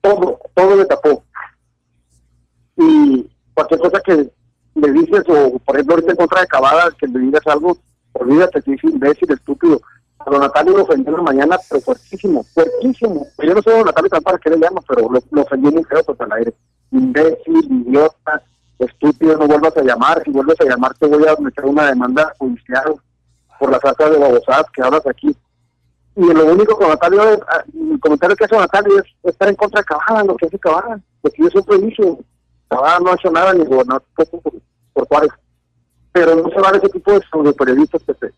Todo, todo le tapó. Y cualquier cosa que le dices, o por ejemplo ahorita en contra de Cavada, que le digas algo, olvídate que es imbécil, estúpido. A don Natalio lo ofendió en la mañana, pero fuertísimo, fuertísimo. Yo no sé a don Natalio para qué le llama, pero lo, lo ofendió muy feo pues, al aire. Imbécil, idiota, estúpido, no vuelvas a llamar. Si vuelves a llamar, te voy a meter una demanda judicial por las actas de babosadas que hablas aquí. Y lo único que Natalio, el comentario que hace Natalio es estar en contra de Cavada, lo que hace Cavada. Porque yo he dicho, Cavada no ha hecho nada ni gobernador por, Juárez. Pero no se va de ese tipo de, periodistas que se,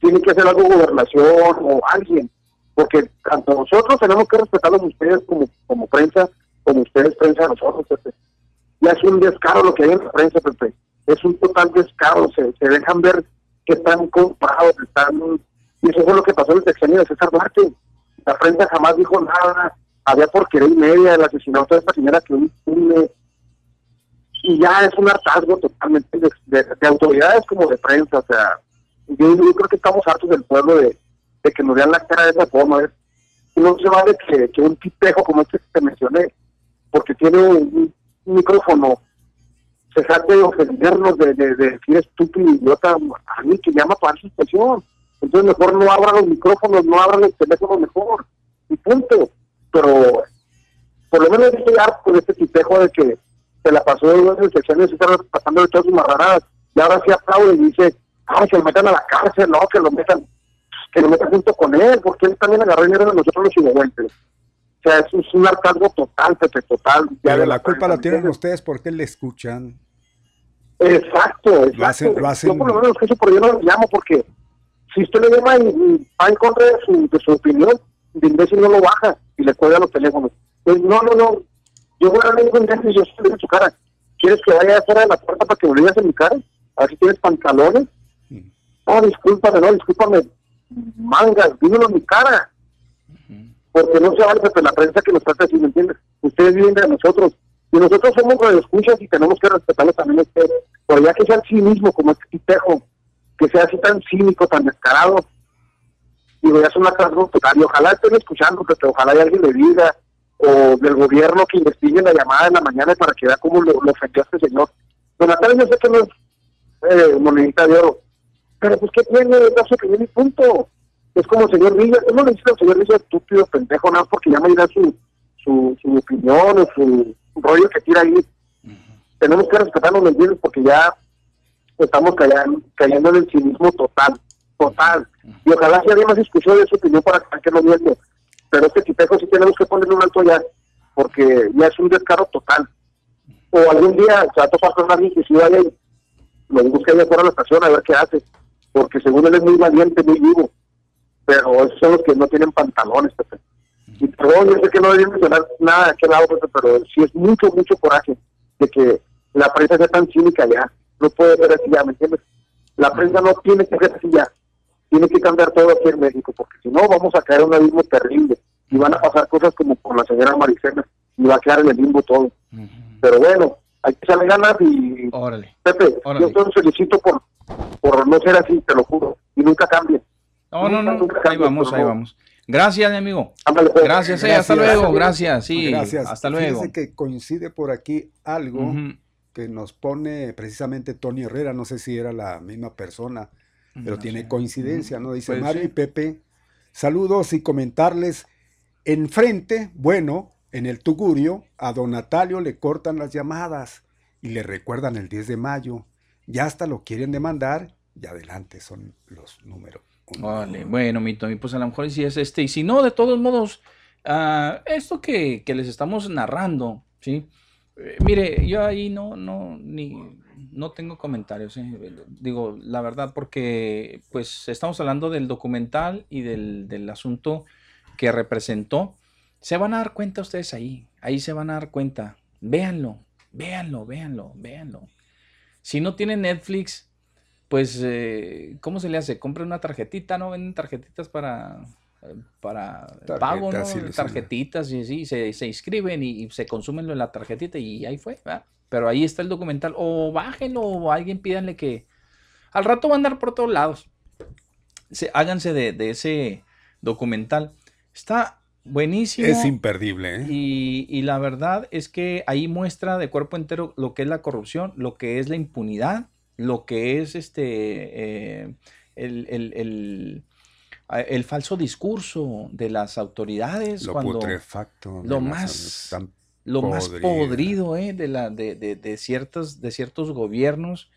tienen que hacer algo gobernación o alguien. Porque tanto nosotros tenemos que respetarlos ustedes como, como prensa, como ustedes prensa a nosotros, Pepe. Ya es un descaro lo que hay en la prensa, Pepe. Es un total descaro. Se, se dejan ver que están comprados, están... Y eso fue lo que pasó en el sexenio de César Duarte. La prensa jamás dijo nada. Había porquería y media el asesinato de esta señora que un, un y ya es un hartazgo totalmente de, autoridades como de prensa, o sea, yo, creo que estamos hartos del pueblo de, que nos vean la cara de esa forma, ¿eh? no se vale que, que un tipejo como este que te mencioné, porque tiene un, micrófono, se de ofendernos, de, de, decir estúpido, idiota, a mí que llama para su expresión. Entonces mejor no abran los micrófonos, no abran los teléfonos mejor, y punto. Pero por lo menos estoy harto de este tipejo de que se la pasó de dos secciones y está pasando de todas sus marranadas. Y ahora sí aplaude y dice, ay, que lo metan a la cárcel, no, que lo metan, que lo metan junto con él, porque él también agarró dinero de nosotros los inocentes. O sea, es un hartazgo total, Pepe, total. Pero la, culpa la tienen ustedes porque le escuchan. Exacto, exacto. Lo hacen, lo hacen... Yo por lo menos eso por yo no lo llamo porque si usted le llama y, va en contra de su, de su opinión, de imbécil no lo baja y le cuelga los teléfonos. Pues no, no, no. Yo voy a hablar con y yo estoy en su cara. ¿Quieres que vaya afuera de la puerta para que me en mi cara? A ver si tienes pantalones. No, discúlpame, no, discúlpame. Mangas, dímelo en mi cara. Porque no se vale de la prensa que nos trata así, ¿me entiendes? Ustedes viven de nosotros. Y nosotros somos escuchas y tenemos que respetarlo también a ustedes. Pero ya que sea el mismo como este tipejo, que sea así tan cínico, tan descarado, digo, ya es una carga total. Y ojalá estén escuchando, que ojalá alguien le diga, o del gobierno que investigue la llamada en la mañana para que vea cómo lo, lo ofendió a este señor. Don Natalia, yo sé que no es eh, monedita de oro, pero pues, ¿qué tiene? No sé, que mi punto. Es como el señor Villa, no le dice al señor Villa estúpido, pendejo, nada, porque ya me dirá su, su, su opinión o su rollo que tira ahí. Tenemos que respetarnos, ¿me entiendes? Porque ya estamos cayendo, cayendo en el cinismo total, total. Y ojalá si alguien más escuchó de su opinión para que no viendo pero este tipejo sí tenemos que ponerle un alto ya, porque ya es un descaro total. O algún día se va a topar con alguien que si vaya y lo busque allá fuera de la estación a ver qué hace, porque según él es muy valiente, muy vivo, pero esos son los que no tienen pantalones. Y perdón, yo sé que no debería mencionar nada de aquel lado, pero sí es mucho, mucho coraje de que la prensa sea tan cínica ya. No puede ser así ya, ¿me entiendes? La prensa no tiene que ser así ya tiene que cambiar todo aquí en México, porque si no vamos a caer en un abismo terrible y van a pasar cosas como con la señora Maricena y va a quedar en el limbo todo. Pero bueno, hay que salir ganas y Pepe, yo te felicito por, por no ser así, te lo juro, y nunca cambie. No, no, no, ahí vamos, ahí vamos. Gracias, mi amigo. Pues. Gracias, eh, hasta luego, gracias, sí, gracias. hasta luego. Fíjese que coincide por aquí algo que nos pone precisamente Tony Herrera, no sé si era la misma persona, pero tiene coincidencia, ¿no? Dice Mario y Pepe, saludos y comentarles, enfrente, bueno, en el Tugurio, a don Natalio le cortan las llamadas y le recuerdan el 10 de mayo, ya hasta lo quieren demandar y adelante son los números. Vale, bueno, mi pues a lo mejor sí es este, y si no, de todos modos, uh, esto que, que, les estamos narrando, ¿sí? Eh, mire, yo ahí no, no, ni, no tengo comentarios, eh, digo la verdad, porque pues estamos hablando del documental y del, asunto que representó. Se van a dar cuenta ustedes ahí, ahí se van a dar cuenta. Véanlo, véanlo, véanlo, véanlo. Si no tienen Netflix, pues, eh, ¿cómo se le hace? Compre una tarjetita, ¿no? Venden tarjetitas para, para pago, ¿no? Tarjetitas y así, se, se inscriben y, se consumen en la tarjetita y ahí fue, ¿verdad? Pero ahí está el documental. O bájenlo o alguien pídanle que. Al rato va a andar por todos lados. Se, háganse de, ese documental. Está buenísimo. Es imperdible. ¿eh? Y, la verdad es que ahí muestra de cuerpo entero lo que es la corrupción, lo que es la impunidad, lo que es este eh, el, falso discurso de las autoridades. Lo putrefacto. Lo más lo más podrido eh, de, la, de, de, ciertos, de ciertos gobiernos,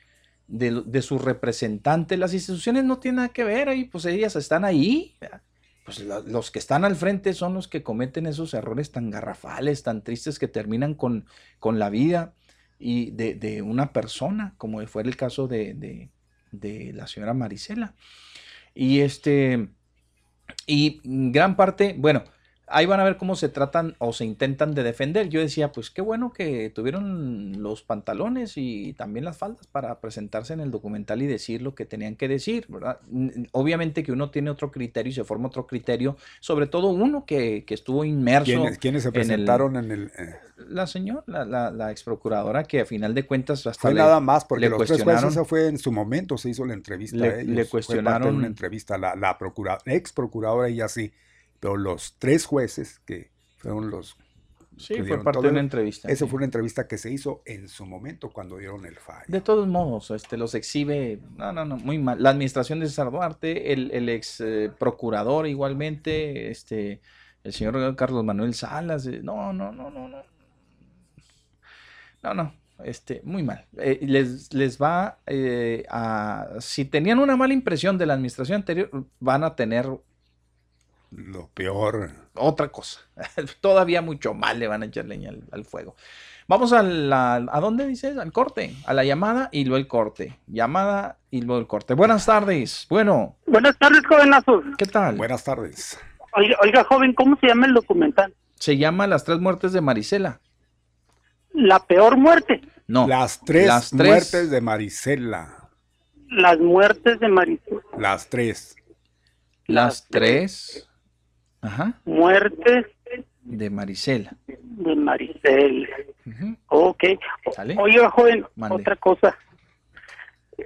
de, de, sus representantes. Las instituciones no tienen nada que ver ahí, pues ellas están ahí. Pues los que están al frente son los que cometen esos errores tan garrafales, tan tristes que terminan con, con la vida y de, una persona, como fue el caso de, la señora Marisela. Y este, y gran parte, bueno, ahí van a ver cómo se tratan o se intentan de defender. Yo decía, pues qué bueno que tuvieron los pantalones y también las faldas para presentarse en el documental y decir lo que tenían que decir, ¿verdad? Obviamente que uno tiene otro criterio y se forma otro criterio, sobre todo uno que, estuvo inmerso. ¿Quiénes, se presentaron en el...? Eh? La señora, la, la, ex procuradora que a final de cuentas hasta Fue nada más, porque le los cuestionaron, tres fue en su momento, se hizo la entrevista le, Le cuestionaron... una entrevista, la, la ex procuradora y así pero los tres jueces que fueron los... Sí, fue parte de una entrevista. Esa fue una entrevista que se hizo en su momento cuando dieron el fallo. De todos modos, este, los exhibe, no, no, no, muy mal. La administración de César Duarte, el, el ex eh, procurador igualmente, este, el señor Carlos Manuel Salas. Eh, no, no, no, no, no. No, no, este, muy mal. Eh, les, les va eh, a. Si tenían una mala impresión de la administración anterior, van a tener. Lo peor. Otra cosa. Todavía mucho mal le van a echar leña al, fuego. Vamos a la. ¿A dónde dices? Al corte. A la llamada y luego el corte. Llamada y luego el corte. Buenas tardes. Bueno. Buenas tardes, jovenazo. ¿Qué tal? Buenas tardes. Oiga, oiga, joven, ¿cómo se llama el documental? Se llama Las tres muertes de Marisela. La peor muerte. No. Las tres, muertes de Marisela. Las muertes de Marisela. Las tres. Las, tres. Ajá. Muertes. De Marisela. De Marisela. Ok. Oiga, joven, otra cosa.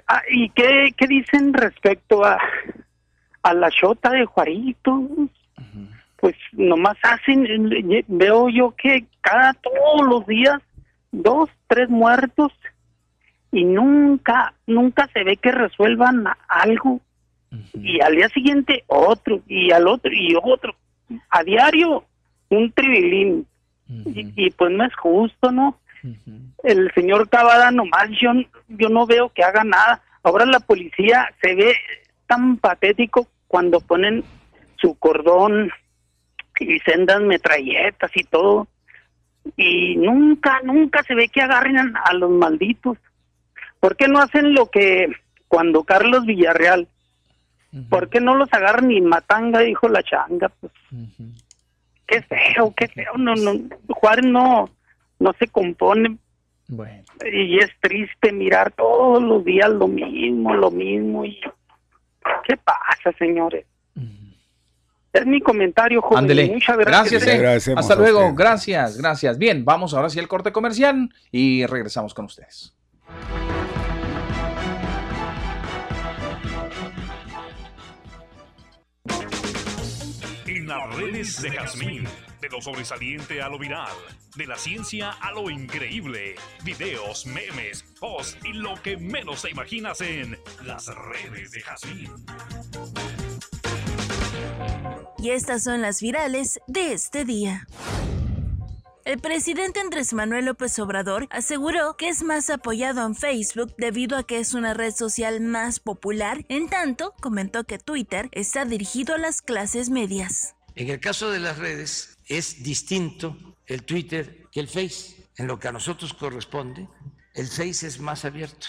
Ah, ¿Y qué, qué dicen respecto a, a la chota de Juarito? Pues nomás hacen, veo yo que cada todos los días dos, tres muertos y nunca, nunca se ve que resuelvan algo. Y al día siguiente otro, y al otro, y otro. A diario, un tribilín. y, pues no es justo, ¿no? El señor Cavada nomás, yo, yo no veo que haga nada. Ahora la policía se ve tan patético cuando ponen su cordón y sendas metralletas y todo y nunca, nunca se ve que agarren a, los malditos. ¿Por qué no hacen lo que cuando Carlos Villarreal? ¿Por qué no los agarran ni matanga, dijo la changa? Pues, Qué feo, qué feo. No, no, Juárez no, no se compone. Y es triste mirar todos los días lo mismo, lo mismo. Y... ¿Qué pasa, señores? Es mi comentario, joven. Muchas gracias. Gracias. Eh. Hasta luego. Gracias, gracias. Bien, vamos ahora sí al corte comercial y regresamos con ustedes. Las redes de Jazmín, de lo sobresaliente a lo viral, de la ciencia a lo increíble, videos, memes, posts y lo que menos te imaginas en las redes de Jazmín. Y estas son las virales de este día. El presidente Andrés Manuel López Obrador aseguró que es más apoyado en Facebook debido a que es una red social más popular, en tanto comentó que Twitter está dirigido a las clases medias. En el caso de las redes es distinto el Twitter que el Face. En lo que a nosotros corresponde, el Face es más abierto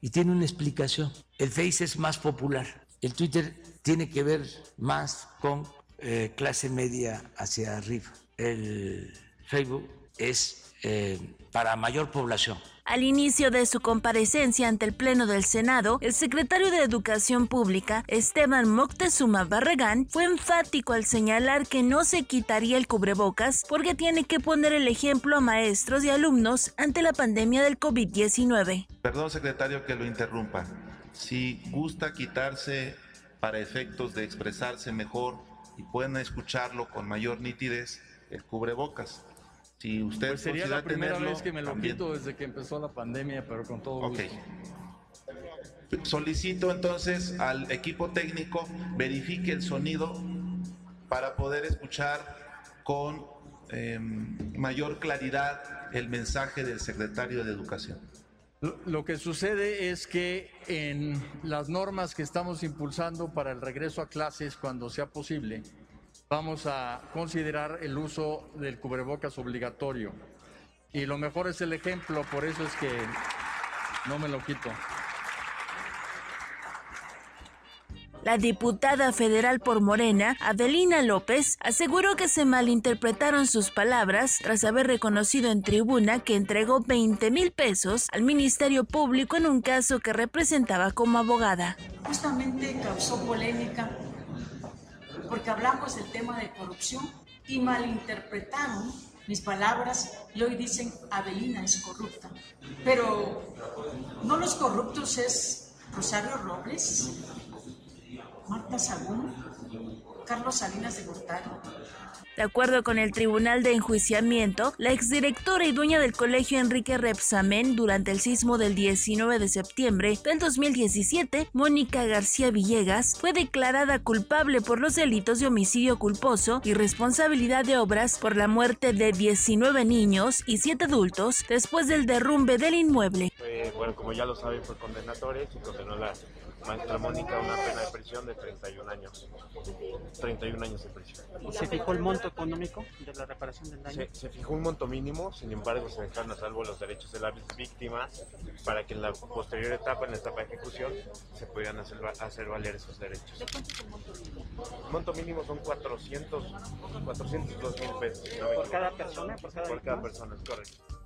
y tiene una explicación. El Face es más popular. El Twitter tiene que ver más con eh, clase media hacia arriba. El Facebook es eh, para mayor población. Al inicio de su comparecencia ante el Pleno del Senado, el secretario de Educación Pública, Esteban Moctezuma Barragán, fue enfático al señalar que no se quitaría el cubrebocas porque tiene que poner el ejemplo a maestros y alumnos ante la pandemia del COVID-19. Perdón, secretario, que lo interrumpa. Si gusta quitarse para efectos de expresarse mejor y pueden escucharlo con mayor nitidez el cubrebocas. Si usted pues sería la primera vez que me lo quito desde que empezó la pandemia, pero con todo gusto. Solicito entonces al equipo técnico verifique el sonido para poder escuchar con em, mayor claridad el mensaje del secretario de Educación. Lo que sucede es que en las normas que estamos impulsando para el regreso a clases cuando sea posible, vamos a considerar el uso del cubrebocas obligatorio. Y lo mejor es el ejemplo, por eso es que no me lo quito. La diputada federal por Morena, Adelina López, aseguró que se malinterpretaron sus palabras tras haber reconocido en tribuna que entregó 20 mil pesos al Ministerio Público en un caso que representaba como abogada. Justamente causó polémica porque hablamos del tema de corrupción y malinterpretaron mis palabras y hoy dicen Adelina es corrupta. Pero no los corruptos es Rosario Robles, Marta Sagún, Carlos Salinas de Gortari. De acuerdo con el Tribunal de Enjuiciamiento, la exdirectora y dueña del colegio Enrique Repsamen durante el sismo del 19 de septiembre del 2017, Mónica García Villegas, fue declarada culpable por los delitos de homicidio culposo y responsabilidad de obras por la muerte de 19 niños y 7 adultos después del derrumbe del inmueble. bueno, como ya lo saben, fue condenatoria y condenó la maestra Mónica una pena de prisión de 31 años. 31 años de prisión. ¿Se fijó el monto económico de la reparación del daño? Se, fijó un monto mínimo, sin embargo se dejaron a salvo los derechos de las víctimas para que en la posterior etapa, en la etapa de ejecución, se pudieran hacer, hacer valer esos derechos. ¿De cuánto es el monto mínimo? El monto mínimo son 400, 402 mil pesos. ¿Por cada persona? Por cada, por cada persona, es correcto.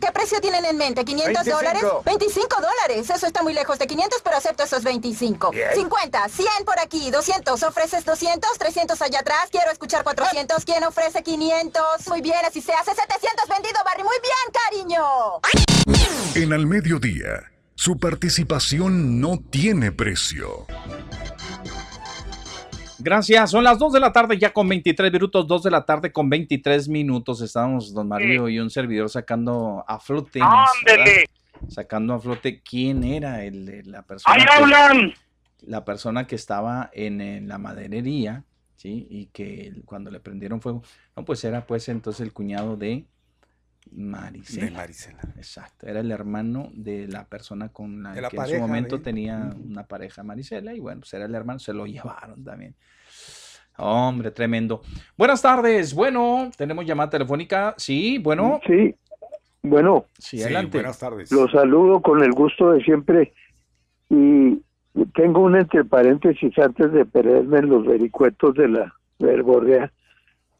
¿Qué precio tienen en mente? ¿500 dólares? 25 dólares. Eso está muy lejos de 500, pero acepto esos 25. 50, 100 por aquí, 200. ¿Ofreces 200? 300 allá atrás. Quiero escuchar 400. ¿Quién ofrece 500? Muy bien, así se hace. 700 vendido, Barry. Muy bien, cariño. En al mediodía, su participación no tiene precio. Gracias. Son las 2 de la tarde ya con 23 minutos, 2 de la tarde con 23 minutos. Estábamos don Mario y un servidor sacando a flote. Sacando a flote quién era el, la persona. ¡Ahí hablan! La persona que estaba en, la maderería, ¿sí? Y que cuando le prendieron fuego, no, pues era pues entonces el cuñado de Maricela. De Maricela. Exacto. Era el hermano de la persona con la, que en su momento tenía una pareja, Maricela, y bueno, pues era el hermano, se lo llevaron también. Hombre, tremendo. Buenas tardes. Bueno, tenemos llamada telefónica. Sí, bueno. Sí, bueno. Sí, adelante. buenas tardes. Los saludo con el gusto de siempre y tengo un entre paréntesis antes de perderme en los vericuetos de la verborrea.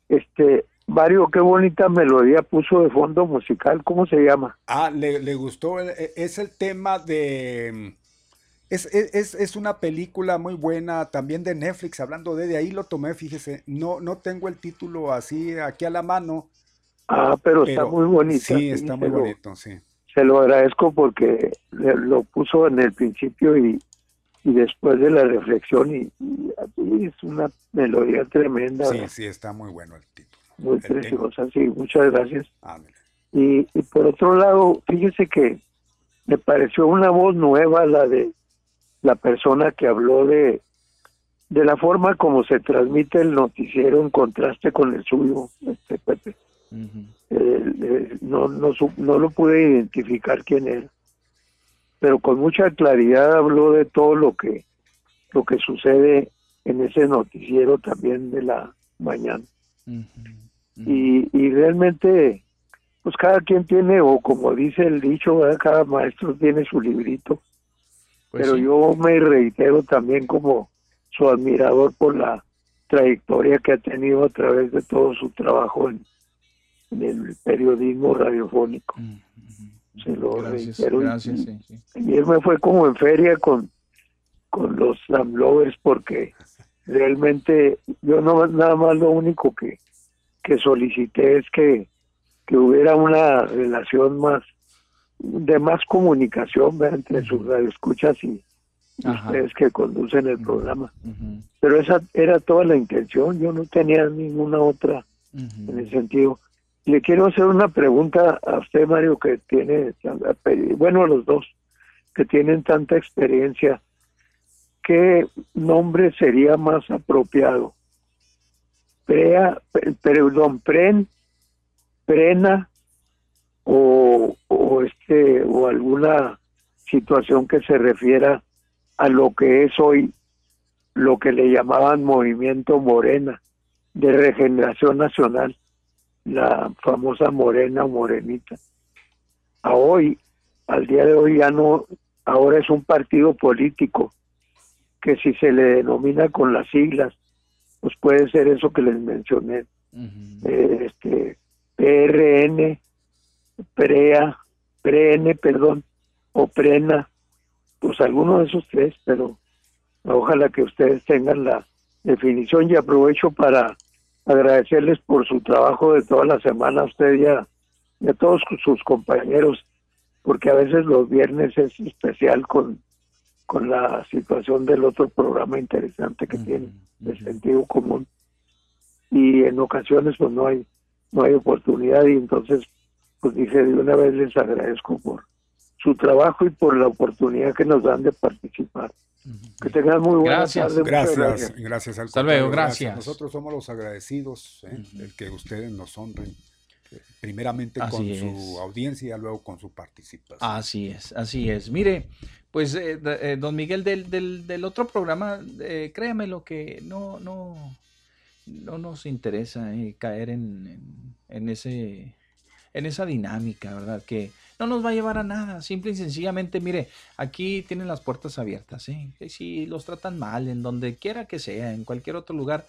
Este, Mario, qué bonita melodía puso de fondo musical, ¿cómo se llama? Ah, le, le gustó, e, es el tema de... Es, es, es, una película muy buena también de Netflix, hablando de, de ahí lo tomé, fíjese, no, no tengo el título así aquí a la mano. Ah, pero, está muy bonito. Sí, está muy bonito, sí. Se lo agradezco porque lo puso en el principio y, y después de la reflexión y, y, es una melodía tremenda. Sí, sí, está muy bueno el título muy preciosa, sí, muchas gracias. Y, y por otro lado, fíjese que me pareció una voz nueva la de la persona que habló de, de la forma como se transmite el noticiero en contraste con el suyo, este Pepe. no, no, no lo pude identificar quién era, pero con mucha claridad habló de todo lo que, lo que sucede en ese noticiero también de la mañana. Y, y realmente pues cada quien tiene o como dice el dicho cada maestro tiene su librito pues pero yo me reitero también como su admirador por la trayectoria que ha tenido a través de todo su trabajo en, el periodismo radiofónico. Se lo reitero. Ayer me fue como en feria con con los Lovers porque realmente yo no nada más lo único que que solicité es que, que hubiera una relación más de más comunicación entre sus radioescuchas y ustedes que conducen el programa. Pero esa era toda la intención, yo no tenía ninguna otra en ese sentido. Le quiero hacer una pregunta a usted, Mario, que tiene, bueno, a los dos, que tienen tanta experiencia. ¿Qué nombre sería más apropiado? prea, perdón, pren, prena o, o este o alguna situación que se refiera a lo que es hoy lo que le llamaban movimiento morena de regeneración nacional, la famosa morena morenita. A hoy, al día de hoy ya no, ahora es un partido político que si se le denomina con las siglas pues puede ser eso que les mencioné. Eh, este PRN, PREA, PRN, perdón, o PRENA, pues alguno de esos tres, pero Ojalá que ustedes tengan la definición y aprovecho para agradecerles por su trabajo de toda la semana a usted y a, todos sus compañeros, porque a veces los viernes es especial con, con la situación del otro programa interesante que tiene, de sentido común. Y en ocasiones pues no hay, no hay oportunidad y entonces pues dije de una vez les agradezco por su trabajo y por la oportunidad que nos dan de participar. Que tengan muy buenas gracias. Gracias, gracias, Hasta luego, gracias. Nosotros somos los agradecidos, ¿eh? el que ustedes nos honren, eh, primeramente con su audiencia y luego con su participación. Así es, así es. Mire, pues eh, don Miguel del, del, del otro programa, créame lo que no, no, no nos interesa caer en, en, ese, en esa dinámica, ¿verdad? Que no nos va a llevar a nada. Simple y sencillamente, mire, aquí tienen las puertas abiertas. ¿eh? Si los tratan mal, en donde quiera que sea, en cualquier otro lugar,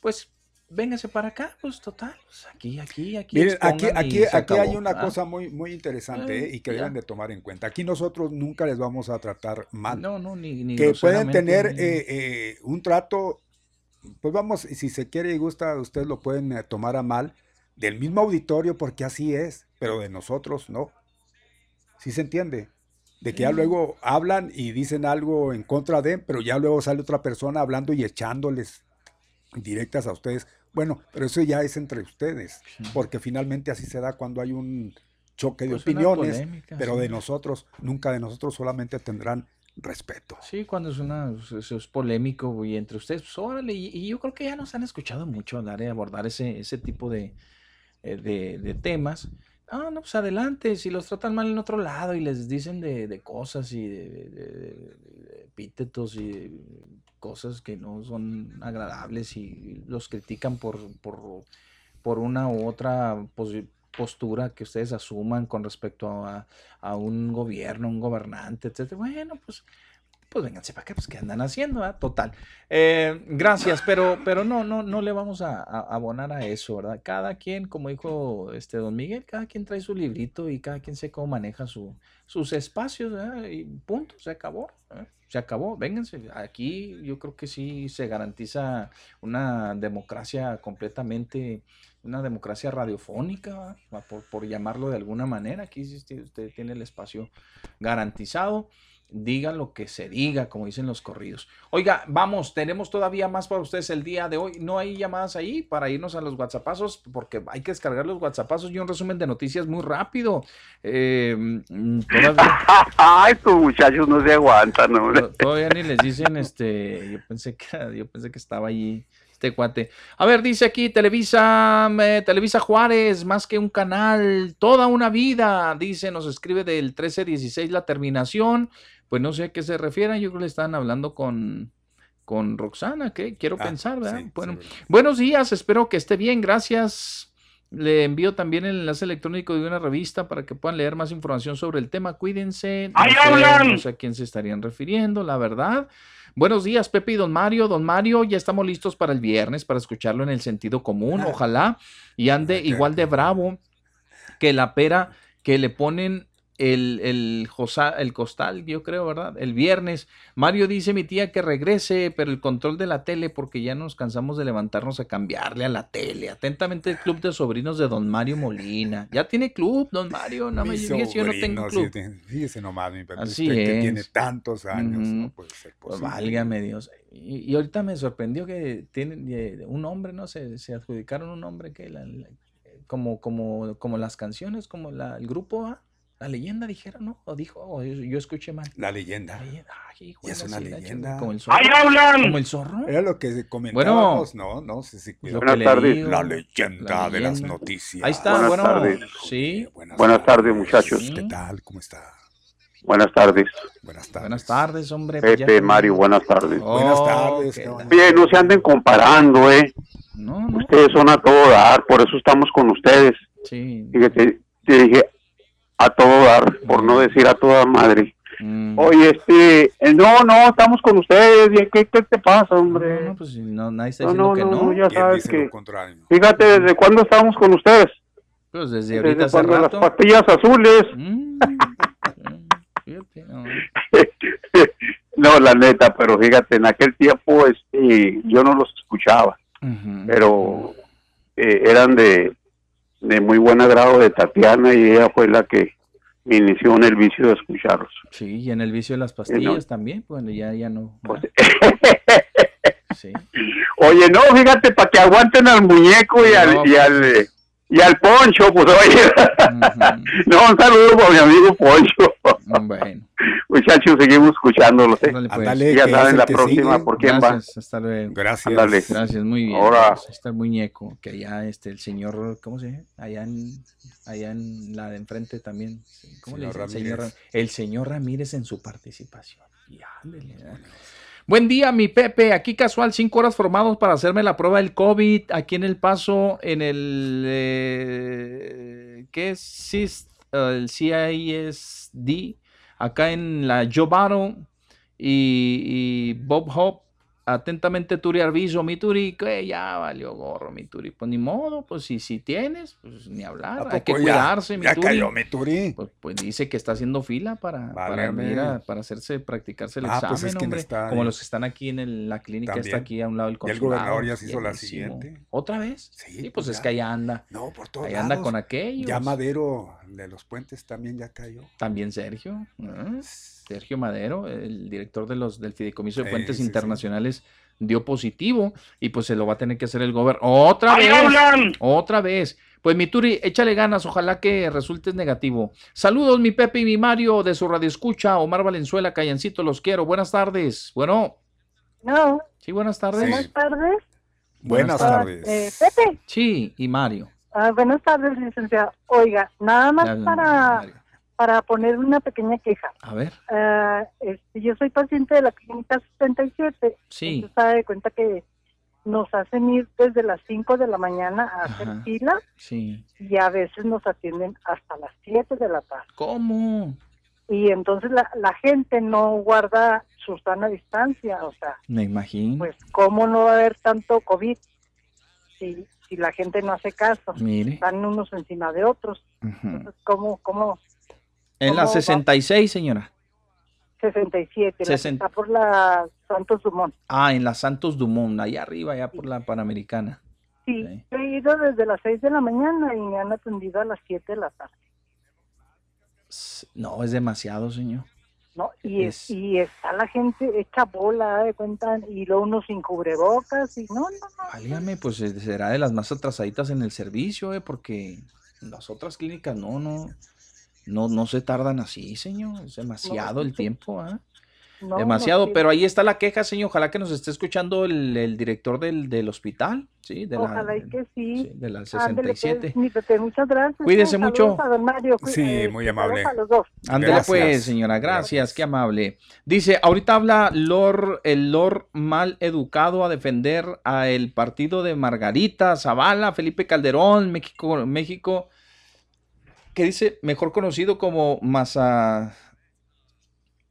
pues véngase para acá, pues total, pues aquí, aquí, aquí. Miren, aquí, aquí, aquí hay una cosa muy, muy interesante ¿eh? y que deben de tomar en cuenta. Aquí nosotros nunca les vamos a tratar mal. No, no, ni, ni Que pueden tener eh, eh, un trato, pues vamos, si se quiere y gusta, ustedes lo pueden tomar a mal del mismo auditorio porque así es, pero de nosotros no. ¿Sí se entiende? De que ya luego hablan y dicen algo en contra de, pero ya luego sale otra persona hablando y echándoles directas a ustedes. Bueno, pero eso ya es entre ustedes, porque finalmente así se da cuando hay un choque de pues opiniones, pero de nosotros, nunca de nosotros solamente tendrán respeto. Sí, cuando es una eso es polémico y entre ustedes, pues órale, y, yo creo que ya nos han escuchado mucho hablar de abordar ese, ese tipo de, eh, de, de temas. Ah, no, pues adelante, si los tratan mal en otro lado y les dicen de, cosas y de, epítetos y cosas que no son agradables y los critican por, por, por una u otra postura que ustedes asuman con respecto a, a, un gobierno, un gobernante, etc. Bueno, pues pues vénganse para acá, pues qué andan haciendo, ¿verdad? Total. Eh, gracias, pero, pero no, no, no le vamos a, abonar a eso, ¿verdad? Cada quien, como dijo este don Miguel, cada quien trae su librito y cada quien sé cómo maneja su, sus espacios, ¿verdad? Y punto, se acabó. Se acabó, vénganse. Aquí yo creo que sí se garantiza una democracia completamente, una democracia radiofónica, por, por llamarlo de alguna manera. Aquí usted tiene el espacio garantizado diga lo que se diga, como dicen los corridos. Oiga, vamos, tenemos todavía más para ustedes el día de hoy. No hay llamadas ahí para irnos a los WhatsAppazos, porque hay que descargar los WhatsAppazos y un resumen de noticias muy rápido. Eh, mm, Ay, estos muchachos no se aguantan, ¿no? Todavía ni les dicen, este, yo pensé que, yo pensé que estaba allí este cuate. A ver, dice aquí Televisa, Televisa Juárez, más que un canal, toda una vida, dice, nos escribe del 1316 la terminación. Pues no sé a qué se refieran, yo creo que le están hablando con, con Roxana, que quiero ah, pensar, ¿verdad? bueno, buenos días, espero que esté bien, gracias. Le envío también el enlace electrónico de una revista para que puedan leer más información sobre el tema. Cuídense. No sé, a quién se estarían refiriendo, la verdad. Buenos días, Pepe y Don Mario. Don Mario, ya estamos listos para el viernes para escucharlo en el sentido común. Ojalá y ande igual de bravo que la pera que le ponen el, el, el costal, yo creo, ¿verdad? El viernes. Mario dice mi tía que regrese, pero el control de la tele, porque ya nos cansamos de levantarnos a cambiarle a la tele. Atentamente el club de sobrinos de don Mario Molina. Ya tiene club, don Mario. No me digas, yo no tengo club. Fíjese nomás, mi Así es. que tiene tantos años, no puede ser pues válgame Dios. Y, ahorita me sorprendió que tienen eh, un hombre, ¿no? Se, se adjudicaron un hombre que como, como, como las canciones, como la, el grupo A. La leyenda dijeron, ¿no? O dijo, o yo, escuché mal. La leyenda. Ay, hijo, es una leyenda. Como el zorro. ¡Ahí hablan! Como el zorro. Era lo que comentábamos, bueno, no, no sé si Buenas tardes. La leyenda de las noticias. Ahí está, buenas bueno. Tardes. Sí. Buenas, tardes, muchachos. ¿Qué tal? ¿Cómo está? Buenas tardes. Buenas tardes. Buenas tardes, hombre. Pues Pepe, Mario, buenas tardes. buenas tardes. Bien, no se anden comparando, ¿eh? No, no. Ustedes son a todo dar, por eso estamos con ustedes. Sí. Fíjate, te dije, a todo dar, por no decir a toda madre. Mm. Oye, este, eh, no, no, estamos con ustedes, ¿qué, qué te pasa, hombre? No, pues no, nadie está diciendo que no. ya sabes que, fíjate, ¿desde cuándo estamos con ustedes? Pues desde ahorita desde cuando las pastillas azules. Mm, No, la neta, pero fíjate, en aquel tiempo este, yo no los escuchaba, pero eh, eran de, de muy buen agrado de Tatiana y ella fue la que me inició en el vicio de escucharlos. Sí, y en el vicio de las pastillas también, bueno, ya, ya no. Pues, Oye, no, fíjate, para que aguanten al muñeco y al... Y al pues, eh, y al Poncho, pues oye, no, un saludo para mi amigo Poncho. Bueno. Muchachos, seguimos escuchándolos. ¿eh? pues. ya saben la próxima por quién Gracias, va. hasta luego. Gracias. Ándale. Gracias, muy bien. Ahora. Pues, está el muñeco, que allá este, el señor, ¿cómo se llama? Allá en, allá en la de enfrente también. ¿Cómo le Señor dice? El señor, Ramírez. el señor Ramírez en su participación. Y ándele, ¿eh? Buen día, mi Pepe. Aquí casual, cinco horas formados para hacerme la prueba del COVID. Aquí en El Paso, en el. eh, ¿Qué es? El CISD. Acá en la Battle y, y Bob Hope. Atentamente, Turi Arviso. Mi Turi, que ya valió gorro, mi Turi. Pues ni modo, pues si, si tienes, pues ni hablar. ¿A Hay que poco ya? cuidarse, mi Ya Turi. cayó mi Turi. Pues, pues dice que está haciendo fila para, para, Válgame. ir a- para hacerse, practicarse el Ah, examen, pues es no hombre. está Como ahí. los que están aquí en el- la clínica, está También. aquí a un lado del Y el consulado. gobernador ya se hizo la siguiente. ¿Otra vez? Sí, pues, pues es que allá anda. No, por todos Allá anda con aquellos. Ya Madero de los puentes también ya cayó. También Sergio. ¿eh? Sergio Madero, el director de los, del Fideicomiso de Puentes sí, sí. Internacionales, dio positivo y pues se lo va a tener que hacer el gobernador. ¡Otra ¡Ahí vez! hablan! ¡Otra vez! Pues mi Turi, échale ganas, ojalá que resultes negativo. Saludos, mi Pepe y mi Mario de su radio escucha, Omar Valenzuela, Callancito, los quiero. Buenas tardes. Bueno, No, sí, buenas tardes. buenas tardes. Buenas tardes. eh, Pepe, Sí, y Mario. Ah, buenas tardes, licenciado. Oiga, nada más para, para poner una pequeña queja. A ver. Ah, este, yo soy paciente de la clínica 77. Sí. Usted sabe de cuenta que nos hacen ir desde las 5 de la mañana a hacer Ajá. fila Sí. y a veces nos atienden hasta las 7 de la tarde. ¿Cómo? Y entonces la, la gente no guarda su sana distancia, o sea, Me imagino. pues cómo no va a haber tanto COVID si, si la gente no hace caso. Mire. Están unos encima de otros. Ujú. Entonces, ¿cómo, cómo? En la ¿Cómo va? 66, señora. 67, la que Sesenta- está por la Santos Dumont. Ah, en la Santos Dumont, allá arriba, allá por la Panamericana. Sí, yo he ido desde las 6 de la mañana y me han atendido a las 7 de la tarde. No, es demasiado, señor. ¿No? Y, Es- y está la gente hecha bola, de cuenta, y luego uno sin cubrebocas, y no, no, no. Válgame, pues eh, será de las más atrasaditas en el servicio, eh, porque las otras clínicas no, no, no, no se tardan así, señor. Es demasiado el tiempo, ¿ah? No, demasiado, no, sí. pero ahí está la queja, señor. Ojalá que nos esté escuchando el, el director del, del hospital, sí, de la, Ojalá y que sí. de la Ándele, pues, 67. mi Pepe, muchas gracias. Cuídese ¿eh? mucho. Don Mario. Sí, eh, muy amable. a los dos. Ándele Gracias. pues, señora, gracias, qué amable. Dice, ahorita habla Lord, el Lord mal educado a defender a el partido de Margarita, Zavala, Felipe Calderón, México, México, que dice, mejor conocido como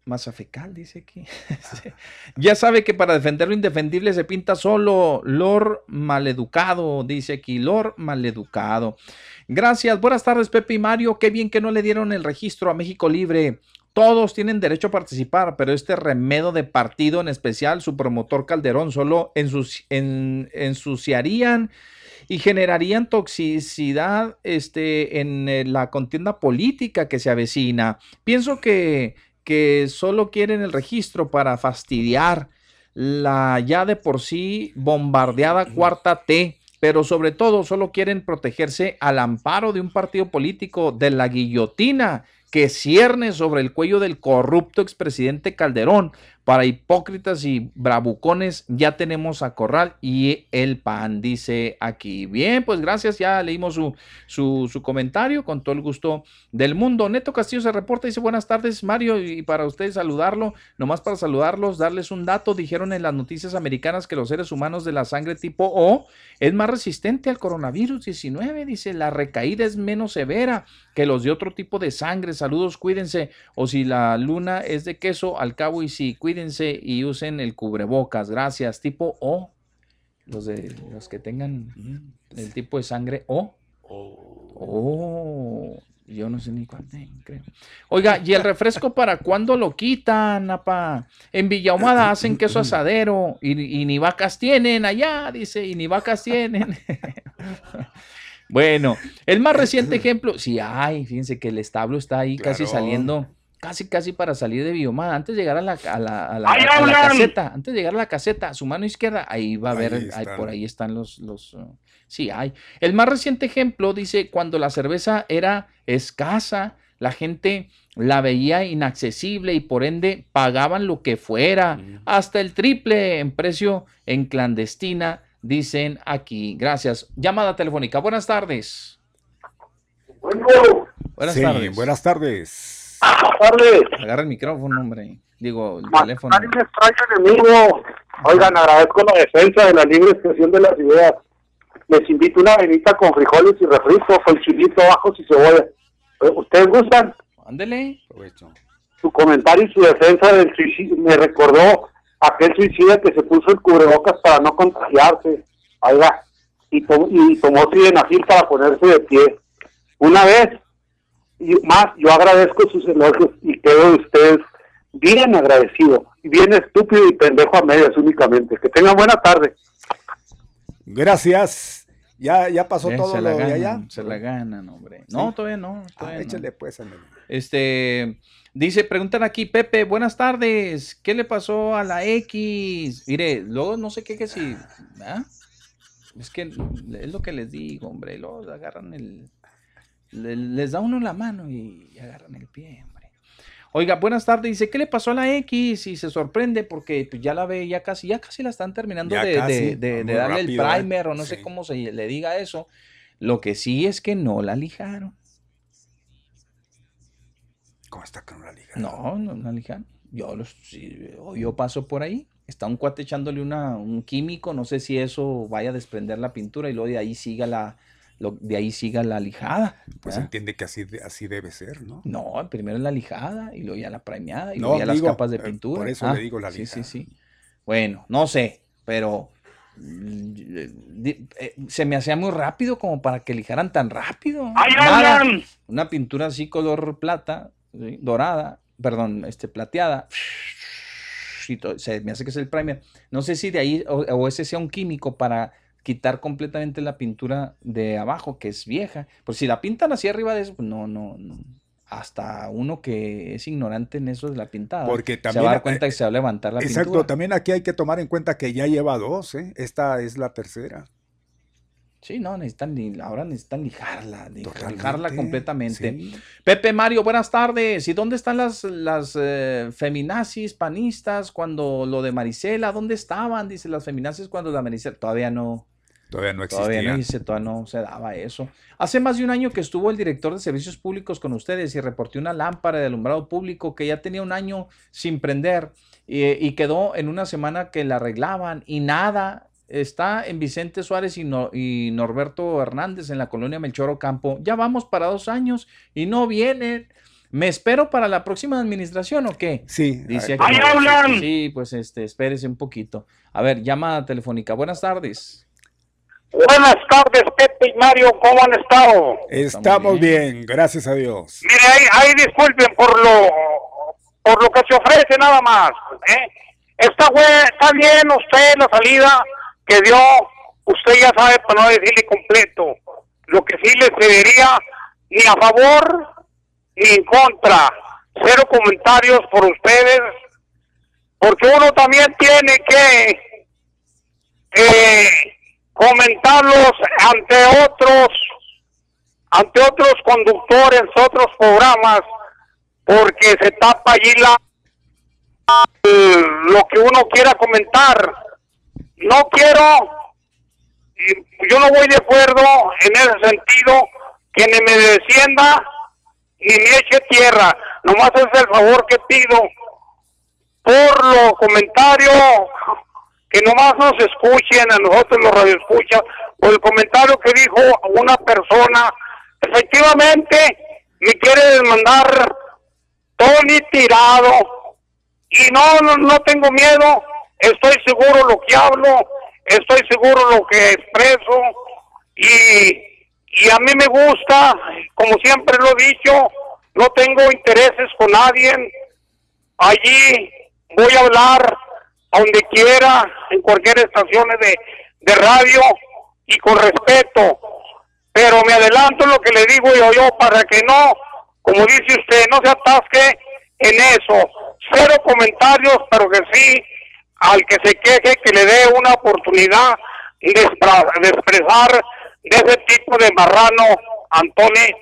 Maza... Mazafecal, dice aquí. Ya sabe que para defender lo indefendible se pinta solo. Lord maleducado, dice aquí. Lord maleducado. Gracias. Buenas tardes, Pepe y Mario. Qué bien que no le dieron el registro a México Libre. Todos tienen derecho a participar, pero este remedo de partido, en especial su promotor Calderón, solo ensuci- en- ensuciarían y generarían toxicidad este, en eh, la contienda política que se avecina. Pienso que, que solo quieren el registro para fastidiar la ya de por sí bombardeada cuarta T, pero sobre todo solo quieren protegerse al amparo de un partido político de la guillotina que cierne sobre el cuello del corrupto expresidente Calderón. Para hipócritas y bravucones ya tenemos a Corral y el PAN, dice aquí. Bien, pues gracias, ya leímos su, su, comentario con todo el gusto del mundo. Neto Castillo se reporta, dice buenas tardes Mario y para ustedes saludarlo, nomás para saludarlos, darles un dato, dijeron en las noticias americanas que los seres humanos de la sangre tipo O es más resistente al coronavirus 19, dice, la recaída es menos severa que los de otro tipo de sangre. Saludos, cuídense. O si la luna es de queso, al cabo y sí, cuídense y usen el cubrebocas. Gracias. Tipo O. Los de los que tengan el tipo de sangre O. Oh. Yo no sé ni cuál creo. Oiga, ¿y el refresco para cuándo lo quitan, apa? En Villahumada hacen queso asadero y, ni vacas tienen allá, dice, y ni vacas tienen. bueno, el más reciente ejemplo, sí hay, fíjense que el establo está ahí casi saliendo casi casi para salir de biomada, antes de llegar a la, a la, a la, caseta, antes de llegar a la caseta, a su mano izquierda, ahí va a ver, por ahí están los, los, uh, sí hay. El más reciente ejemplo dice, cuando la cerveza era escasa, la gente la veía inaccesible y por ende pagaban lo que fuera, hasta el triple en precio en clandestina, dicen aquí. Gracias. Llamada telefónica. Buenas tardes. Buenas tardes. Buenas tardes. Agarra el micrófono, hombre. Digo, el teléfono. enemigo. Oigan, agradezco la defensa de la libre expresión de las ideas. Les invito una venita con frijoles y refresco, con chilito, ajos y cebolla. Eh, ¿Ustedes gustan? Ándele. Su comentario y su defensa del suicidio me recordó aquel suicida que se puso el cubrebocas para no contagiarse. Oiga, y, y tomó sildenafil para ponerse de pie. Una vez y más, yo agradezco sus elogios y quedo de ustedes bien agradecido, bien estúpido y pendejo a medias únicamente. Que tengan buena tarde. Gracias. Ya, ya pasó todo se lo de allá. Se la ganan, hombre. No, todavía no. Ah, échale pues, Este, dice, preguntan aquí, Pepe, buenas tardes. ¿Qué le pasó a la X? Mire, luego no sé qué que si. Es que es lo que les digo, hombre. Luego agarran el, les da uno la mano y agarran el pie, hombre. Oiga, buenas tardes. Dice, ¿qué le pasó a la X? Y se sorprende porque pues, ya la ve, ya casi, ya casi la están terminando de, darle el ¿eh? primer o no sé cómo se le diga eso. Lo que sí es que no la lijaron. ¿Cómo está que no la lijaron? No, no la lijaron. Yo, los, yo paso por ahí. Está un cuate echándole una, un químico. No sé si eso vaya a desprender la pintura y luego de ahí siga la, de ahí siga la lijada. Pues entiende que así, así debe ser, ¿no? No, primero la lijada y luego ya la premiada y luego ya las capas de eh, pintura. Por eso le ah, digo la lijada. Sí, sí, sí. Bueno, no sé, pero eh, se me hacía muy rápido como para que lijaran tan rápido. ¡Ay, Una pintura así color plata, dorada, perdón, este plateada. Se me hace que es el primer. No sé si de ahí o ese sea un químico para quitar completamente la pintura de abajo, que es vieja. Pues si la pintan hacia arriba de eso, pues no, no, hasta uno que es ignorante en eso de la pintada. Porque también, se va a dar cuenta que se va a levantar la exacto, pintura. también aquí hay que tomar en cuenta que ya lleva dos, ¿eh? esta es la tercera. Sí, no, necesitan, ahora necesitan lijarla, lijarla completamente. Pepe Mario, buenas tardes. ¿Y dónde están las, las eh, feminazis, panistas, cuando lo de Marisela? ¿Dónde estaban? Dice las feminazis cuando la Marisela. Todavía no. Todavía no existía. Todavía no, dice, todavía no se daba eso. Hace más de un año que estuvo el director de servicios públicos con ustedes y reporté una lámpara de alumbrado público que ya tenía un año sin prender y, y quedó en una semana que la arreglaban y nada, está en Vicente Suárez y, Norberto Hernández en la colonia Melchor Ocampo. Ya vamos para dos años y no vienen. ¿Me espero para la próxima administración o qué? Sí. Dice ¡Ahí hablan! Sí, pues este, espérese un poquito. A ver, llamada telefónica. Buenas tardes. Buenas tardes, Pepe y Mario, ¿cómo han estado? Estamos bien. gracias a Dios. Mire, ahí, disculpen por lo, por lo que se ofrece nada más. ¿eh? Está, está bien usted la salida, que dio, usted ya sabe, para no decirle completo, lo que sí le pediría, ni a favor ni en contra. Cero comentarios por ustedes, porque uno también tiene que eh, comentarlos ante otros, ante otros conductores, otros programas, porque se tapa allí la lo que uno quiera comentar no quiero, yo no voy de acuerdo en ese sentido que ni me descienda ni me eche tierra. Nomás es el favor que pido por los comentarios que nomás nos escuchen a nosotros los radioescuchas por el comentario que dijo una persona efectivamente me quiere demandar Tony tirado y no, no, no tengo miedo estoy seguro lo que hablo, estoy seguro lo que expreso y, y a mí me gusta, como siempre lo he dicho, no tengo intereses con nadie. Allí voy a hablar a donde quiera, en cualquier estación de, de radio y con respeto. Pero me adelanto lo que le digo yo, yo para que no, como dice usted, no se atasque en eso. Cero comentarios, pero que sí, al que se queje, que le dé una oportunidad de, de expresar de ese tipo de marrano, Antonio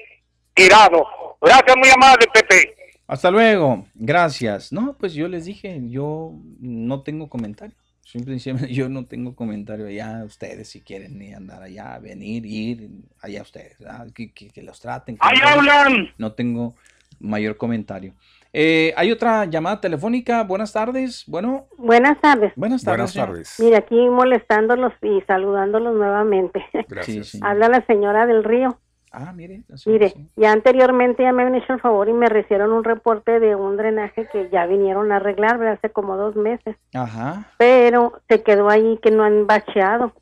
Tirado. Gracias, muy amable, Pepe. Hasta luego, gracias. No, pues yo les dije, yo no tengo comentario. Simplemente yo no tengo comentario. Ya ustedes si quieren ni andar allá, venir, ir, allá ustedes. Que, que, los traten. ¡Ahí hablan! No tengo mayor comentario. Eh, hay otra llamada telefónica. Buenas tardes. Bueno. Buenas tardes. Buenas tardes. Buenas tardes. Mira, aquí molestándolos y saludándolos nuevamente. Gracias. Habla la señora del río. Ah, mire. Mire, ya anteriormente ya me han hecho el favor y me recibieron un reporte de un drenaje que ya vinieron a arreglar hace como dos meses. Ajá. Pero se quedó ahí que no han bacheado.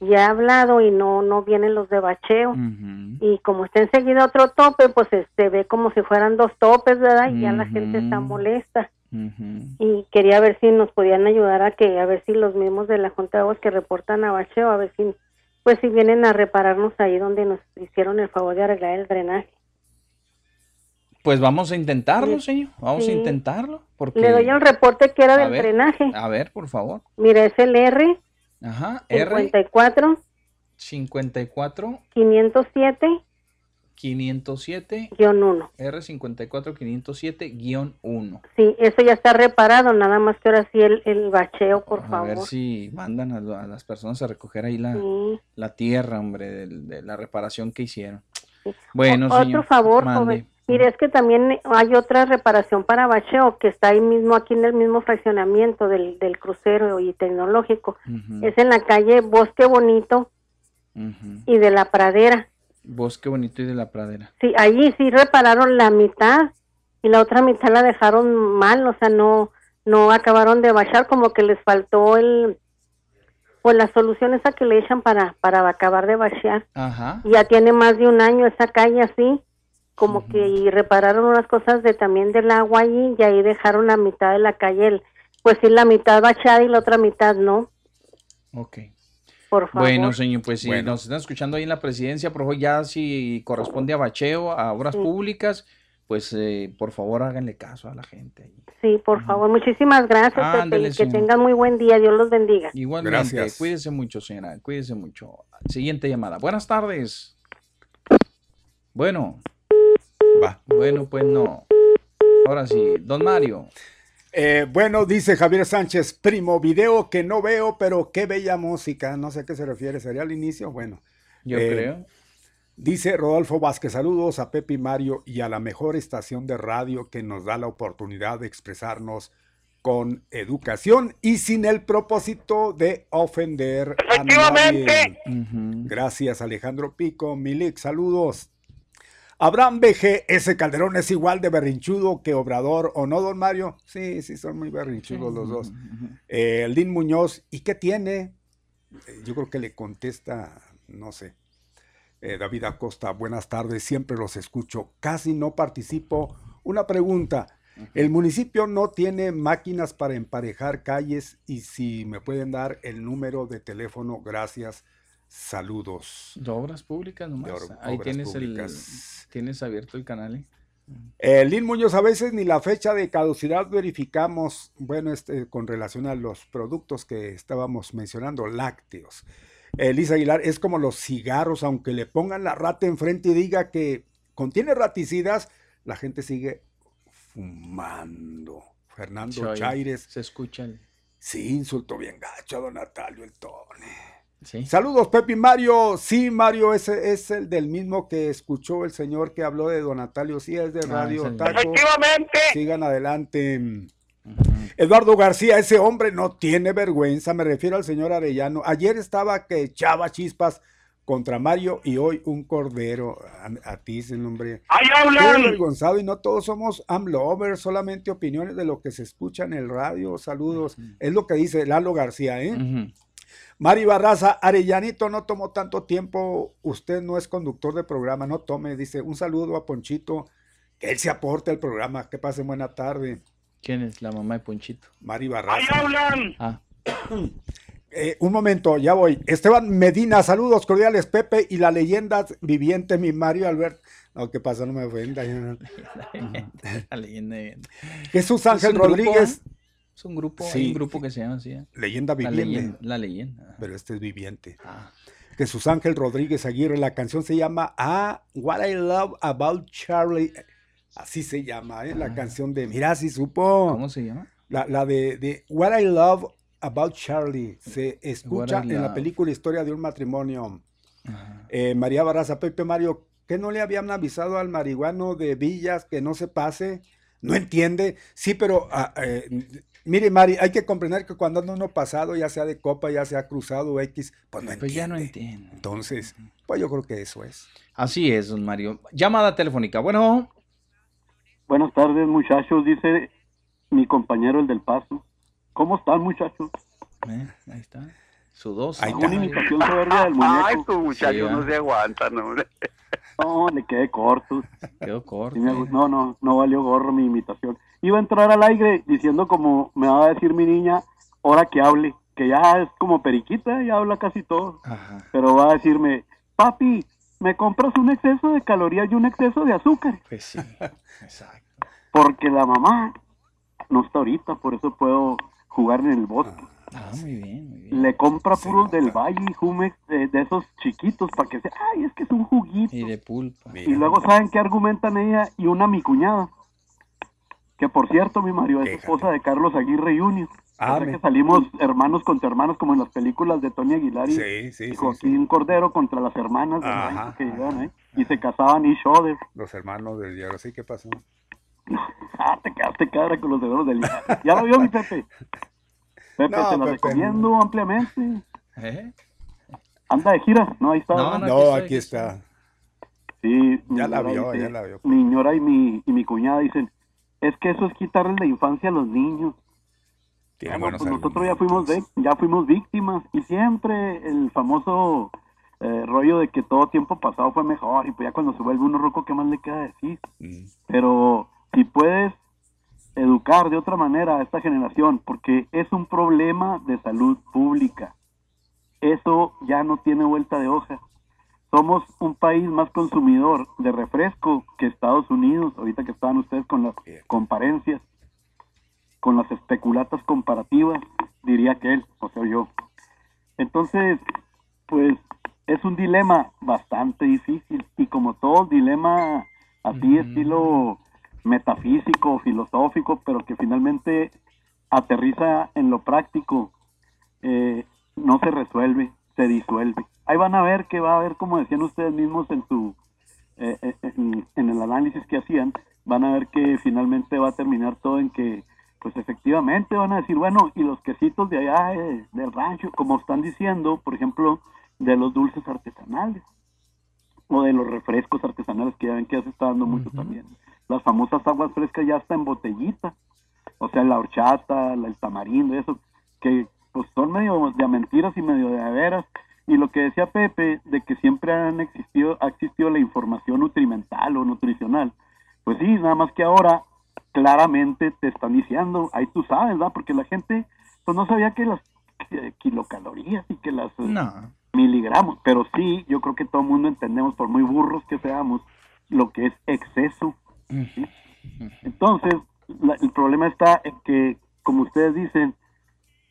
Ya he hablado y no no vienen los de bacheo. Y como está enseguida otro tope, pues se este, ve como si fueran dos topes, ¿verdad? Y ya la gente está molesta. Y quería ver si nos podían ayudar a que, a ver si los mismos de la Junta de Aguas que reportan a bacheo, a ver si pues si vienen a repararnos ahí donde nos hicieron el favor de arreglar el drenaje. Pues vamos a intentarlo, señor. Vamos a intentarlo. Porque... Le doy el reporte que era del drenaje. A ver, por favor. Mira, es el R. Ajá, R. 54. 54. 507. 507. 1. R54 507 1. Sí, eso ya está reparado, nada más que ahora sí el, el bacheo, por favor. A ver si mandan a, las personas a recoger ahí la, la tierra, hombre, de, la reparación que hicieron. Bueno, Otro favor, joven. Mire, es que también hay otra reparación para bacheo que está ahí mismo, aquí en el mismo fraccionamiento del, del crucero y tecnológico. Es en la calle Bosque Bonito y de la Pradera. Bosque Bonito y de la Pradera. Sí, allí sí repararon la mitad y la otra mitad la dejaron mal, o sea, no no acabaron de bajar, como que les faltó el pues la solución esa que le echan para para acabar de bajar. Ajá. Ya tiene más de un año esa calle así, como que y repararon unas cosas de también del agua allí y ahí dejaron la mitad de la calle, pues sí la mitad bachada y la otra mitad no. Okay. Bueno, señor, pues si nos están escuchando ahí en la presidencia, por favor, ya si corresponde a bacheo, a obras públicas, pues eh, por favor háganle caso a la gente. Sí, por favor, muchísimas gracias, que tengan muy buen día, Dios los bendiga. Igualmente, gracias. cuídese mucho, señora, cuídese mucho. Siguiente llamada. Buenas tardes. Bueno. Va. Bueno, pues no. Ahora sí, don Mario. Eh, bueno, dice Javier Sánchez, primo, video que no veo, pero qué bella música. No sé a qué se refiere, ¿sería al inicio? Bueno. Yo eh, creo. Dice Rodolfo Vázquez, saludos a Pepe y Mario y a la mejor estación de radio que nos da la oportunidad de expresarnos con educación y sin el propósito de ofender a nadie. Gracias Alejandro Pico, Milik, saludos. Abraham BG, ese Calderón es igual de berrinchudo que Obrador, ¿o no, don Mario? Sí, sí, son muy berrinchudos los dos. Eh, Lin Muñoz, ¿y qué tiene? Eh, yo creo que le contesta, no sé. Eh, David Acosta, buenas tardes, siempre los escucho, casi no participo. Una pregunta, el municipio no tiene máquinas para emparejar calles y si me pueden dar el número de teléfono, gracias. Saludos. De obras públicas nomás. Ahí tienes, El, tienes abierto el canal. ¿eh? Eh, Lin Muñoz, a veces ni la fecha de caducidad verificamos, bueno, este, con relación a los productos que estábamos mencionando, lácteos. Elisa Aguilar, es como los cigarros, aunque le pongan la rata enfrente y diga que contiene raticidas, la gente sigue fumando. Fernando Chaires. Se escuchan. Sí, insultó bien gacho a don Natalio el Tone. Saludos, Pepe Mario. Sí, Mario, ese es el del mismo que escuchó el señor que habló de Don Natalio. Sí, es de ah, Radio Taco. Efectivamente. Sigan adelante. Eduardo García, ese hombre no tiene vergüenza. Me refiero al señor Arellano. Ayer estaba que echaba chispas contra Mario y hoy un cordero. A, ti es el nombre. ¡Ay, avergonzado y no todos somos AMLovers, solamente opiniones de lo que se escucha en el radio. Saludos. Es lo que dice Lalo García, ¿eh? Mari Barraza, Arellanito, no tomó tanto tiempo. Usted no es conductor de programa, no tome. Dice, un saludo a Ponchito, que él se aporte al programa. Que pasen buena tarde. ¿Quién es la mamá de Ponchito? Mari Barraza. ¡Ahí hablan! Ah. Eh, un momento, ya voy. Esteban Medina, saludos cordiales, Pepe y la leyenda viviente, mi Mario Albert. No, ¿qué pasa? No me ofenda. la leyenda. Jesús Ángel Rodríguez. Es un grupo, hay un grupo que se llama así. ¿eh? Leyenda viviente. La leyenda. Pero este es viviente. Ah. Jesús Ángel Rodríguez Aguirre, la canción se llama Ah, What I Love About Charlie. Así se llama, ¿eh? la ah. canción de. Mira, si supo. ¿Cómo se llama? La, la de, de What I Love About Charlie. Se escucha en la película Historia de un matrimonio. Eh, María Barraza, Pepe Mario, ¿qué no le habían avisado al marihuano de Villas que no se pase? No entiende. Sí, pero ah, eh, mire, Mari, hay que comprender que cuando anda uno pasado, ya sea de copa, ya sea cruzado X, pues no entiende. Pues ya no entiende. Entonces, pues yo creo que eso es. Así es, don Mario. Llamada telefónica. Bueno. Buenas tardes, muchachos. Dice mi compañero el del paso. ¿Cómo están, muchachos? Eh, ahí está. Su dos. Una imitación soberbia del muñeco. Ay, tu muchacho no se aguantan, hombre. No, le quedé corto. Quedó corto. no, no, no valió gorro mi imitación. Iba a entrar al aire diciendo como me va a decir mi niña, ahora que hable, que ya es como periquita, ya habla casi todo. Pero va a decirme, papi, ¿me compras un exceso de calorías y un exceso de azúcar? Pues sí, exacto. Porque la mamá no está ahorita, por eso puedo jugar en el bosque. Ah, muy bien, muy bien. Le compra puros del Valle y Jumex de, esos chiquitos para que sea, ay, es que es un juguito. Y de pulpa. Y luego saben qué argumentan ella y una mi cuñada. Que por cierto, mi Mario es esposa de Carlos Aguirre Jr. Ah, que salimos hermanos contra hermanos como en las películas de Tony Aguilar y, Joaquín Cordero contra las hermanas que llegan, y se casaban y other. Los hermanos del diablo, ¿sí? ¿Qué pasó? ah, te quedaste cara con los dedos del Ya lo vio mi Pepe. Pepe, te lo recomiendo ampliamente. ¿Eh? Anda de gira, no, ahí está. No, aquí, está. Sí, ya la vio, ya la vio. Mi señora y mi, y mi cuñada dicen, es que eso es quitarle la infancia a los niños. pues nosotros ya fuimos de, ya fuimos víctimas y siempre el famoso eh, rollo de que todo tiempo pasado fue mejor y pues ya cuando se vuelve uno roco, ¿qué más le queda decir? Mm. Pero si puedes educar de otra manera a esta generación, porque es un problema de salud pública. Eso ya no tiene vuelta de hoja. Somos un país más consumidor de refresco que Estados Unidos, ahorita que estaban ustedes con las comparencias, con las especulatas comparativas, diría que él, o sea, yo. Entonces, pues es un dilema bastante difícil y como todo dilema así estilo metafísico, filosófico, pero que finalmente aterriza en lo práctico, eh, no se resuelve, se disuelve. Ahí van a ver que va a haber, como decían ustedes mismos en su eh, eh, en, el análisis que hacían, van a ver que finalmente va a terminar todo en que, pues efectivamente van a decir, bueno, y los quesitos de allá del rancho, como están diciendo, por ejemplo, de los dulces artesanales o de los refrescos artesanales que ya ven que ya se está dando mucho también. Las famosas aguas frescas ya está en botellita, o sea, la horchata, el tamarindo, eso, que pues son medio de mentiras y medio de veras. Y lo que decía Pepe, de que siempre han existido, ha existido la información nutrimental o nutricional, pues sí, nada más que ahora claramente te están diciendo, ahí tú sabes, ¿verdad? Porque la gente pues no sabía que las kilocalorías y que las miligramos, pero sí, yo creo que todo el mundo entendemos, por muy burros que seamos, lo que es exceso. Entonces, el problema está en que, como ustedes dicen,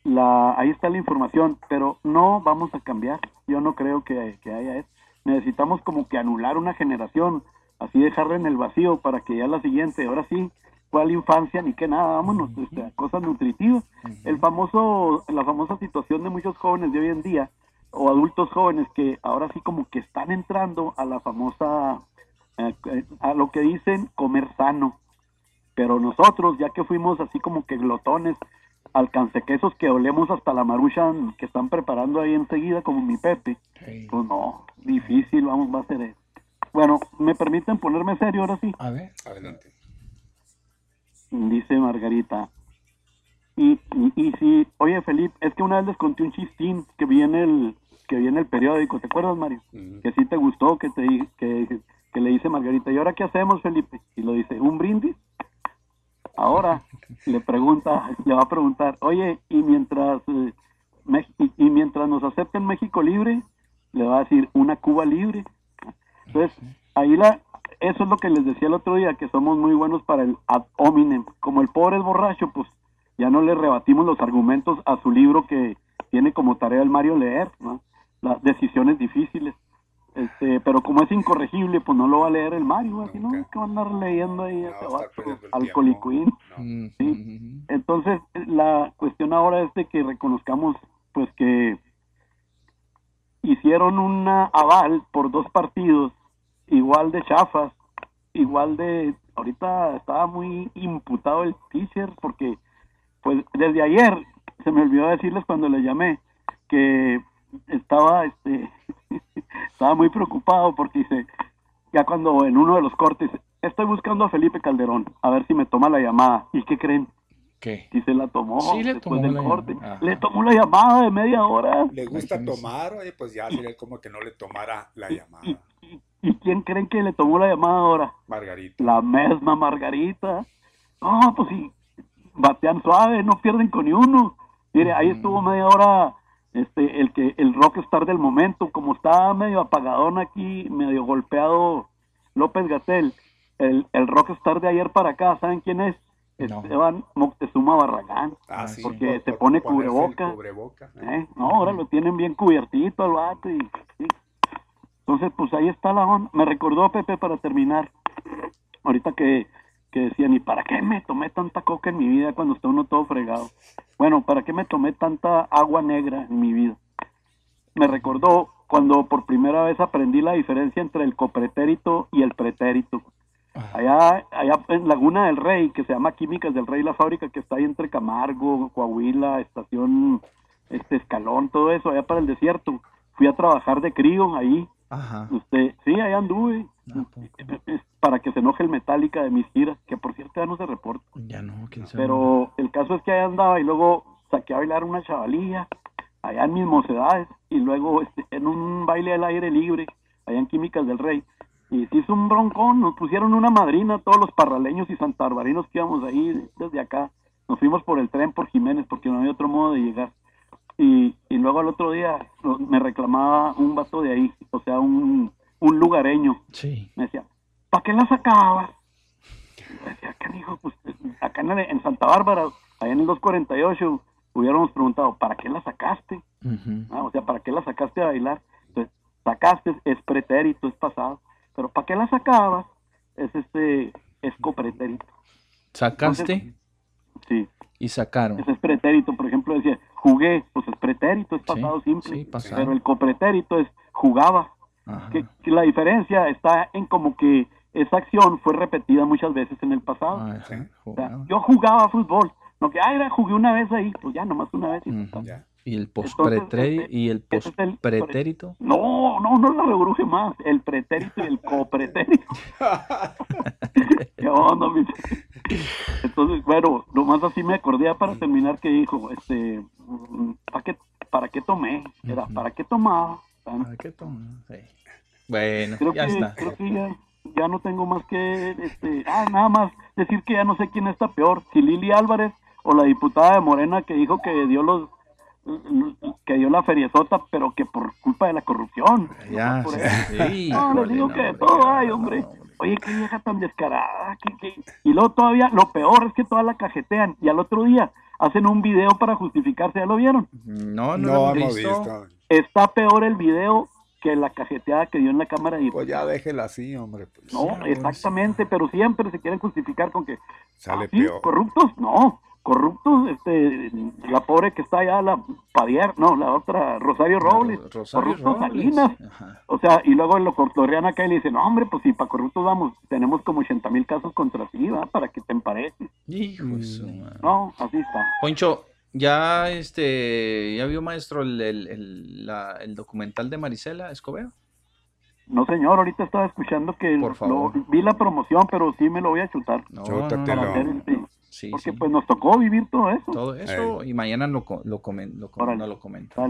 la, ahí está la información, pero no vamos a cambiar. Yo no creo que, haya eso. Necesitamos como que anular una generación, así dejarla en el vacío para que ya la siguiente, ahora sí, cuál infancia ni qué nada, vámonos, este, cosas nutritivas. El famoso, la famosa situación de muchos jóvenes de hoy en día, o adultos jóvenes que ahora sí como que están entrando a la famosa a lo que dicen comer sano. Pero nosotros, ya que fuimos así como que glotones, alcancequesos que olemos hasta la marucha que están preparando ahí enseguida, como mi Pepe, pues no, difícil, vamos, va a ser eso. Bueno, ¿me permiten ponerme serio ahora sí? A ver, adelante. Dice Margarita, Y, y, si, oye Felipe, es que una vez les conté un chistín que viene el que viene el periódico, ¿te acuerdas Mario? Que sí te gustó, que te que, que le dice Margarita, ¿y ahora qué hacemos Felipe? Y lo dice, ¿un brindis? Ahora le pregunta, le va a preguntar, oye, y mientras eh, y, mientras nos acepten México libre, le va a decir una Cuba libre. Entonces, ahí la, eso es lo que les decía el otro día, que somos muy buenos para el ad hominem. Como el pobre es borracho, pues ya no le rebatimos los argumentos a su libro que tiene como tarea el Mario leer, Las decisiones difíciles. Este, pero como es incorregible, pues no lo va a leer el Mario, así no, que va a andar leyendo ahí no, Entonces, la cuestión ahora es de que reconozcamos pues que hicieron una aval por dos partidos igual de chafas, igual de ahorita estaba muy imputado el teacher porque pues desde ayer se me olvidó decirles cuando le llamé que estaba este estaba muy preocupado porque dice ya cuando en uno de los cortes estoy buscando a Felipe Calderón a ver si me toma la llamada y qué creen ¿Qué? Si se la tomó sí, le tomó del corte. Le tomó la llamada de media hora. ¿Le gusta tomar? Oye, pues ya sería como que no le tomara la llamada. ¿Y, quién creen que le tomó la llamada ahora? Margarita. La misma Margarita. No, pues sí, batean suave, no pierden con ni uno. Mire, ahí estuvo media hora este el que el rockstar del momento, como estaba medio apagadón aquí, medio golpeado López Gatel, el, el rockstar de ayer para acá, ¿saben quién es? Esteban Moctezuma Barragán, ah, porque se pone cubreboca. ¿eh? No, ahora lo tienen bien cubiertito el vato. Y, Entonces, pues ahí está la onda. Me recordó Pepe para terminar, ahorita que, que decían, ¿y para qué me tomé tanta coca en mi vida cuando está uno todo fregado? Bueno, ¿para qué me tomé tanta agua negra en mi vida? Me recordó cuando por primera vez aprendí la diferencia entre el copretérito y el pretérito. Allá, allá en Laguna del Rey, que se llama Químicas del Rey, la fábrica que está ahí entre Camargo, Coahuila, Estación este Escalón, todo eso, allá para el desierto. Fui a trabajar de crío ahí. Ajá. Usted, sí, allá anduve. Para que se enoje el Metallica de mis giras, que por cierto ya no se reporta. Ya no, quién sabe. Pero el caso es que allá andaba y luego saqué a bailar una chavalilla, allá en mis mocedades, y luego este, en un baile al aire libre, allá en Químicas del Rey y se hizo un broncón, nos pusieron una madrina, todos los parraleños y santarbarinos que íbamos ahí desde acá. Nos fuimos por el tren por Jiménez porque no había otro modo de llegar. Y, y luego al otro día me reclamaba un vato de ahí, o sea, un, un lugareño. Sí. Me decía, ¿para qué la sacabas? Me decía, ¿qué dijo? Pues acá en, Santa Bárbara, allá en el 248, hubiéramos preguntado, ¿para qué la sacaste? Ah, o sea, ¿para qué la sacaste a bailar? Entonces, sacaste es pretérito, es pasado pero ¿para qué la sacabas? Es este, es copretérito. ¿Sacaste? sí. Y sacaron. Ese es pretérito, por ejemplo, decía, jugué, pues es pretérito, es pasado simple. Sí, pero el copretérito es jugaba. Que, la diferencia está en como que esa acción fue repetida muchas veces en el pasado. Ah, yo jugaba fútbol, no que, ah, jugué una vez ahí, pues ya, nomás una vez. Y ¿Y el postpretérito? Este, ¿Y el pospretérito? No, no, no la rebruje más. El pretérito y el copretérito. ¿Qué onda, Entonces, bueno, nomás así me acordé para terminar que dijo, este, ¿para qué, para qué tomé? Era, ¿para qué tomaba? ¿Para qué tomaba? Sí. Bueno, ya está. Creo que ya, ya no tengo más que, este, ah, nada más decir que ya no sé quién está peor, si Lili Álvarez o la diputada de Morena que dijo que dio los que dio la feriezota, pero que por culpa de la corrupción. Ya, sí, no, les digo que todo hay, hombre. Oye, qué vieja tan descarada. Y luego todavía, lo peor es que todas la cajetean. Y al otro día hacen un video para justificarse. ¿Ya lo vieron? No, no, lo hemos visto. Está peor el video que la cajeteada que dio en la Cámara de Pues ya déjela así, hombre. Pues. no, exactamente, pero siempre se quieren justificar con que... Sale ¿Ah, peor. ¿Corruptos? No corruptos, este, la pobre que está allá, la Padier, no, la otra, Rosario Robles, Rosario Robles. o sea, y luego lo cortorean acá y le dicen, no, hombre, pues si para corruptos vamos, tenemos como 80 mil casos contra ti, para que te empareces. Hijo No, así está. Poncho, ya, este, ya vio maestro el, el, la, el documental de Marisela Escobedo. No, señor, ahorita estaba escuchando que Por favor. vi la promoción, pero sí me lo voy a chutar. No, Sí, Porque pues nos tocó vivir todo eso. Todo eso y mañana lo, lo, comen, lo, no lo comenta.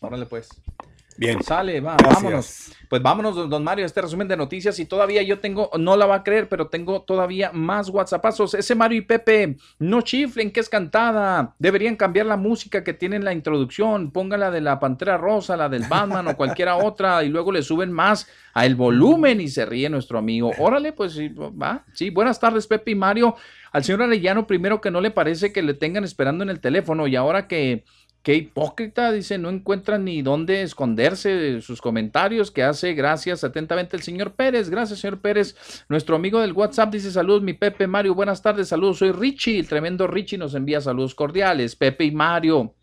Órale pues. Bien. Sale, va, vámonos. Pues vámonos, don Mario, este resumen de noticias. Y todavía yo tengo, no la va a creer, pero tengo todavía más WhatsAppazos. Ese Mario y Pepe, no chiflen, que es cantada. Deberían cambiar la música que tienen la introducción. Póngala de la Pantera Rosa, la del Batman o cualquiera otra. Y luego le suben más a el volumen y se ríe nuestro amigo. Órale, pues sí, va. Sí, buenas tardes, Pepe y Mario. Al señor Arellano, primero que no le parece que le tengan esperando en el teléfono. Y ahora que Qué hipócrita, dice, no encuentra ni dónde esconderse de sus comentarios que hace. Gracias atentamente el señor Pérez. Gracias, señor Pérez. Nuestro amigo del WhatsApp dice saludos, mi Pepe Mario. Buenas tardes, saludos. Soy Richie, el tremendo Richie nos envía saludos cordiales. Pepe y Mario.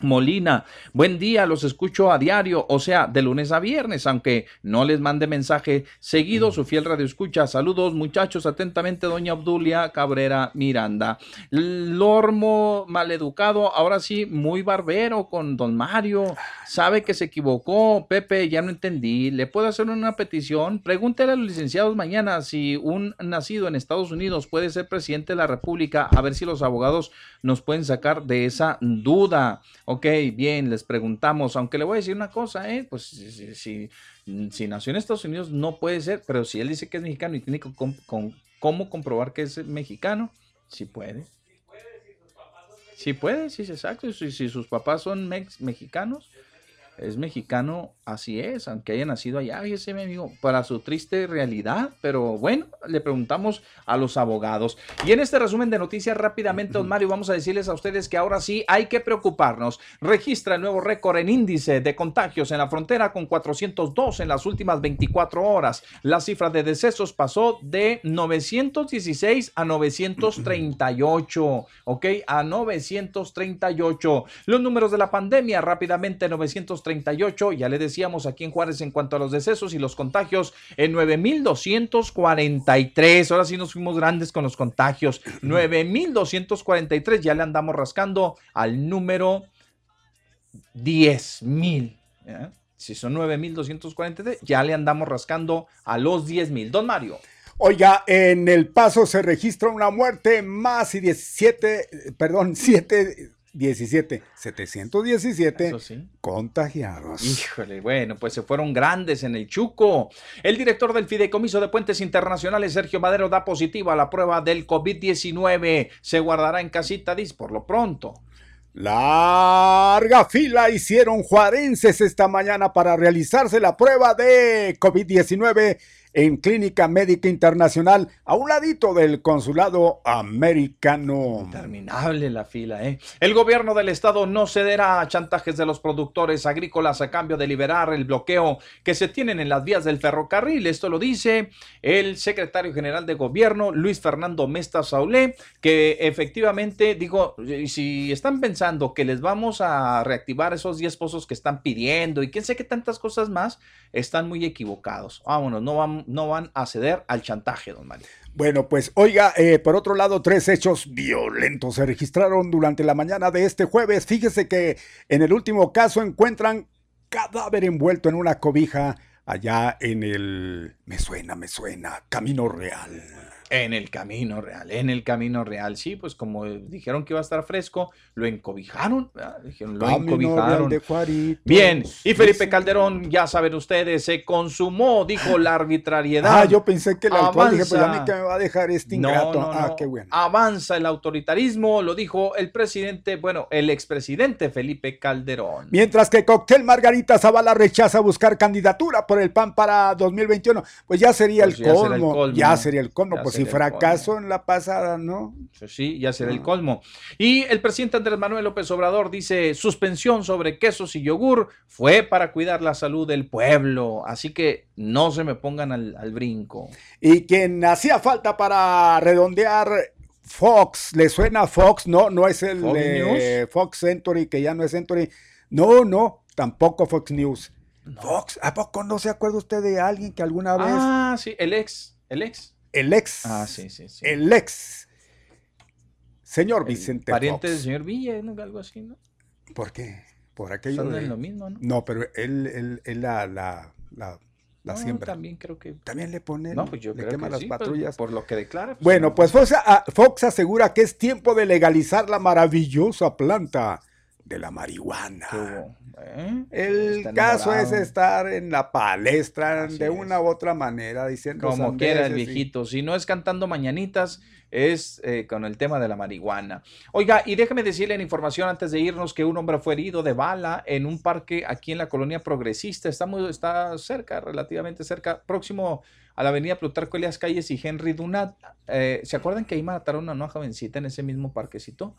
Molina, buen día, los escucho a diario, o sea, de lunes a viernes, aunque no les mande mensaje seguido, su fiel radio escucha. Saludos, muchachos, atentamente, doña Obdulia Cabrera Miranda. Lormo maleducado, ahora sí, muy barbero con don Mario, sabe que se equivocó, Pepe, ya no entendí. ¿Le puedo hacer una petición? Pregúntele a los licenciados mañana si un nacido en Estados Unidos puede ser presidente de la República, a ver si los abogados nos pueden sacar de esa duda. Ok, bien, les preguntamos, aunque le voy a decir una cosa, ¿eh? pues si, si, nació en Estados Unidos no puede ser, pero si él dice que es mexicano y tiene con, cómo comprobar que es mexicano, sí puede. Sí puede, sí, exacto. Si, si sus papás son mexicanos, es mexicano, así es, aunque haya nacido allá, fíjese mi amigo, para su triste realidad, pero bueno, le preguntamos a los abogados. Y en este resumen de noticias rápidamente, don Mario, vamos a decirles a ustedes que ahora sí hay que preocuparnos. Registra el nuevo récord en índice de contagios en la frontera con 402 en las últimas 24 horas. La cifra de decesos pasó de 916 a 938, ¿ok? A 938. Los números de la pandemia rápidamente 938 38. Ya le decíamos aquí en Juárez en cuanto a los decesos y los contagios en 9.243. Ahora sí nos fuimos grandes con los contagios. 9.243. Ya le andamos rascando al número 10.000. Si son 9.243, ya le andamos rascando a los 10.000. Don Mario. Oiga, en El Paso se registra una muerte más y 17, perdón, 7 17, 717 contagiados. Híjole, bueno, pues se fueron grandes en el Chuco. El director del Fideicomiso de Puentes Internacionales, Sergio Madero, da positivo a la prueba del COVID-19. Se guardará en casita, dis por lo pronto. Larga fila hicieron juarenses esta mañana para realizarse la prueba de COVID-19 en Clínica Médica Internacional, a un ladito del consulado americano. Interminable la fila, ¿eh? El gobierno del estado no cederá a chantajes de los productores agrícolas a cambio de liberar el bloqueo que se tienen en las vías del ferrocarril. Esto lo dice el secretario general de gobierno, Luis Fernando Mesta Saulé, que efectivamente, digo, si están pensando que les vamos a reactivar esos 10 pozos que están pidiendo y quién sé qué tantas cosas más, están muy equivocados. Vámonos, no vamos no van a ceder al chantaje, don Mario. Bueno, pues oiga, eh, por otro lado, tres hechos violentos se registraron durante la mañana de este jueves. Fíjese que en el último caso encuentran cadáver envuelto en una cobija allá en el... Me suena, me suena, Camino Real. En el camino real, en el camino real. Sí, pues como dijeron que iba a estar fresco, lo encobijaron. Dijeron, lo encobijaron. Bien, y Felipe Calderón, ya saben ustedes, se consumó, dijo la arbitrariedad. Ah, yo pensé que el alcohol, dije, pues a mí que me va a dejar este ingrato. ah, qué bueno. Avanza el autoritarismo, lo dijo el presidente, bueno, el expresidente Felipe Calderón. Mientras que Cóctel Margarita Zavala rechaza buscar candidatura por el PAN para 2021, pues ya sería, pues el, colmo, ya sería el colmo, pues si fracaso en la pasada, ¿no? Sí, ya será el colmo. Y el presidente Andrés Manuel López Obrador dice, suspensión sobre quesos y yogur fue para cuidar la salud del pueblo, así que no se me pongan al, brinco. Y quien hacía falta para redondear Fox, ¿le suena Fox? No, no es el Fox, Fox Century, que ya no es Century. No, no, tampoco Fox News. Fox, ¿a poco no se acuerda usted de alguien que alguna vez... Ah, sí, el ex, el ex el ex. Ah, sí, sí, sí. El ex. Señor Vicente Pariente del señor Villa, ¿no? algo así, ¿no? ¿Por qué? Por aquello. Son lo mismo, ¿no? No, pero él, él, él la, la, la siembra. También creo que. También le ponen. No, pues yo le creo que las sí, pues, patrullas. por lo que declara. pues, Bueno, no. pues Fox, Fox asegura que es tiempo de legalizar la maravillosa planta de la marihuana. ¿Eh? El caso es estar en la palestra de una u otra manera diciendo Como quiera el y- viejito. Si no es cantando mañanitas, es eh, con el tema de la marihuana. Oiga, y déjeme decirle en información antes de irnos que un hombre fue herido de bala en un parque aquí en la colonia progresista. Está, muy, está cerca, relativamente cerca, próximo a la avenida Plutarco Elias Calles y Henry Dunat. Eh, ¿Se acuerdan que ahí mataron a una jovencita en ese mismo parquecito?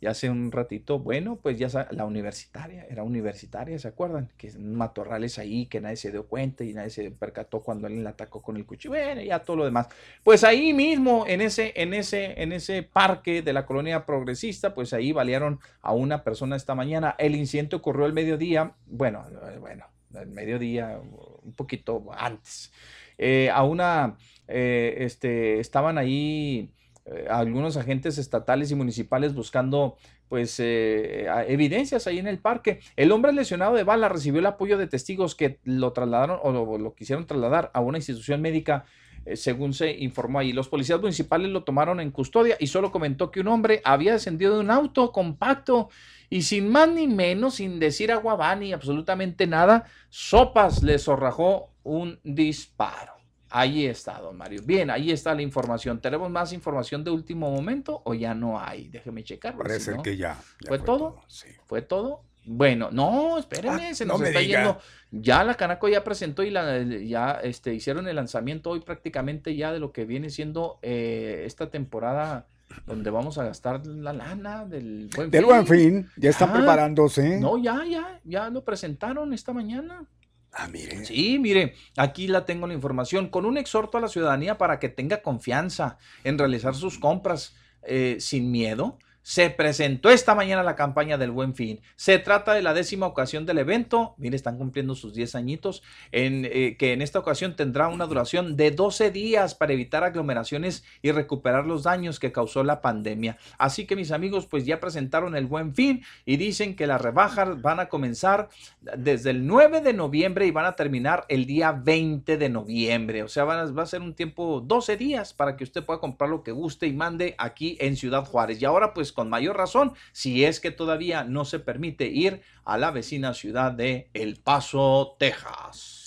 Y hace un ratito, bueno, pues ya la universitaria, era universitaria, ¿se acuerdan? Que matorrales ahí, que nadie se dio cuenta y nadie se percató cuando él la atacó con el cuchillo. Bueno, ya todo lo demás. Pues ahí mismo, en ese, en ese, en ese parque de la colonia progresista, pues ahí balearon a una persona esta mañana. El incidente ocurrió al mediodía, bueno, eh, bueno, al mediodía, un poquito antes. Eh, a una, eh, este, estaban ahí eh, algunos agentes estatales y municipales buscando pues eh, evidencias ahí en el parque. El hombre lesionado de bala recibió el apoyo de testigos que lo trasladaron o lo, lo quisieron trasladar a una institución médica eh, según se informó ahí. Los policías municipales lo tomaron en custodia y solo comentó que un hombre había descendido de un auto compacto y sin más ni menos, sin decir agua va ni absolutamente nada, Sopas le zorrajó un disparo. Ahí está, don Mario. Bien, ahí está la información. ¿Tenemos más información de último momento o ya no hay? Déjeme checar. Parece si no- que ya. ya ¿Fue, todo? ¿Fue todo? Bueno, no, espérenme, Ah, se no nos está diga. yendo. Ya la Canaco ya presentó y la, ya este, hicieron el lanzamiento hoy prácticamente ya de lo que viene siendo eh, esta temporada donde vamos a gastar la lana del buen Del buen fin, ya están Ah, preparándose. No, ya, ya, ya lo presentaron esta mañana. Ah, mire. Sí, mire, aquí la tengo la información, con un exhorto a la ciudadanía para que tenga confianza en realizar sus compras eh, sin miedo. Se presentó esta mañana la campaña del Buen Fin. Se trata de la décima ocasión del evento. Mire, están cumpliendo sus 10 añitos. Eh, que en esta ocasión tendrá una duración de 12 días para evitar aglomeraciones y recuperar los daños que causó la pandemia. Así que mis amigos, pues ya presentaron el Buen Fin y dicen que las rebajas van a comenzar desde el 9 de noviembre y van a terminar el día 20 de noviembre. O sea, van a- va a ser un tiempo, 12 días para que usted pueda comprar lo que guste y mande aquí en Ciudad Juárez. Y ahora, pues con mayor razón, si es que todavía no se permite ir a la vecina ciudad de El Paso, Texas.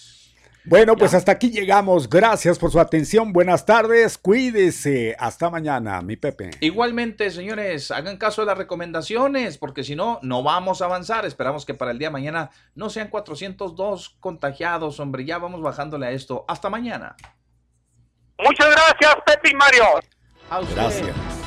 Bueno, pues hasta aquí llegamos. Gracias por su atención. Buenas tardes. Cuídese. Hasta mañana, mi Pepe. Igualmente, señores, hagan caso de las recomendaciones, porque si no, no vamos a avanzar. Esperamos que para el día de mañana no sean 402 contagiados, hombre. Ya vamos bajándole a esto. Hasta mañana. Muchas gracias, Pepe y Mario. Gracias.